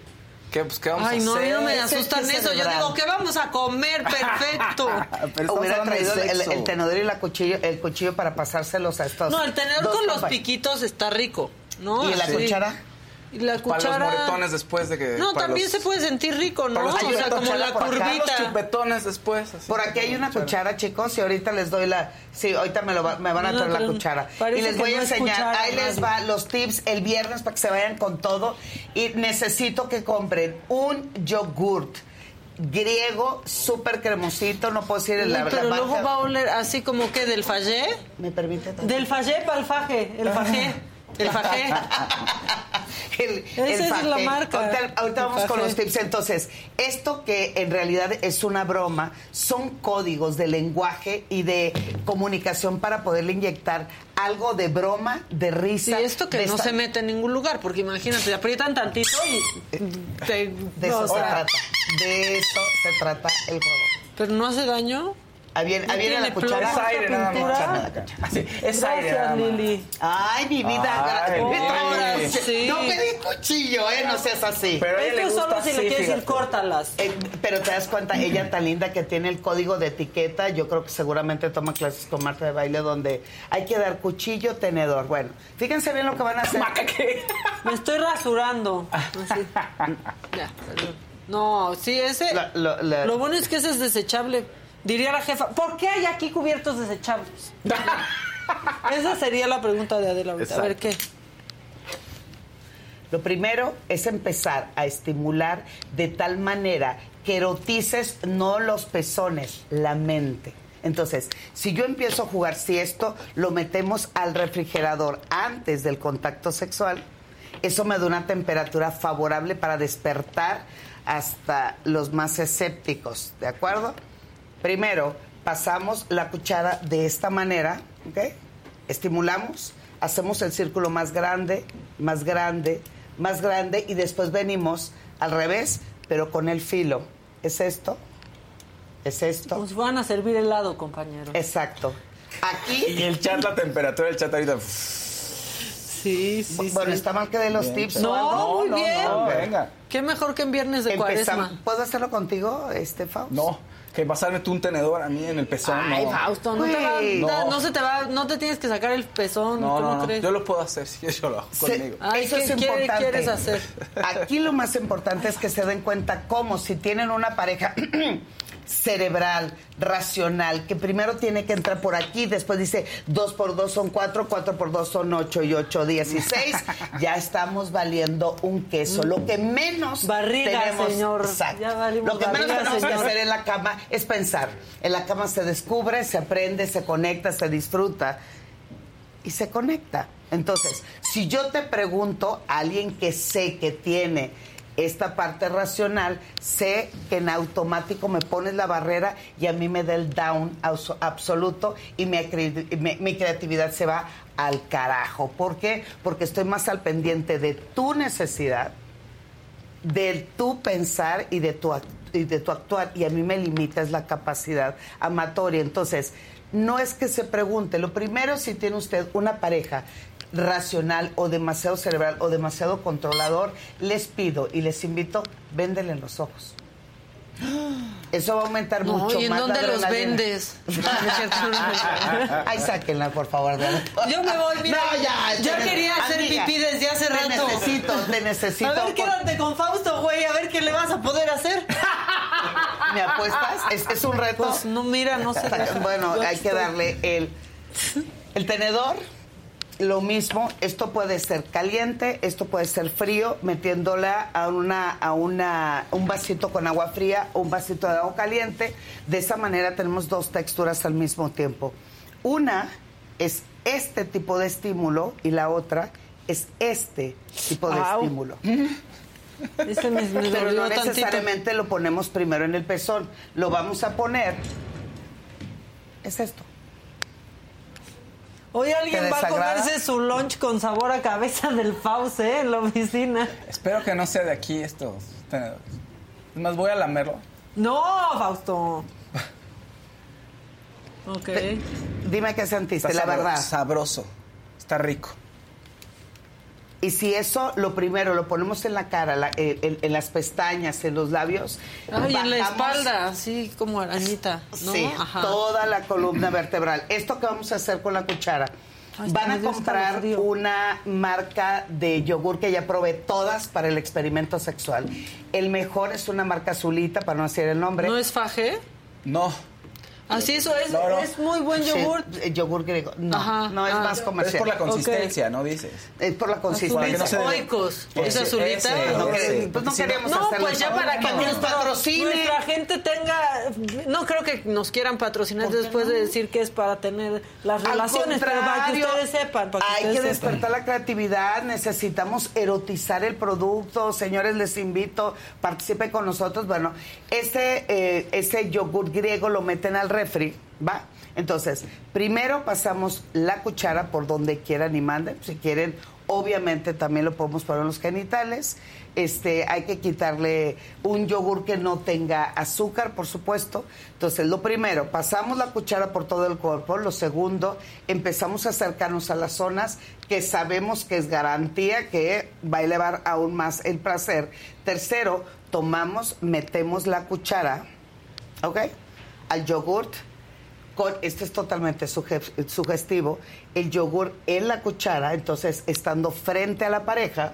¿qué, pues, ¿qué vamos Ay, a no, a hacer? mí no me Ese es asustan eso. Yo digo, ¿qué vamos a comer? Perfecto. Pero estamos Hubiera traído el, el tenedor y la cuchillo, el cuchillo para pasárselos a estos. No, el tenedor con los piquitos está rico, ¿no? ¿Y la Así. cuchara? Y la Para cuchara... los moretones después de que... No, para también los- se puede sentir rico, ¿no? para los O sea, como la por acá, Para los curvita. chupetones después. así. Por aquí hay una cuchara, chicos, y ahorita les doy la... Sí, ahorita me, lo va- me van a No, traer la cuchara. Y les voy a no enseñar, cuchara, ahí les va los tips el viernes para que se vayan con todo. Y necesito que compren un yogurt griego súper cremosito, no puedo decir Uy, la, la pero luego va a oler así como que del fallé. ¿Me permite? Del fallé para el faje. El fajé. El fajé. El- Esa el es la marca. Ahorita, vamos con los tips. Entonces, esto que en realidad es una broma, son códigos de lenguaje y de comunicación para poderle inyectar algo de broma, de risa. esto que no esta- se mete en ningún lugar, porque imagínate, te aprietan tantito y te- De no, eso o se sea, trata. De eso se trata el juego. Pero no hace daño. Ahí viene, No ahí viene la cuchara. esta aire nada más. Así, es Gracias, aire nada más. Lili. Ay, mi vida. Ay, Lili. Sí. No pedí cuchillo, ¿eh? No seas así. Pero a ella le Esto gusta solo si le quieres decir, córtalas. Eh, pero te das cuenta, ella tan linda que tiene el código de etiqueta, yo creo que seguramente toma clases con Marta de baile donde hay que dar cuchillo, tenedor. Bueno, fíjense bien lo que van a hacer. Me estoy rasurando. Así. Ya, perdón. No, sí, ese. La- lo- la- Lo bueno es que ese es desechable. Diría la jefa, ¿por qué hay aquí cubiertos desechables? Esa sería la pregunta de Adela ahorita. A ver qué. Lo primero es empezar a estimular de tal manera que erotices no los pezones, la mente. Entonces, si yo empiezo a jugar, si esto lo metemos al refrigerador antes del contacto sexual, eso me da una temperatura favorable para despertar hasta los más escépticos, ¿de acuerdo? Primero, pasamos la cuchara de esta manera, ¿ok? Estimulamos, hacemos el círculo más grande, más grande, más grande y después venimos al revés, pero con el filo. ¿Es esto? ¿Es esto? Nos van a servir helado, compañero. Exacto. Aquí. Y el chat, la temperatura del chat ahorita. Sí, sí, Bueno, sí. está mal que de los Bien, tips. No, muy bien. No, venga. Qué mejor que en viernes de Empezamos. cuaresma. ¿Puedo hacerlo contigo, este Faust? No, que pasarme tú un tenedor a mí en el pezón. Ay, no. Fausto, no, te va, no. No. se te va, no te tienes que sacar el pezón, No, ¿cómo no, no. crees? Yo lo puedo hacer si yo lo hago Se- conmigo. Ay, Eso ¿qué es importante. quieres hacer? Aquí lo más importante es que se den cuenta cómo si tienen una pareja cerebral, racional, que primero tiene que entrar por aquí, después dice dos por dos son cuatro, cuatro por dos son ocho y ocho, dieciséis, ya estamos valiendo un queso. Lo que menos Barriga, tenemos, señor. Exacto. Lo que menos que hacer en la cama es pensar. En la cama se descubre, se aprende, se conecta, se disfruta y se conecta. Entonces, si yo te pregunto a alguien que sé que tiene esta parte racional, sé que en automático me pones la barrera y a mí me da el down abso- absoluto y mi, cre- mi- mi creatividad se va al carajo. ¿Por qué? Porque estoy más al pendiente de tu necesidad, de tu pensar y de tu, y de tu actuar. Y a mí me limitas la capacidad amatoria. Entonces, no es que se pregunte. Lo primero, si tiene usted una pareja racional o demasiado cerebral o demasiado controlador, les pido y les invito, véndele los ojos. Eso va a aumentar No, mucho ¿y en más dónde los vendes? Ay, sáquenla, por favor. Yo me voy, mira. No, ya, yo te- quería hacer amiga, pipí desde hace te rato. necesito, te necesito. A ver, por- quédate con Fausto, güey, a ver qué le vas a poder hacer. ¿Me apuestas? ¿Es, es un reto? Pues no, mira, no sé. Bueno, hay que darle el, el tenedor. Lo mismo, esto puede ser caliente, esto puede ser frío, metiéndola a una a una un vasito con agua fría o un vasito de agua caliente. De esa manera tenemos dos texturas al mismo tiempo. Una es este tipo de estímulo y la otra es este tipo de Au. estímulo. Ese me, me Pero no tantito. necesariamente lo ponemos primero en el pezón. Lo vamos a poner. Es esto. Hoy alguien ¿Te va a comerse su lunch con sabor a cabeza del Fauce ¿eh? en la oficina. Espero que no sea de aquí estos tenedores. Es más, voy a lamerlo. No, Fausto. Ok. Dime qué sentiste, Está la verdad. Sabroso. Está rico. Y si eso, lo primero, lo ponemos en la cara, la- eh, en, en las pestañas, en los labios. Ay, en la bajamos- espalda, así como arañita, ¿no? Sí, Ajá. toda la columna vertebral. Esto que vamos a hacer con la cuchara. Ay, Van a comprar una marca de yogur que ya probé todas para el experimento sexual. El mejor es una marca azulita, para no decir el nombre. ¿No es faje? No. Así eso es, No, no. es muy buen Sí, yogur. eh, yogur griego. No, Ajá. no es Ah. más Pero comercial. es por la consistencia, ¿no dices? Es por la consistencia. Azulitos oicos. ¿Es azulita? ese, No, ese. pues no queríamos No, hacerle pues ya favor, para que nos patrocine. nuestra gente tenga. No creo que nos quieran patrocinar ¿Por qué después no? de decir que es para tener las Al relaciones, pero para que contrario, ustedes sepan. Para que Hay que sepan. despertar la creatividad, necesitamos erotizar el producto. Señores, les invito, participen con nosotros. Bueno, este, eh, este yogur griego lo meten al refri, ¿va? Entonces, primero pasamos la cuchara por donde quieran y manden. Si quieren, obviamente también lo podemos poner en los genitales. Este, hay que quitarle un yogur que no tenga azúcar, por supuesto. Entonces, lo primero, pasamos la cuchara por todo el cuerpo. Lo segundo, empezamos a acercarnos a las zonas que sabemos que es garantía que va a elevar aún más el placer. Tercero, tomamos, metemos la cuchara, ¿ok? Al yogurt. Con, este es totalmente suge- sugestivo. El yogur en la cuchara, entonces estando frente a la pareja,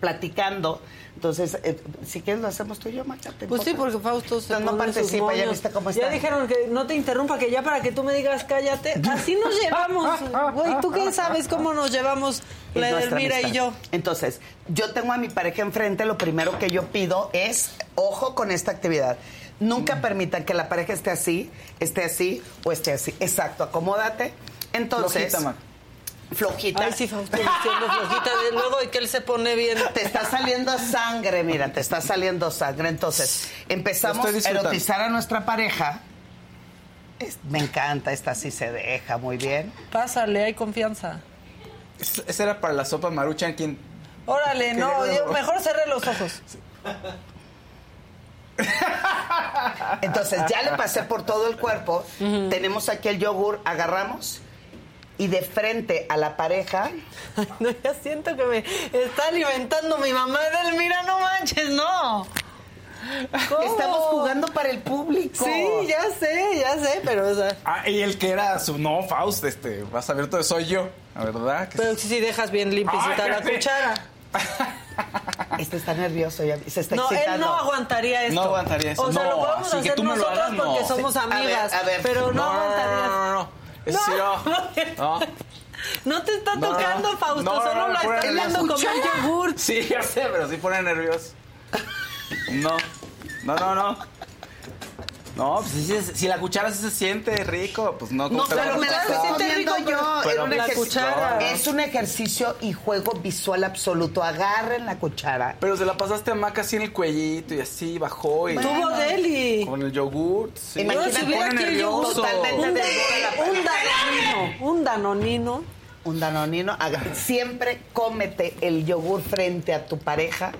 platicando. Entonces, eh, si quieres lo hacemos tú y yo, Maca. ¿te Pues sí, porque Fausto se No, no sus participa, ya viste cómo Ya está. dijeron que no te interrumpa, que ya para que tú me digas cállate. Así nos llevamos, güey. ¿Tú qué sabes cómo nos llevamos Es la Edelmira y yo? Entonces, yo tengo a mi pareja enfrente, lo primero que yo pido es, ojo con esta actividad. Nunca permitan que la pareja esté así, esté así o esté así. Exacto, acomódate. Entonces, Flojita. Ay, sí, flojita. De luego y que él se pone bien. Te está saliendo sangre, mira, te está saliendo sangre. Entonces, empezamos a disfrutando. erotizar a nuestra pareja. Es- me encanta, esta sí se deja muy bien. Pásale, hay confianza. Ese ese era para la sopa maruchan, quien Órale, no, yo mejor cerré los ojos. Entonces, ya le pasé por todo el cuerpo. Tenemos aquí el yogur, agarramos y de frente a la pareja. Ay, no, ya siento que me está alimentando mi mamá Edelmira, no manches, no. ¿Cómo? Estamos jugando para el público. Sí, ya sé, ya sé, pero o sea, Ah, y el que era su. No, Faust, este. Vas a ver todo, soy yo. La verdad. Pero si sí dejas bien limpiecita Ay, la cuchara. Este está nervioso, ya, se está No, él excitando. no aguantaría esto. No aguantaría eso. O sea, No, lo podemos que hacer nosotros hagas, no. porque somos Sí. A ver, amigas, a ver. pero no, no, no, no, aguantarías. no, no, no. Es no. No. No te está No, tocando, no. Fausto, No, no, solo no, la estás viendo comer yogur. Sí, ya sé, pero sí pone nervioso. No. No, no, no. No, pues si la cuchara sí se siente rico, pues no. ¿cómo No, pero me la estoy siente comiendo rico, yo. pero- La cuchara. Es un ejercicio y juego visual absoluto. Agarren la cuchara. Pero se la pasaste a Maca así en el cuellito y así bajó y. Tuvo Deli. Con el yogur. Sí. Imagínate, si hubiera pone aquí el yogur, totalmente Un, danonino, un danonino. Un danonino. Siempre cómete el yogur frente a tu pareja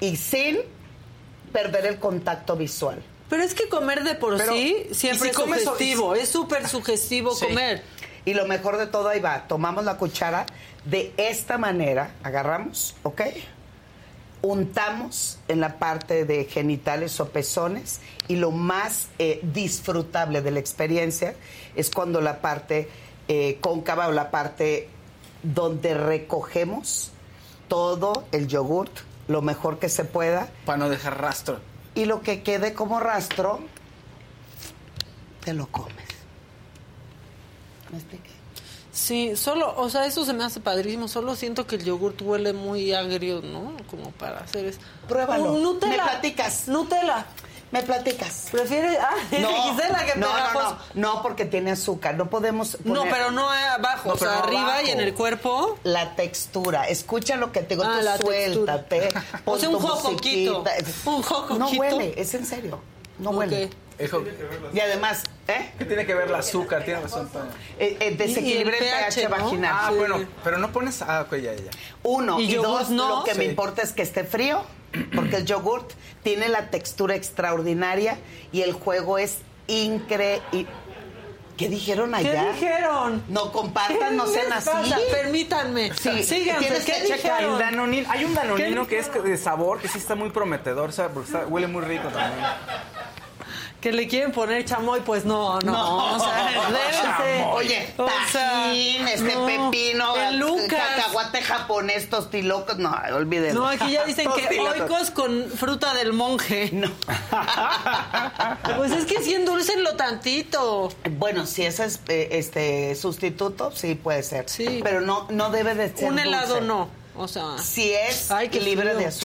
y sin perder el contacto visual. Pero es que comer de por Pero, sí ¿y siempre si es comes sugestivo, es súper sugestivo Sí. comer. Y lo mejor de todo, ahí va. Tomamos la cuchara de esta manera, agarramos, ¿ok? Untamos en la parte de genitales o pezones y lo más eh, disfrutable de la experiencia es cuando la parte eh, cóncava o la parte donde recogemos todo el yogurt, lo mejor que se pueda, Para no dejar rastro. Y lo que quede como rastro, te lo comes. ¿Me expliqué? Sí, solo, o sea, eso se me hace padrísimo. Solo siento que el yogurt huele muy agrio, ¿no? Como para hacer eso. Pruébalo. Nutella. Me platicas. Nutella. Me platicas. ¿Prefieres? Ah, Gisela que no, no, no, no, porque tiene azúcar. No podemos. No, pero no abajo, No, o sea, pero no arriba abajo. y en el cuerpo. La textura. Escucha lo que te digo. Ah, tú la suéltate. O sea, un jocoquito. Un jocoquito. No huele, es en serio. No huele. Eso- Y además, ¿eh? ¿Qué tiene que ver el azúcar? Tiene razón. Eh, eh, desequilibra el pH, vaginal. Ah, bueno, pero no pones. Ah, ok, ya, ya. Uno. ¿Y dos, no? lo que me importa es que esté frío, porque el yogurt tiene la textura extraordinaria y el juego es increíble. ¿Qué dijeron ¿Qué allá? dijeron? No compartan, no ¿Qué sean les así. pasa? Permítanme. Sí, Síganse. tienes ¿Qué que checar. dijeron? El danonino, hay un danonino ¿Qué que es de sabor, que sí está muy prometedor, ¿sabes? Porque está- huele muy rico también. Que le quieren poner chamoy, pues no, no. No. o sea, déjense. Oye, O sea, tajín, este no. pepino, El Lucas. cacahuate japonés, tostilocos, no, olvídenlo. No, aquí ya dicen que oicos con fruta del monje. No. Pues es que sí endulcenlo tantito. Bueno, si ese es eh, este sustituto, sí puede ser. Sí. Pero no, no debe de ser Un helado dulce. no. O sea. Si es Ay, libre frío. de azúcar.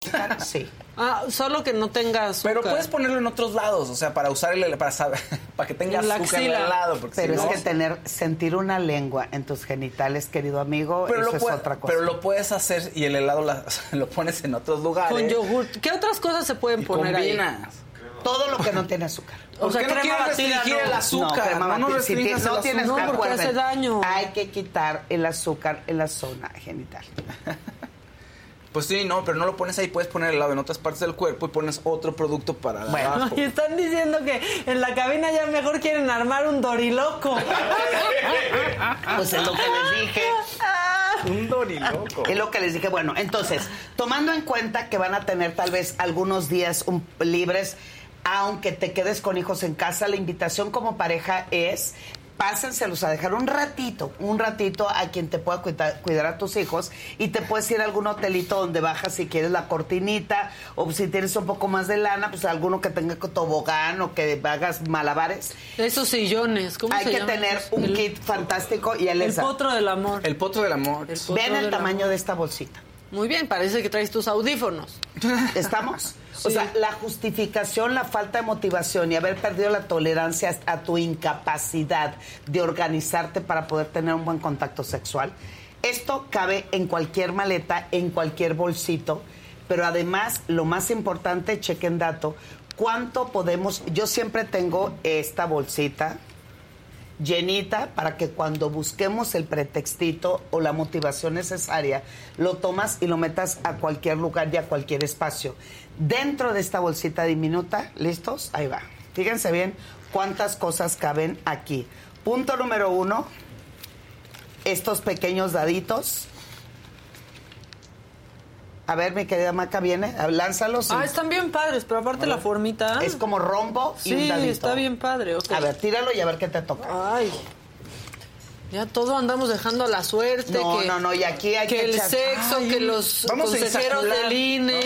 Sí. Ah, solo que no tenga azúcar. Pero puedes ponerlo en otros lados, o sea, para usar el para saber, para que tenga la azúcar en el helado. Porque Pero si es no- que tener, sentir una lengua en tus genitales, querido amigo, pero eso lo, es puede- otra cosa. pero lo puedes hacer y el helado la- lo pones en otros lugares. Con yogurt. ¿Qué otras cosas se pueden y poner ahí? combinas. Todo lo que no tiene azúcar. O sea, ¿Por qué no crema restringir no. el azúcar? No, crema No, no. Si ti- no tienes azúcar. No, porque hace daño. Hay que quitar el azúcar en la zona genital. Pues sí, no, pero no lo pones ahí, puedes poner el helado en otras partes del cuerpo y pones otro producto para Bueno. abajo. Y están diciendo que en la cabina ya mejor quieren armar un doriloco. Pues es lo que les dije. Un doriloco. Es lo que les dije. Bueno, entonces, tomando en cuenta que van a tener tal vez algunos días un- libres, aunque te quedes con hijos en casa, la invitación como pareja es pásenselos a dejar un ratito, un ratito a quien te pueda cuidar, cuidar a tus hijos y te puedes ir a algún hotelito donde bajas si quieres la cortinita o si tienes un poco más de lana, pues alguno que tenga tobogán o que hagas malabares. Esos sillones, ¿cómo Hay se que llaman? tener un El- kit fantástico y El Elesa, potro del amor. El potro del amor. El potro vean el tamaño amor. de esta bolsita. Muy bien, parece que traes tus audífonos. ¿Estamos? O sea, la justificación, la falta de motivación y haber perdido la tolerancia a tu incapacidad de organizarte para poder tener un buen contacto sexual, esto cabe en cualquier maleta, en cualquier bolsito, pero además, lo más importante, chequen dato, ¿cuánto podemos? Yo siempre tengo esta bolsita llenita para que cuando busquemos el pretextito o la motivación necesaria, lo tomas y lo metas a cualquier lugar y a cualquier espacio. Dentro de esta bolsita diminuta, ¿listos? Ahí va. Fíjense bien cuántas cosas caben aquí. Punto número uno, estos pequeños daditos. A ver, mi querida Maca, viene, lánzalos. Ah, están bien padres, pero aparte la formita. Es como rombo y un Sí, dadito. está bien padre, ok. A ver, tíralo y a ver qué te toca. Ay. Ya todo andamos dejando a la suerte. No, que, no, no, y aquí hay que el echar- sexo, Ay, que los consejeros del INE.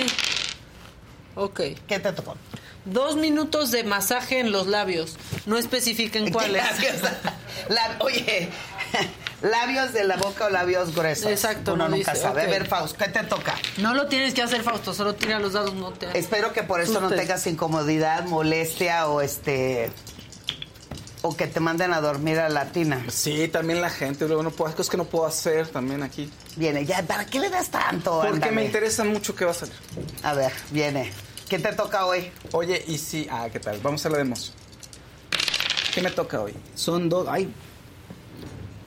Ok. ¿Qué te tocó? Dos minutos de masaje en los labios. No especifiquen cuáles. Labios, la- oye, labios de la boca o labios gruesos. Exacto, Uno no nunca dice, sabe. ok. A ver, Faust, ¿qué te toca? No lo tienes que hacer, Fausto. Solo tira los dados, no te. Espero que por eso no tengas incomodidad, molestia o este o que te manden a dormir a la tina. Sí, también la gente, luego no puedo, hay cosas que no puedo hacer también aquí. Viene, ya, ¿para qué le das tanto? Porque Ándale. me interesa mucho qué va a salir. A ver, viene. ¿Qué te toca hoy? Oye, y sí, ah, ¿qué tal? Vamos a la demos. ¿Qué me toca hoy? Son dos, ay,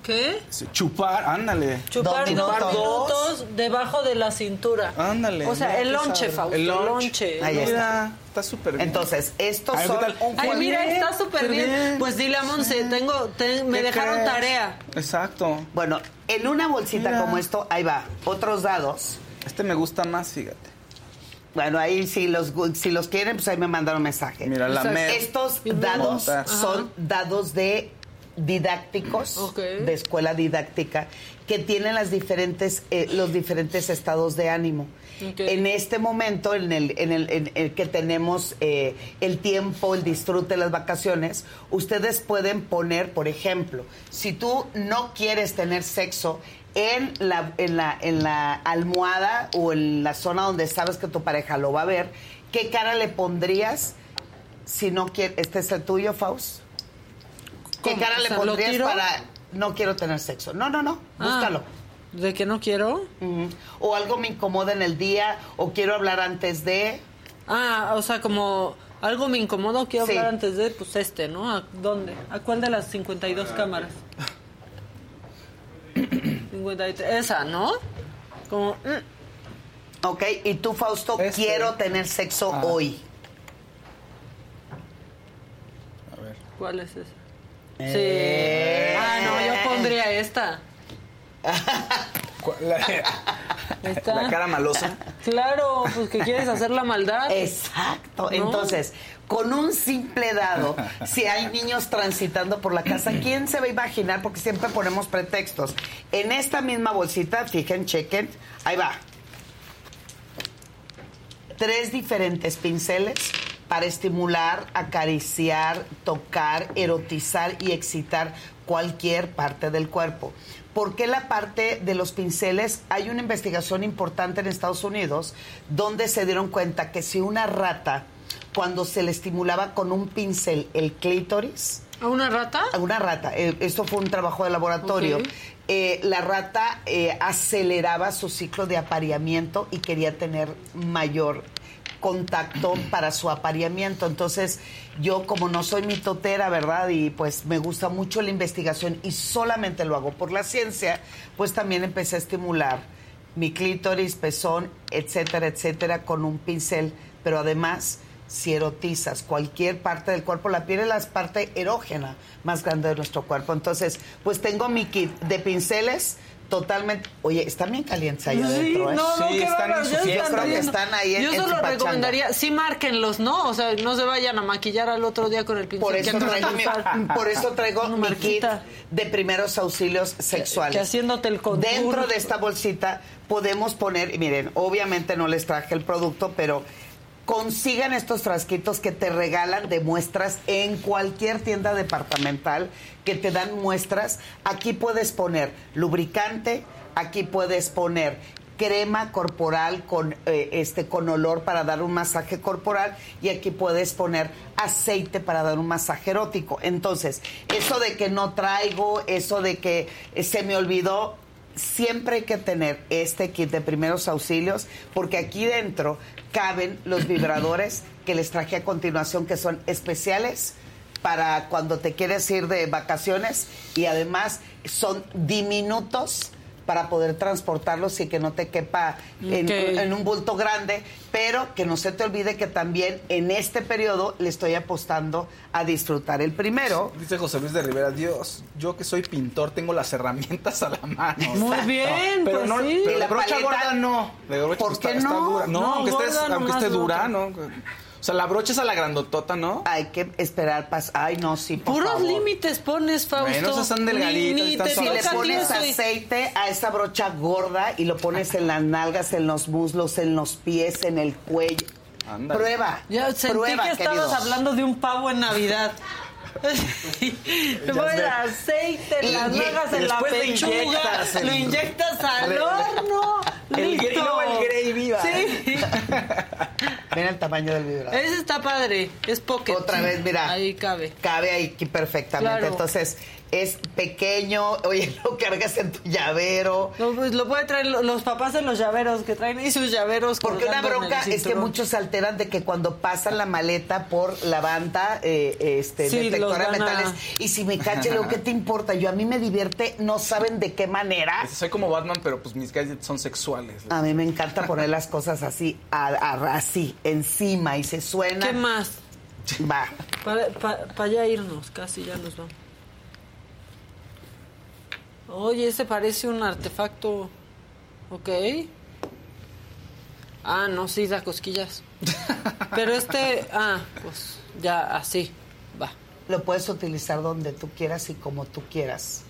¿Qué? chupar, ándale. Chupar dos Chupar minutos debajo de la cintura. Ándale. O sea, el lonche. Fausto. El lonche. Ahí está. Mira, está súper bien. Entonces, estos Ay, ¿qué son... tal? Ay, mira, Bien, está súper bien. bien. Pues dile a Monse, tengo, te- me ¿Qué dejaron crees? tarea. Exacto. Bueno, en una bolsita Mira. como esto, ahí va, otros dados. Este me gusta más, fíjate. Bueno, ahí si los, si los quieren, pues ahí me mandaron un mensaje. Mira, la Estos dados son dados de didácticos, de escuela didáctica, que tienen las diferentes, eh, los diferentes estados de ánimo. En este momento, en el, en el, en el que tenemos eh, el tiempo, el disfrute, las vacaciones, ustedes pueden poner, por ejemplo, si tú no quieres tener sexo en la, en la, en la almohada o en la zona donde sabes que tu pareja lo va a ver, ¿qué cara le pondrías si no quieres? ¿Este es el tuyo, Faust? ¿Qué ¿Cómo? cara O le sea, ¿lo pondrías para no quiero tener sexo? No, no, no, Ah. búscalo. ¿De que no quiero? O algo me incomoda en el día, o quiero hablar antes de. Ah, o sea, como algo me incomoda, quiero Sí. hablar antes de, pues este, ¿no? ¿A dónde? ¿A cuál de las 52 cámaras? 53. Esa, ¿no? Como, mm, Ok, y tú, Fausto, Este. quiero tener sexo Ah. hoy. A ver. ¿cuál es esa? Eh. Sí. Ah, no, yo pondría esta. La, cara malosa. Claro, pues que quieres hacer la maldad. Exacto. ¿No? Entonces, con un simple dado, si hay niños transitando por la casa, ¿quién se va a imaginar? Porque siempre ponemos pretextos. En esta misma bolsita, fijen, chequen, ahí va. Tres diferentes pinceles para estimular, acariciar, tocar, erotizar y excitar cualquier parte del cuerpo. ¿Por qué la parte de los pinceles? Hay una investigación importante en Estados Unidos donde se dieron cuenta que si una rata, cuando se le estimulaba con un pincel el clítoris, ¿A una rata? a una rata, eh, esto fue un trabajo de laboratorio, eh, la rata eh, aceleraba su ciclo de apareamiento y quería tener mayor contacto para su apareamiento. Entonces, yo como no soy mitotera, ¿verdad? Y pues me gusta mucho la investigación y solamente lo hago por la ciencia, pues también empecé a estimular mi clítoris, pezón, etcétera, etcétera, con un pincel, pero además si erotizas cualquier parte del cuerpo, la piel es la parte erógena más grande de nuestro cuerpo. Entonces, pues tengo mi kit de pinceles totalmente... Oye, están bien calientes ahí Sí, adentro, ¿eh? no, no, Sí, están en su ya Yo fiesta. creo que están ahí en, Yo en solo pachanga. recomendaría, sí márquenlos, ¿no? O sea, no se vayan a maquillar al otro día con el pincel. Por eso, traigo mi, por eso traigo mi kit de primeros auxilios sexuales. que haciéndote el contour. Dentro de esta bolsita podemos poner, y miren, obviamente no les traje el producto, pero consigan estos frasquitos que te regalan de muestras en cualquier tienda departamental que te dan muestras. Aquí puedes poner lubricante, aquí puedes poner crema corporal con eh, este con olor para dar un masaje corporal y aquí puedes poner aceite para dar un masaje erótico. Entonces, eso de que no traigo, eso de que eh, se me olvidó, siempre hay que tener este kit de primeros auxilios porque aquí dentro caben los vibradores que les traje a continuación que son especiales para cuando te quieres ir de vacaciones y además son diminutos para poder transportarlos y que no te quepa en, un bulto grande, pero que no se te olvide que también en este periodo le estoy apostando a disfrutar el primero. Dice José Luis de Rivera, Dios, yo que soy pintor tengo las herramientas a la mano. Muy bien, pero pues no, sí. pero ¿Y la brocha paleta? gorda no. La brocha ¿Por está, qué está no? dura. No, No, aunque, estés- esté dura. ¿no? O sea, la brocha es a la grandotota, ¿no? Hay que esperar pas Ay, no, sí, por Puros favor. límites pones, Fausto. Delgaditas, Ni, ni están te Si le pones aceite a esa brocha gorda y lo pones en las nalgas, en los muslos, en los pies, en el cuello. Ándale. Prueba. Ya sentí prueba, que estabas queridos. hablando de un pavo en Navidad. Le pones aceite en las nalgas en la pechuga, inyectas lo inyectas al horno, El, y luego el gravy, va. Sí. Mira el tamaño del vibrador. Ese está padre. Es pocket. Otra vez, mira. Ahí cabe. Cabe ahí perfectamente. Claro. Entonces, es pequeño. Oye, lo cargas en tu llavero. Lo, pues, lo puede traer lo- los papás de los llaveros, que traen ahí sus llaveros. Porque una bronca es que muchos se alteran de que cuando pasan la maleta por la banda eh, este, Sí, detectora de a- metales, y si me cache, luego, ¿qué te importa? Yo a mí me divierte, no saben de qué manera. Soy como Batman, pero pues mis gadgets son sexuales. A mí me encanta poner las cosas así, a- a- así, encima, y se suena. ¿Qué más? Va. Para allá irnos, casi ya nos vamos. Oye, ese parece un artefacto. Ok. Ah, no, sí, da cosquillas. Pero este. Ah, pues ya así. Va. Lo puedes utilizar donde tú quieras y como tú quieras.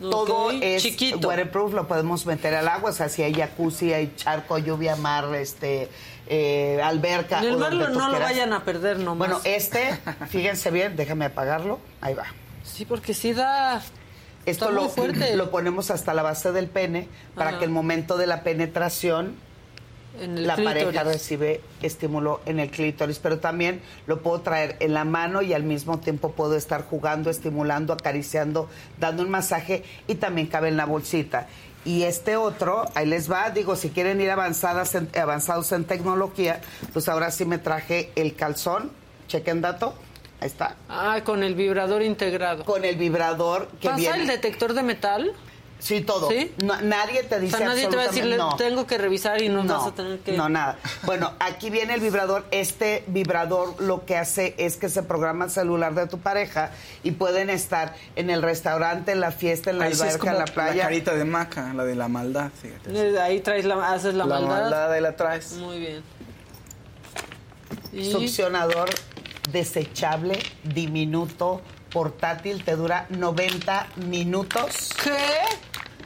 Todo es chiquito. waterproof, lo podemos meter al agua, o sea, si hay jacuzzi, hay charco, lluvia, mar, este, eh, alberca. En el mar no lo vayan a perder nomás. Bueno, este, fíjense bien, déjame apagarlo, ahí va. Sí, porque sí da. Esto lo, lo ponemos hasta la base del pene para Ajá. que el momento de la penetración En la clítoris. pareja recibe estímulo en el clítoris, pero también lo puedo traer en la mano y al mismo tiempo puedo estar jugando, estimulando, acariciando, dando un masaje y también cabe en la bolsita. Y este otro, ahí les va, digo, si quieren ir avanzadas en- avanzados en tecnología, pues ahora sí me traje el calzón, chequen dato, ahí está, Ah, con el vibrador integrado. con el vibrador que ¿Pasa viene... el detector de metal? Sí, todo. ¿Sí? No, nadie te O dice sea, nadie te va a decir, absolutamente- "Le- no. tengo que revisar y no, No, vas a tener que... no, nada. Bueno, aquí viene el vibrador. Este vibrador lo que hace es que se programa el celular de tu pareja y pueden estar en el restaurante, en la fiesta, en la es alberca, como en la playa. carita de maca, la de la maldad, fíjate. Eh, Ahí traes la, haces la, La maldad. maldad ahí la traes. Muy bien. Y- Succionador desechable, diminuto, portátil, te dura 90 minutos. ¿Qué?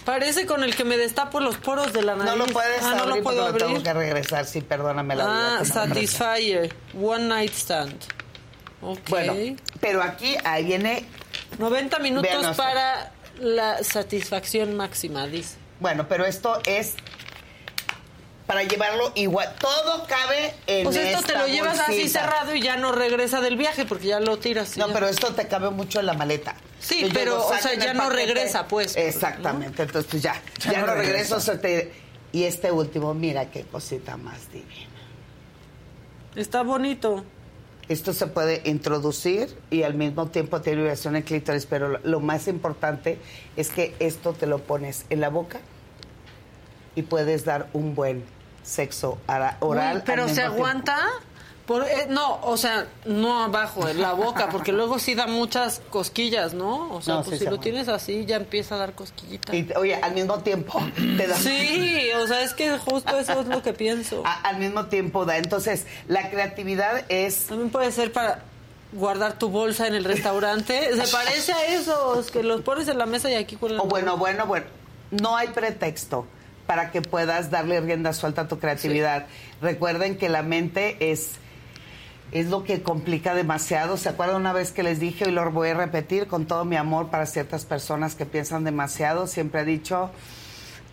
Parece con el que me destapo los poros de la nariz. No lo puedes ah, abrir no lo puedo lo tengo abrir. que regresar. Sí, perdóname la vida. Ah, no me Satisfyer. One Night Stand. Ok. Bueno, pero aquí ahí viene 90 minutos para la satisfacción máxima, dice. Bueno, pero esto es para llevarlo igual. Todo cabe en Pues esto te lo llevas así cerrado y ya no regresa del viaje porque ya lo tiras. No, ya. pero esto te cabe mucho en la maleta. Sí, Yo pero, o sea, ya no paquete. regresa, pues. Exactamente, entonces pues ya, ya, Ya no no regreso. regresa. se te- Y este último, mira qué cosita más divina. Está bonito. Esto se puede introducir y al mismo tiempo tiene vibración en clítoris, pero lo más importante es que esto te lo pones en la boca y puedes dar un buen sexo ara- oral. Uy, pero al se tiempo. aguanta. Por- eh, no, o sea, no abajo, en la boca, porque luego sí da muchas cosquillas, ¿no? O sea, No, pues sí si se lo aguanta. tienes así, ya empieza a dar cosquillitas. Y, oye, al mismo tiempo te da. Sí, o sea, es que justo eso es lo que pienso. A- al mismo tiempo da. Entonces, la creatividad es. También puede ser para guardar tu bolsa en el restaurante. Se parece a esos que los pones en la mesa y aquí cuelgan. O bueno, bueno, bueno. No hay pretexto para que puedas darle rienda suelta a tu creatividad. Recuerden que la mente es es lo que complica demasiado. ¿Se acuerdan una vez que les dije y lo voy a repetir con todo mi amor para ciertas personas que piensan demasiado? Siempre he dicho,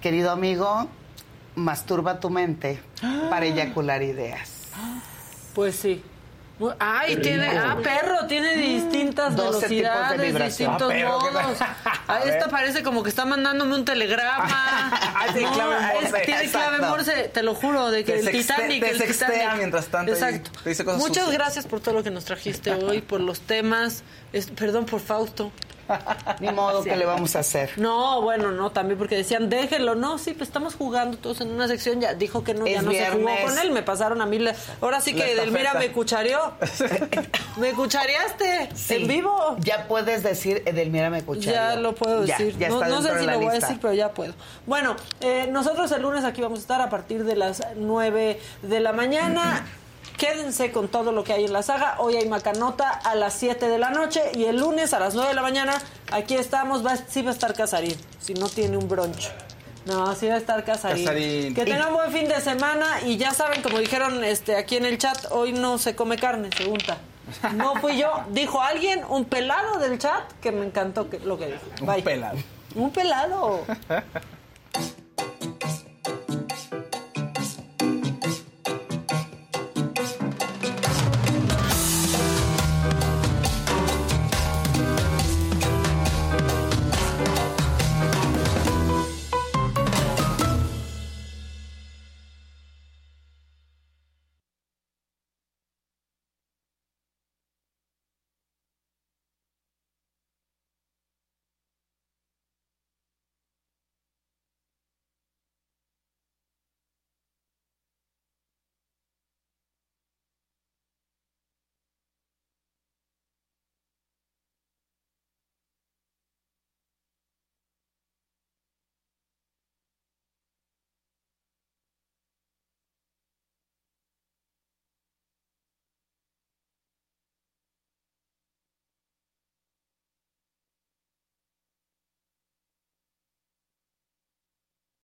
querido amigo, masturba tu mente para eyacular ideas. Pues sí. Mu- Ay, Qué tiene, rico. ah, perro, tiene distintas 12 tipos de velocidades, vibración. distintos Ah, perro, ¿qué tal? modos. Ah, esta parece como que está mandándome un telegrama. Ah, sí, No, clave es- Morse, tiene clave exacto. morse, te lo juro, de que Te el sexte- Titanic, te el sextea Titanic. mientras tanto y Exacto. te dice cosas Muchas sucias. gracias por todo lo que nos trajiste hoy, por los temas. Es- perdón por Fausto. Ni modo, ¿qué le vamos a hacer? No, bueno, no, también porque decían, déjenlo. No, sí, pues estamos jugando todos en una sección. Ya dijo que no, ya no se jugó con él. Me pasaron a mí. la- Ahora sí que Edelmira me cuchareó. me cuchareaste Sí. en vivo. Ya puedes decir, Edelmira me cuchara. Ya lo puedo Ya, decir. ya no no sé si lo voy a decir, pero ya puedo. Bueno, eh, nosotros el lunes aquí vamos a estar a partir de las 9 de la mañana. Quédense con todo lo que hay en la saga. Hoy hay Macanota a las 7 de la noche y el lunes a las 9 de la mañana aquí estamos. Va, sí va a estar Casarín, si no tiene un brunch. No, sí va a estar Casarín. Casarín. Que tengan buen fin de semana y ya saben, como dijeron este aquí en el chat, hoy no se come carne, pregunta. No fui yo, dijo alguien, un pelado del chat, que me encantó que, lo que dijo. Un pelado. Un pelado.